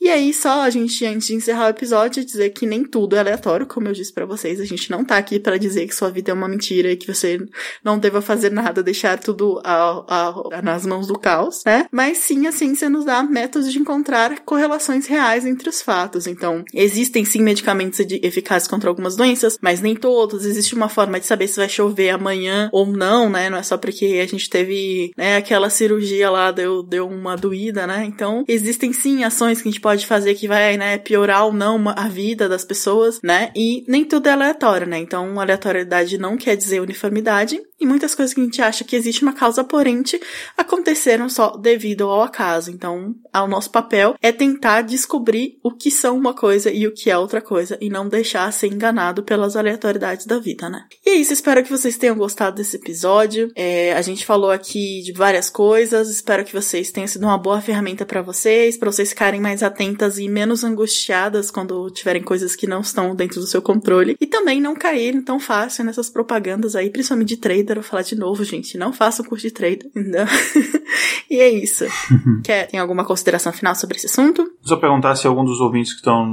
E aí, só a gente, antes de encerrar o episódio, dizer que nem tudo é aleatório, como eu disse para vocês. A gente não tá aqui para dizer que sua vida é uma mentira e que você não deva fazer nada, deixar tudo a, a, a, nas mãos do caos, né? Mas sim, a ciência nos dá métodos de encontrar correlações reais entre os fatos. Então, existem sim medicamentos eficazes contra algumas doenças, mas nem todos. Existe uma forma de saber se vai chover amanhã ou não, né? Não é só porque a gente teve, né, aquela cirurgia lá, deu, deu uma doída, né? Então, existem sim ações que a gente pode fazer que vai, né, piorar ou não a vida das pessoas, né? E nem tudo é aleatório, né? Então, aleatoriedade não quer dizer uniformidade, e muitas coisas que a gente acha que existe uma causa aparente aconteceram só devido ao acaso. Então, o nosso papel é tentar descobrir o que são uma coisa e o que é outra coisa e não deixar ser enganado pelas aleatoriedades da vida, né? E é isso, espero que vocês tenham gostado desse episódio. É, a gente falou aqui de várias coisas, espero que vocês tenham sido uma boa ferramenta para vocês, para vocês ficarem mais atentas e menos angustiadas quando tiverem coisas que não estão dentro do seu controle e também não caírem tão fácil nessas propagandas aí, principalmente de trader vou falar de novo, gente. Não faça o curso de trader, entendeu? e é isso. Quer, tem alguma consideração final sobre esse assunto? Só perguntar se algum dos ouvintes que estão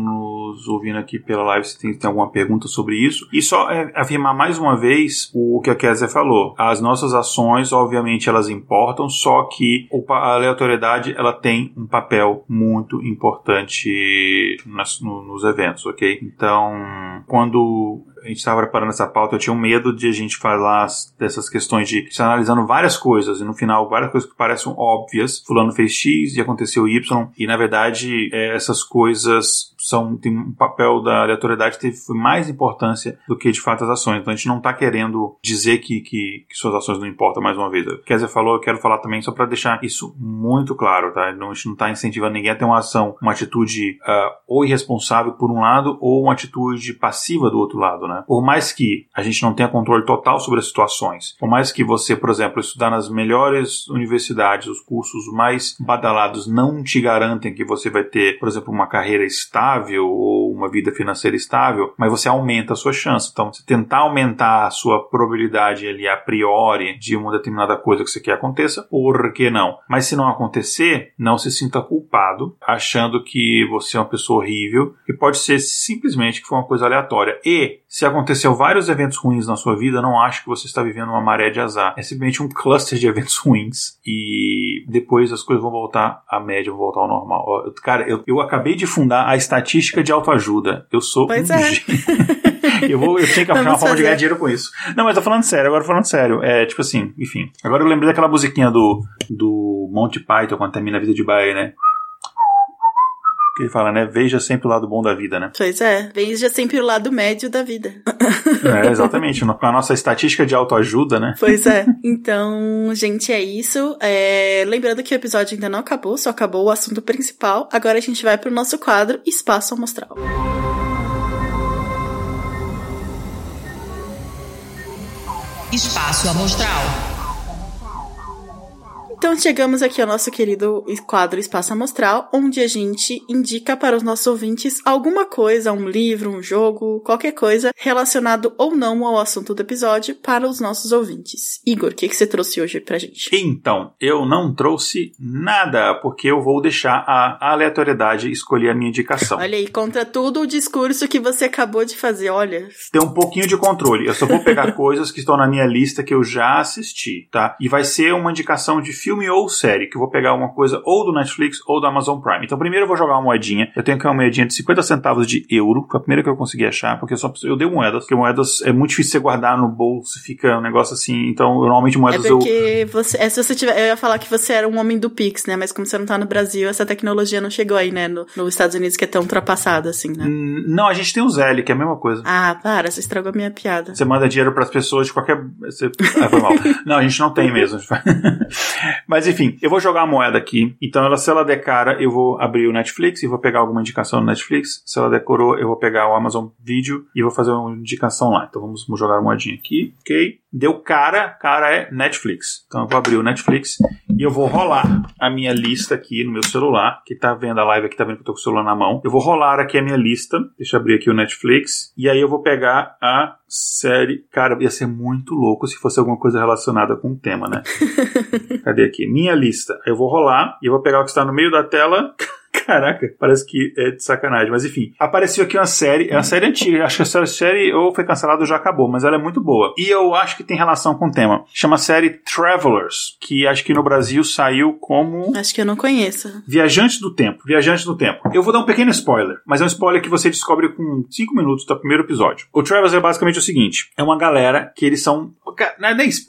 nos ouvindo aqui pela live se tem, tem alguma pergunta sobre isso. E só é, afirmar mais uma vez o que a Kézia falou. As nossas ações, obviamente, elas importam, só que a aleatoriedade ela tem um papel muito importante nas, no, nos eventos, ok? Então, quando a gente estava preparando essa pauta, eu tinha um medo de a gente falar dessas questões de se analisando várias coisas e no final várias coisas que parecem óbvias. Fulano fez X e aconteceu Y e na verdade é, essas coisas são tem um papel da aleatoriedade teve mais importância do que de fato as ações. Então a gente não está querendo dizer que, que, que, suas ações não importam mais uma vez. O Kézia falou, eu quero falar também só para deixar isso muito claro, tá? Não, a gente não está incentivando ninguém a ter uma ação, uma atitude uh, ou irresponsável por um lado ou uma atitude passiva do outro lado, né? Por mais que a gente não tenha controle total sobre as situações, por mais que você, por exemplo, estudar nas melhores universidades, os cursos mais badalados não te garantem que você vai ter, por exemplo, uma carreira estável ou uma vida financeira estável, mas você aumenta a sua chance. Então, você tentar aumentar a sua probabilidade ali a priori de uma determinada coisa que você quer aconteça, por que não? Mas se não acontecer, não se sinta culpado, achando que você é uma pessoa horrível, que pode ser simplesmente que foi uma coisa aleatória. E se aconteceu vários eventos ruins na sua vida, não acho que você está vivendo uma maré de azar. É simplesmente um cluster de eventos ruins e depois as coisas vão voltar à média, vão voltar ao normal. Cara, eu, eu acabei de fundar a estatística de autoajuda. Eu sou pois um é. eu, vou, eu tinha que achar uma forma de ganhar dinheiro com isso. Não, mas tô falando sério, agora falando sério. É tipo assim, enfim. Agora eu lembrei daquela musiquinha do, do Monty Python quando termina a vida de Bahia, né? Que ele fala, né? Veja sempre o lado bom da vida, né? Pois é, veja sempre o lado médio da vida. É, exatamente. Com a nossa estatística de autoajuda, né? Pois é. Então, gente, é isso. É... Lembrando que o episódio ainda não acabou, só acabou o assunto principal. Agora a gente vai pro nosso quadro Espaço Amostral. Espaço Amostral. Então chegamos aqui ao nosso querido quadro Espaço Amostral, onde a gente indica para os nossos ouvintes alguma coisa, um livro, um jogo, qualquer coisa relacionado ou não ao assunto do episódio para os nossos ouvintes. Igor, o que, que você trouxe hoje pra gente? Então, eu não trouxe nada, porque eu vou deixar a aleatoriedade escolher a minha indicação. Olha aí, contra tudo o discurso que você acabou de fazer, olha. Tem um pouquinho de controle. Eu só vou pegar coisas que estão na minha lista que eu já assisti, tá? E vai ser uma indicação de filme ou série, que eu vou pegar uma coisa ou do Netflix ou do Amazon Prime. Então, primeiro eu vou jogar uma moedinha. Eu tenho aqui uma moedinha de 50 centavos de euro, foi a primeira que eu consegui achar, porque eu só eu dei moedas, porque moedas é muito difícil você guardar no bolso, fica um negócio assim. Então, eu, normalmente moedas é porque eu. Você, é, se você tiver. Eu ia falar que você era um homem do Pix, né? Mas como você não tá no Brasil, essa tecnologia não chegou aí, né? No, nos Estados Unidos, que é tão ultrapassada assim, né? Não, a gente tem o Zelle, que é a mesma coisa. Ah, para, você estragou a minha piada. Você manda dinheiro para as pessoas de qualquer. Você... Ah, foi mal. não, a gente não tem mesmo. Mas enfim, eu vou jogar a moeda aqui. Então, ela, se ela der cara, eu vou abrir o Netflix e vou pegar alguma indicação no Netflix. Se ela der coroa, eu vou pegar o Amazon Video e vou fazer uma indicação lá. Então, vamos jogar a moedinha aqui. Ok. Deu cara, cara é Netflix. Então, eu vou abrir o Netflix e eu vou rolar a minha lista aqui no meu celular. Que tá vendo a live aqui, tá vendo que eu tô com o celular na mão. Eu vou rolar aqui a minha lista. Deixa eu abrir aqui o Netflix. E aí eu vou pegar a série. Cara, ia ser muito louco se fosse alguma coisa relacionada com o tema, né? Cadê aqui? Minha lista. Eu vou rolar e eu vou pegar o que está no meio da tela. Caraca, parece que é de sacanagem. Mas enfim, apareceu aqui uma série, é uma série antiga. Acho que essa série ou foi cancelada ou já acabou, mas ela é muito boa. E eu acho que tem relação com o tema. Chama a série Travelers, que acho que no Brasil saiu como. Acho que eu não conheço. Viajantes do Tempo. Viajantes do Tempo. Eu vou dar um pequeno spoiler, mas é um spoiler que você descobre com 5 minutos do primeiro episódio. O Travelers é basicamente o seguinte: é uma galera que eles são.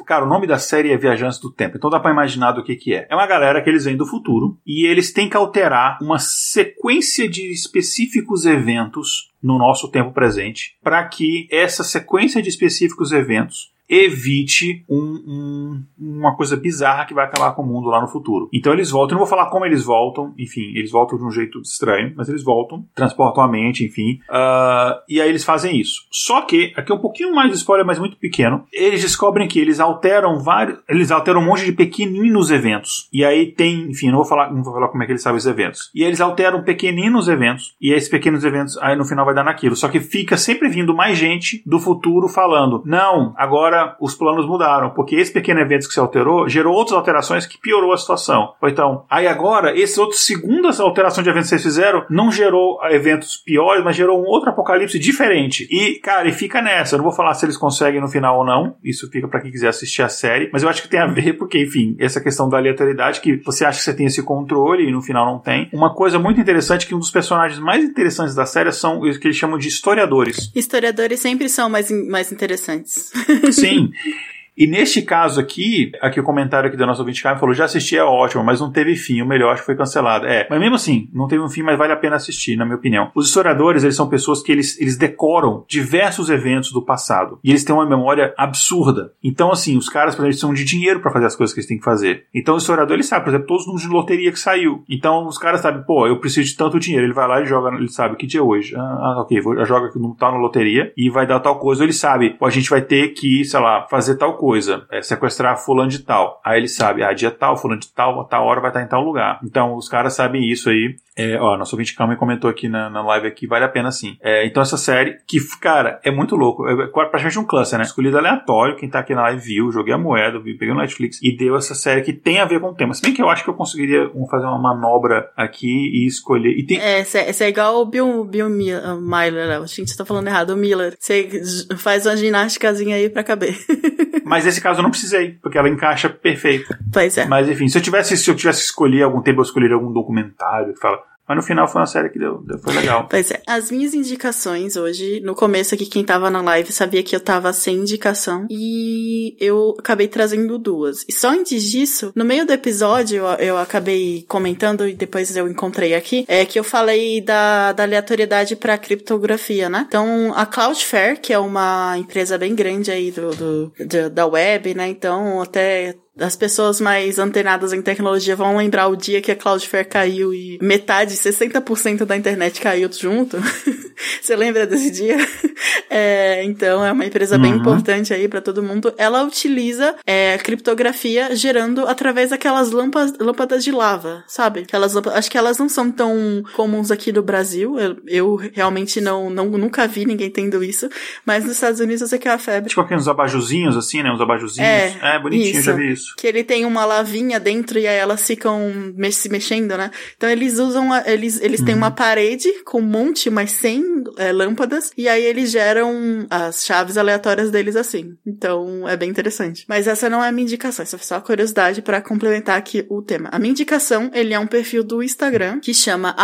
Cara, o nome da série é Viajantes do Tempo, então dá pra imaginar do que, que é. É uma galera que eles vêm do futuro e eles têm que alterar uma sequência de específicos eventos no nosso tempo presente, para que essa sequência de específicos eventos evite um, um, uma coisa bizarra que vai acabar com o mundo lá no futuro. Então eles voltam, eu não vou falar como eles voltam, enfim, eles voltam de um jeito estranho, mas eles voltam, transportam a mente, enfim, uh, e aí eles fazem isso. Só que, aqui é um pouquinho mais de spoiler, mas muito pequeno, eles descobrem que eles alteram vários, eles alteram um monte de pequeninos eventos, e aí tem, enfim, não vou falar, não vou falar como é que eles sabem os eventos, e aí eles alteram pequeninos eventos, e esses pequenos eventos, aí no final vai dar naquilo, só que fica sempre vindo mais gente do futuro falando, não, agora agora os planos mudaram, porque esse pequeno evento que se alterou gerou outras alterações que piorou a situação. Ou então, aí agora, esse outro segundas alteração de evento que vocês fizeram não gerou eventos piores, mas gerou um outro apocalipse diferente. E, cara, e fica nessa. Eu não vou falar se eles conseguem no final ou não. Isso fica para quem quiser assistir a série. Mas eu acho que tem a ver, porque, enfim, essa questão da aleatoriedade, que você acha que você tem esse controle e no final não tem. Uma coisa muito interessante que um dos personagens mais interessantes da série são o que eles chamam de historiadores. Historiadores sempre são mais, mais interessantes. Sim sim. E neste caso aqui, aqui o comentário aqui da nossa ouvinte Carmen falou: já assisti, é ótimo, mas não teve fim. O melhor acho que foi cancelado. É, mas mesmo assim, não teve um fim, mas vale a pena assistir, na minha opinião. Os historiadores, eles são pessoas que eles, eles decoram diversos eventos do passado. E eles têm uma memória absurda. Então, assim, os caras, por exemplo, precisam de dinheiro para fazer as coisas que eles têm que fazer. Então, o historiador, ele sabe, por exemplo, todos os números de loteria que saiu. Então, os caras sabem, pô, eu preciso de tanto dinheiro. Ele vai lá e joga, ele sabe que dia é hoje. Ah, ah ok, vou, joga que não tá na loteria e vai dar tal coisa. Ele sabe, pô, a gente vai ter que, sei lá, fazer tal coisa. É, sequestrar sequestrar fulano de tal. Aí ele sabe, ah, dia tal, fulano de tal, a tal hora vai estar em tal lugar. Então os caras sabem isso aí. É, ó, nosso ouvinte Calma comentou aqui na, na live aqui, vale a pena sim. É, então essa série, que, cara, é muito louco. É, é praticamente um cluster, né? Escolhido aleatório, quem tá aqui na live viu, joguei a moeda, vi, peguei no Netflix e deu essa série que tem a ver com o tema. Se bem que eu acho que eu conseguiria fazer uma manobra aqui e escolher. E tem... É, esse é igual o Bill, Bill Miller, a gente tá falando errado, o Miller. Você faz uma ginásticazinha aí pra caber. Mas nesse caso eu não precisei, porque ela encaixa perfeito. Pois é. Mas enfim, se eu tivesse, se eu tivesse escolher algum tempo, eu escolheria algum documentário que fala, mas no final foi uma série que deu, deu, foi legal. Pois é. As minhas indicações hoje, no começo aqui, quem tava na live sabia que eu tava sem indicação. E eu acabei trazendo duas. E só antes disso, no meio do episódio, eu, eu acabei comentando e depois eu encontrei aqui, é que eu falei da, da aleatoriedade pra criptografia, né? Então, a Cloudflare, que é uma empresa bem grande aí do, do, do da web, né? Então, até as pessoas mais antenadas em tecnologia vão lembrar o dia que a Cloudflare caiu e metade, 60% da internet caiu junto. Você lembra desse dia? É, então, é uma empresa uhum. bem importante aí para todo mundo. Ela utiliza é, criptografia gerando através daquelas lâmpadas, lâmpadas de lava, sabe? Aquelas acho que elas não são tão comuns aqui no Brasil. Eu, eu realmente não, não, nunca vi ninguém tendo isso. Mas nos Estados Unidos eu sei que é a febre. Tipo aqueles abajuzinhos, assim, né? Uns abajuzinhos. É, é bonitinho, isso. já vi isso. Que ele tem uma lavinha dentro e aí elas ficam se mexendo, né? Então eles usam, a, eles, eles uhum. têm uma parede com um monte, mas sem é, lâmpadas, e aí eles geram as chaves aleatórias deles assim. Então é bem interessante. Mas essa não é a minha indicação, essa foi só a curiosidade para complementar aqui o tema. A minha indicação, ele é um perfil do Instagram que chama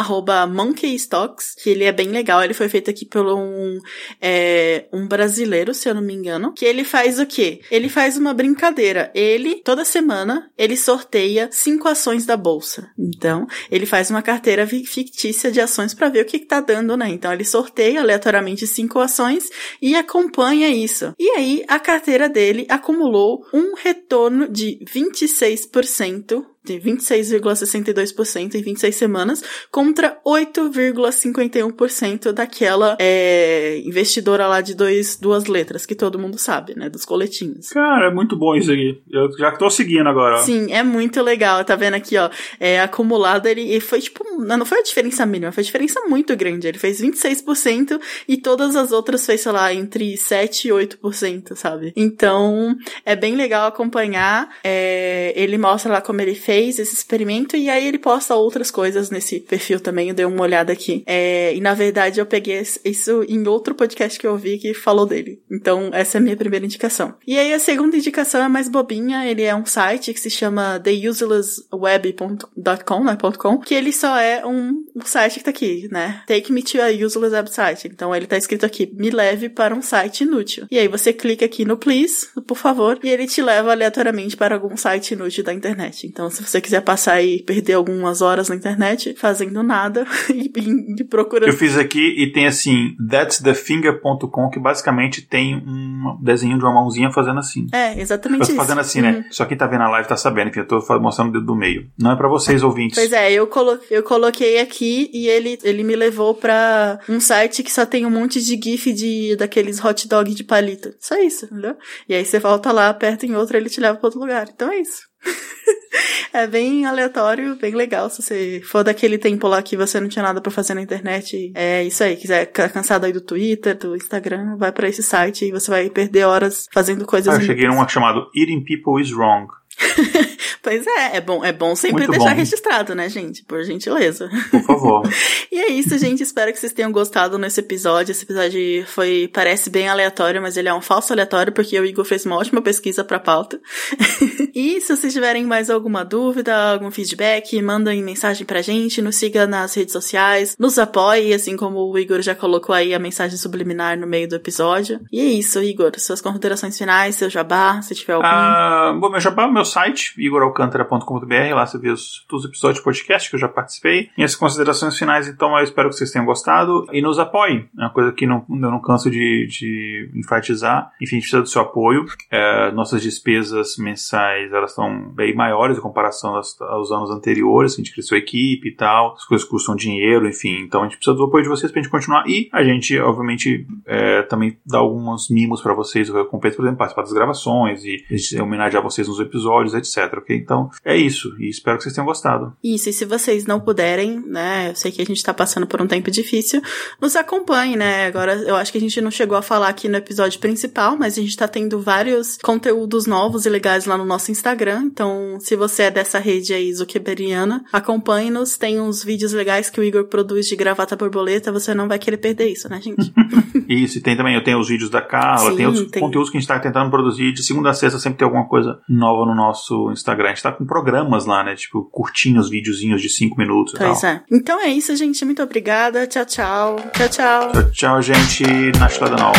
@monkeystocks, que ele é bem legal, ele foi feito aqui pelo um, é, um brasileiro, se eu não me engano, que ele faz o quê? Ele faz uma brincadeira. Ele, toda semana, ele sorteia cinco ações da bolsa. Então, ele faz uma carteira fictícia de ações para ver o que, que tá dando, né? Então, ele sorteia aleatoriamente cinco ações e acompanha isso. E aí, a carteira dele acumulou um retorno de 26% de 26,62% em 26 semanas contra 8,51% daquela é, investidora lá de dois, duas letras, que todo mundo sabe, né? Dos coletinhos. Cara, é muito bom isso aqui. Eu já tô seguindo agora. Sim, é muito legal. Tá vendo aqui, ó? É, acumulado, ele, ele foi tipo. Não foi a diferença mínima, foi a diferença muito grande. Ele fez 26% e todas as outras fez, sei lá, entre 7 e 8%, sabe? Então, é bem legal acompanhar. É, ele mostra lá como ele fez fez esse experimento e aí ele posta outras coisas nesse perfil também. Eu dei uma olhada aqui. É, e na verdade eu peguei isso em outro podcast que eu vi que falou dele. Então essa é a minha primeira indicação. E aí a segunda indicação é mais bobinha. Ele é um site que se chama theuselessweb.com, né, .com, que ele só é um, um site que tá aqui, né? Take me to a useless website. Então ele tá escrito aqui, me leve para um site inútil. E aí você clica aqui no please, por favor, e ele te leva aleatoriamente para algum site inútil da internet. Então se você quiser passar e perder algumas horas na internet fazendo nada e, e procurando. Eu fiz aqui e tem assim, that'sthefinger.com, que basicamente tem um desenho de uma mãozinha fazendo assim. É, exatamente isso. fazendo assim, né? uhum. né? Só quem tá vendo a live tá sabendo, enfim, eu tô mostrando o dedo do meio. Não é para vocês, ouvintes. Pois é, eu, colo eu coloquei aqui e ele, ele me levou pra um site que só tem um monte de gif de daqueles hot dog de palito. Só isso, entendeu? E aí você volta lá, aperta em outro, ele te leva pra outro lugar. Então é isso. é bem aleatório, bem legal. Se você for daquele tempo lá que você não tinha nada para fazer na internet, é isso aí. Quiser ficar cansado aí do Twitter, do Instagram, vai para esse site e você vai perder horas fazendo coisas. Ah, eu cheguei num chamado Eating People is Wrong. pois é, é bom, é bom sempre Muito deixar bom. registrado, né, gente? Por gentileza. Por favor. e é isso, gente. Espero que vocês tenham gostado nesse episódio. Esse episódio foi, parece bem aleatório, mas ele é um falso aleatório porque o Igor fez uma ótima pesquisa pra pauta. e se vocês tiverem mais alguma dúvida, algum feedback, mandem mensagem pra gente, nos siga nas redes sociais, nos apoie, assim como o Igor já colocou aí a mensagem subliminar no meio do episódio. E é isso, Igor. Suas considerações finais, seu jabá, se tiver algum. Ah, bom, meu jabá, meu site, igoralcantara.com.br, lá você vê os, os episódios de podcast que eu já participei. Minhas considerações finais, então, eu espero que vocês tenham gostado e nos apoiem. É uma coisa que não, eu não canso de, de enfatizar. Enfim, a gente precisa do seu apoio. É, nossas despesas mensais, elas estão bem maiores em comparação aos, aos anos anteriores. A gente cresceu a equipe e tal, as coisas custam dinheiro, enfim. Então, a gente precisa do apoio de vocês pra gente continuar. E a gente, obviamente, é, também dá alguns mimos para vocês, recompensa, por exemplo, participar das gravações e homenagear vocês nos episódios episódios, etc. Ok? Então é isso. E espero que vocês tenham gostado. Isso, e se vocês não puderem, né? Eu sei que a gente tá passando por um tempo difícil, nos acompanhe, né? Agora eu acho que a gente não chegou a falar aqui no episódio principal, mas a gente tá tendo vários conteúdos novos e legais lá no nosso Instagram. Então, se você é dessa rede aí zuckerbergiana, acompanhe-nos. Tem uns vídeos legais que o Igor produz de gravata borboleta. Você não vai querer perder isso, né, gente? isso, e tem também, eu tenho os vídeos da Carla, Sim, tem outros tem... conteúdos que a gente tá tentando produzir. De segunda a sexta sempre tem alguma coisa nova no nosso nosso Instagram. A gente tá com programas lá, né? Tipo, curtinhos, videozinhos de 5 minutos pois e tal. é. Então é isso, gente. Muito obrigada. Tchau, tchau. Tchau, tchau. Tchau, tchau, gente. Na Estrada Nova.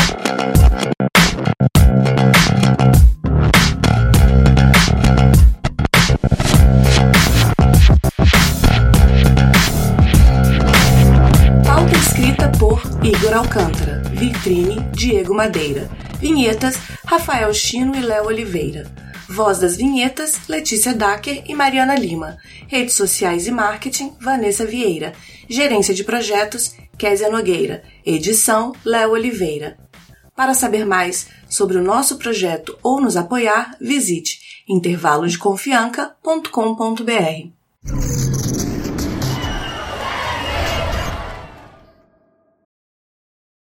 Pauta escrita por Igor Alcântara. Vitrine Diego Madeira. Vinhetas Rafael Chino e Léo Oliveira. Voz das vinhetas, Letícia Dacker e Mariana Lima. Redes sociais e marketing, Vanessa Vieira. Gerência de projetos, Késia Nogueira. Edição, Léo Oliveira. Para saber mais sobre o nosso projeto ou nos apoiar, visite intervalodeconfianca.com.br.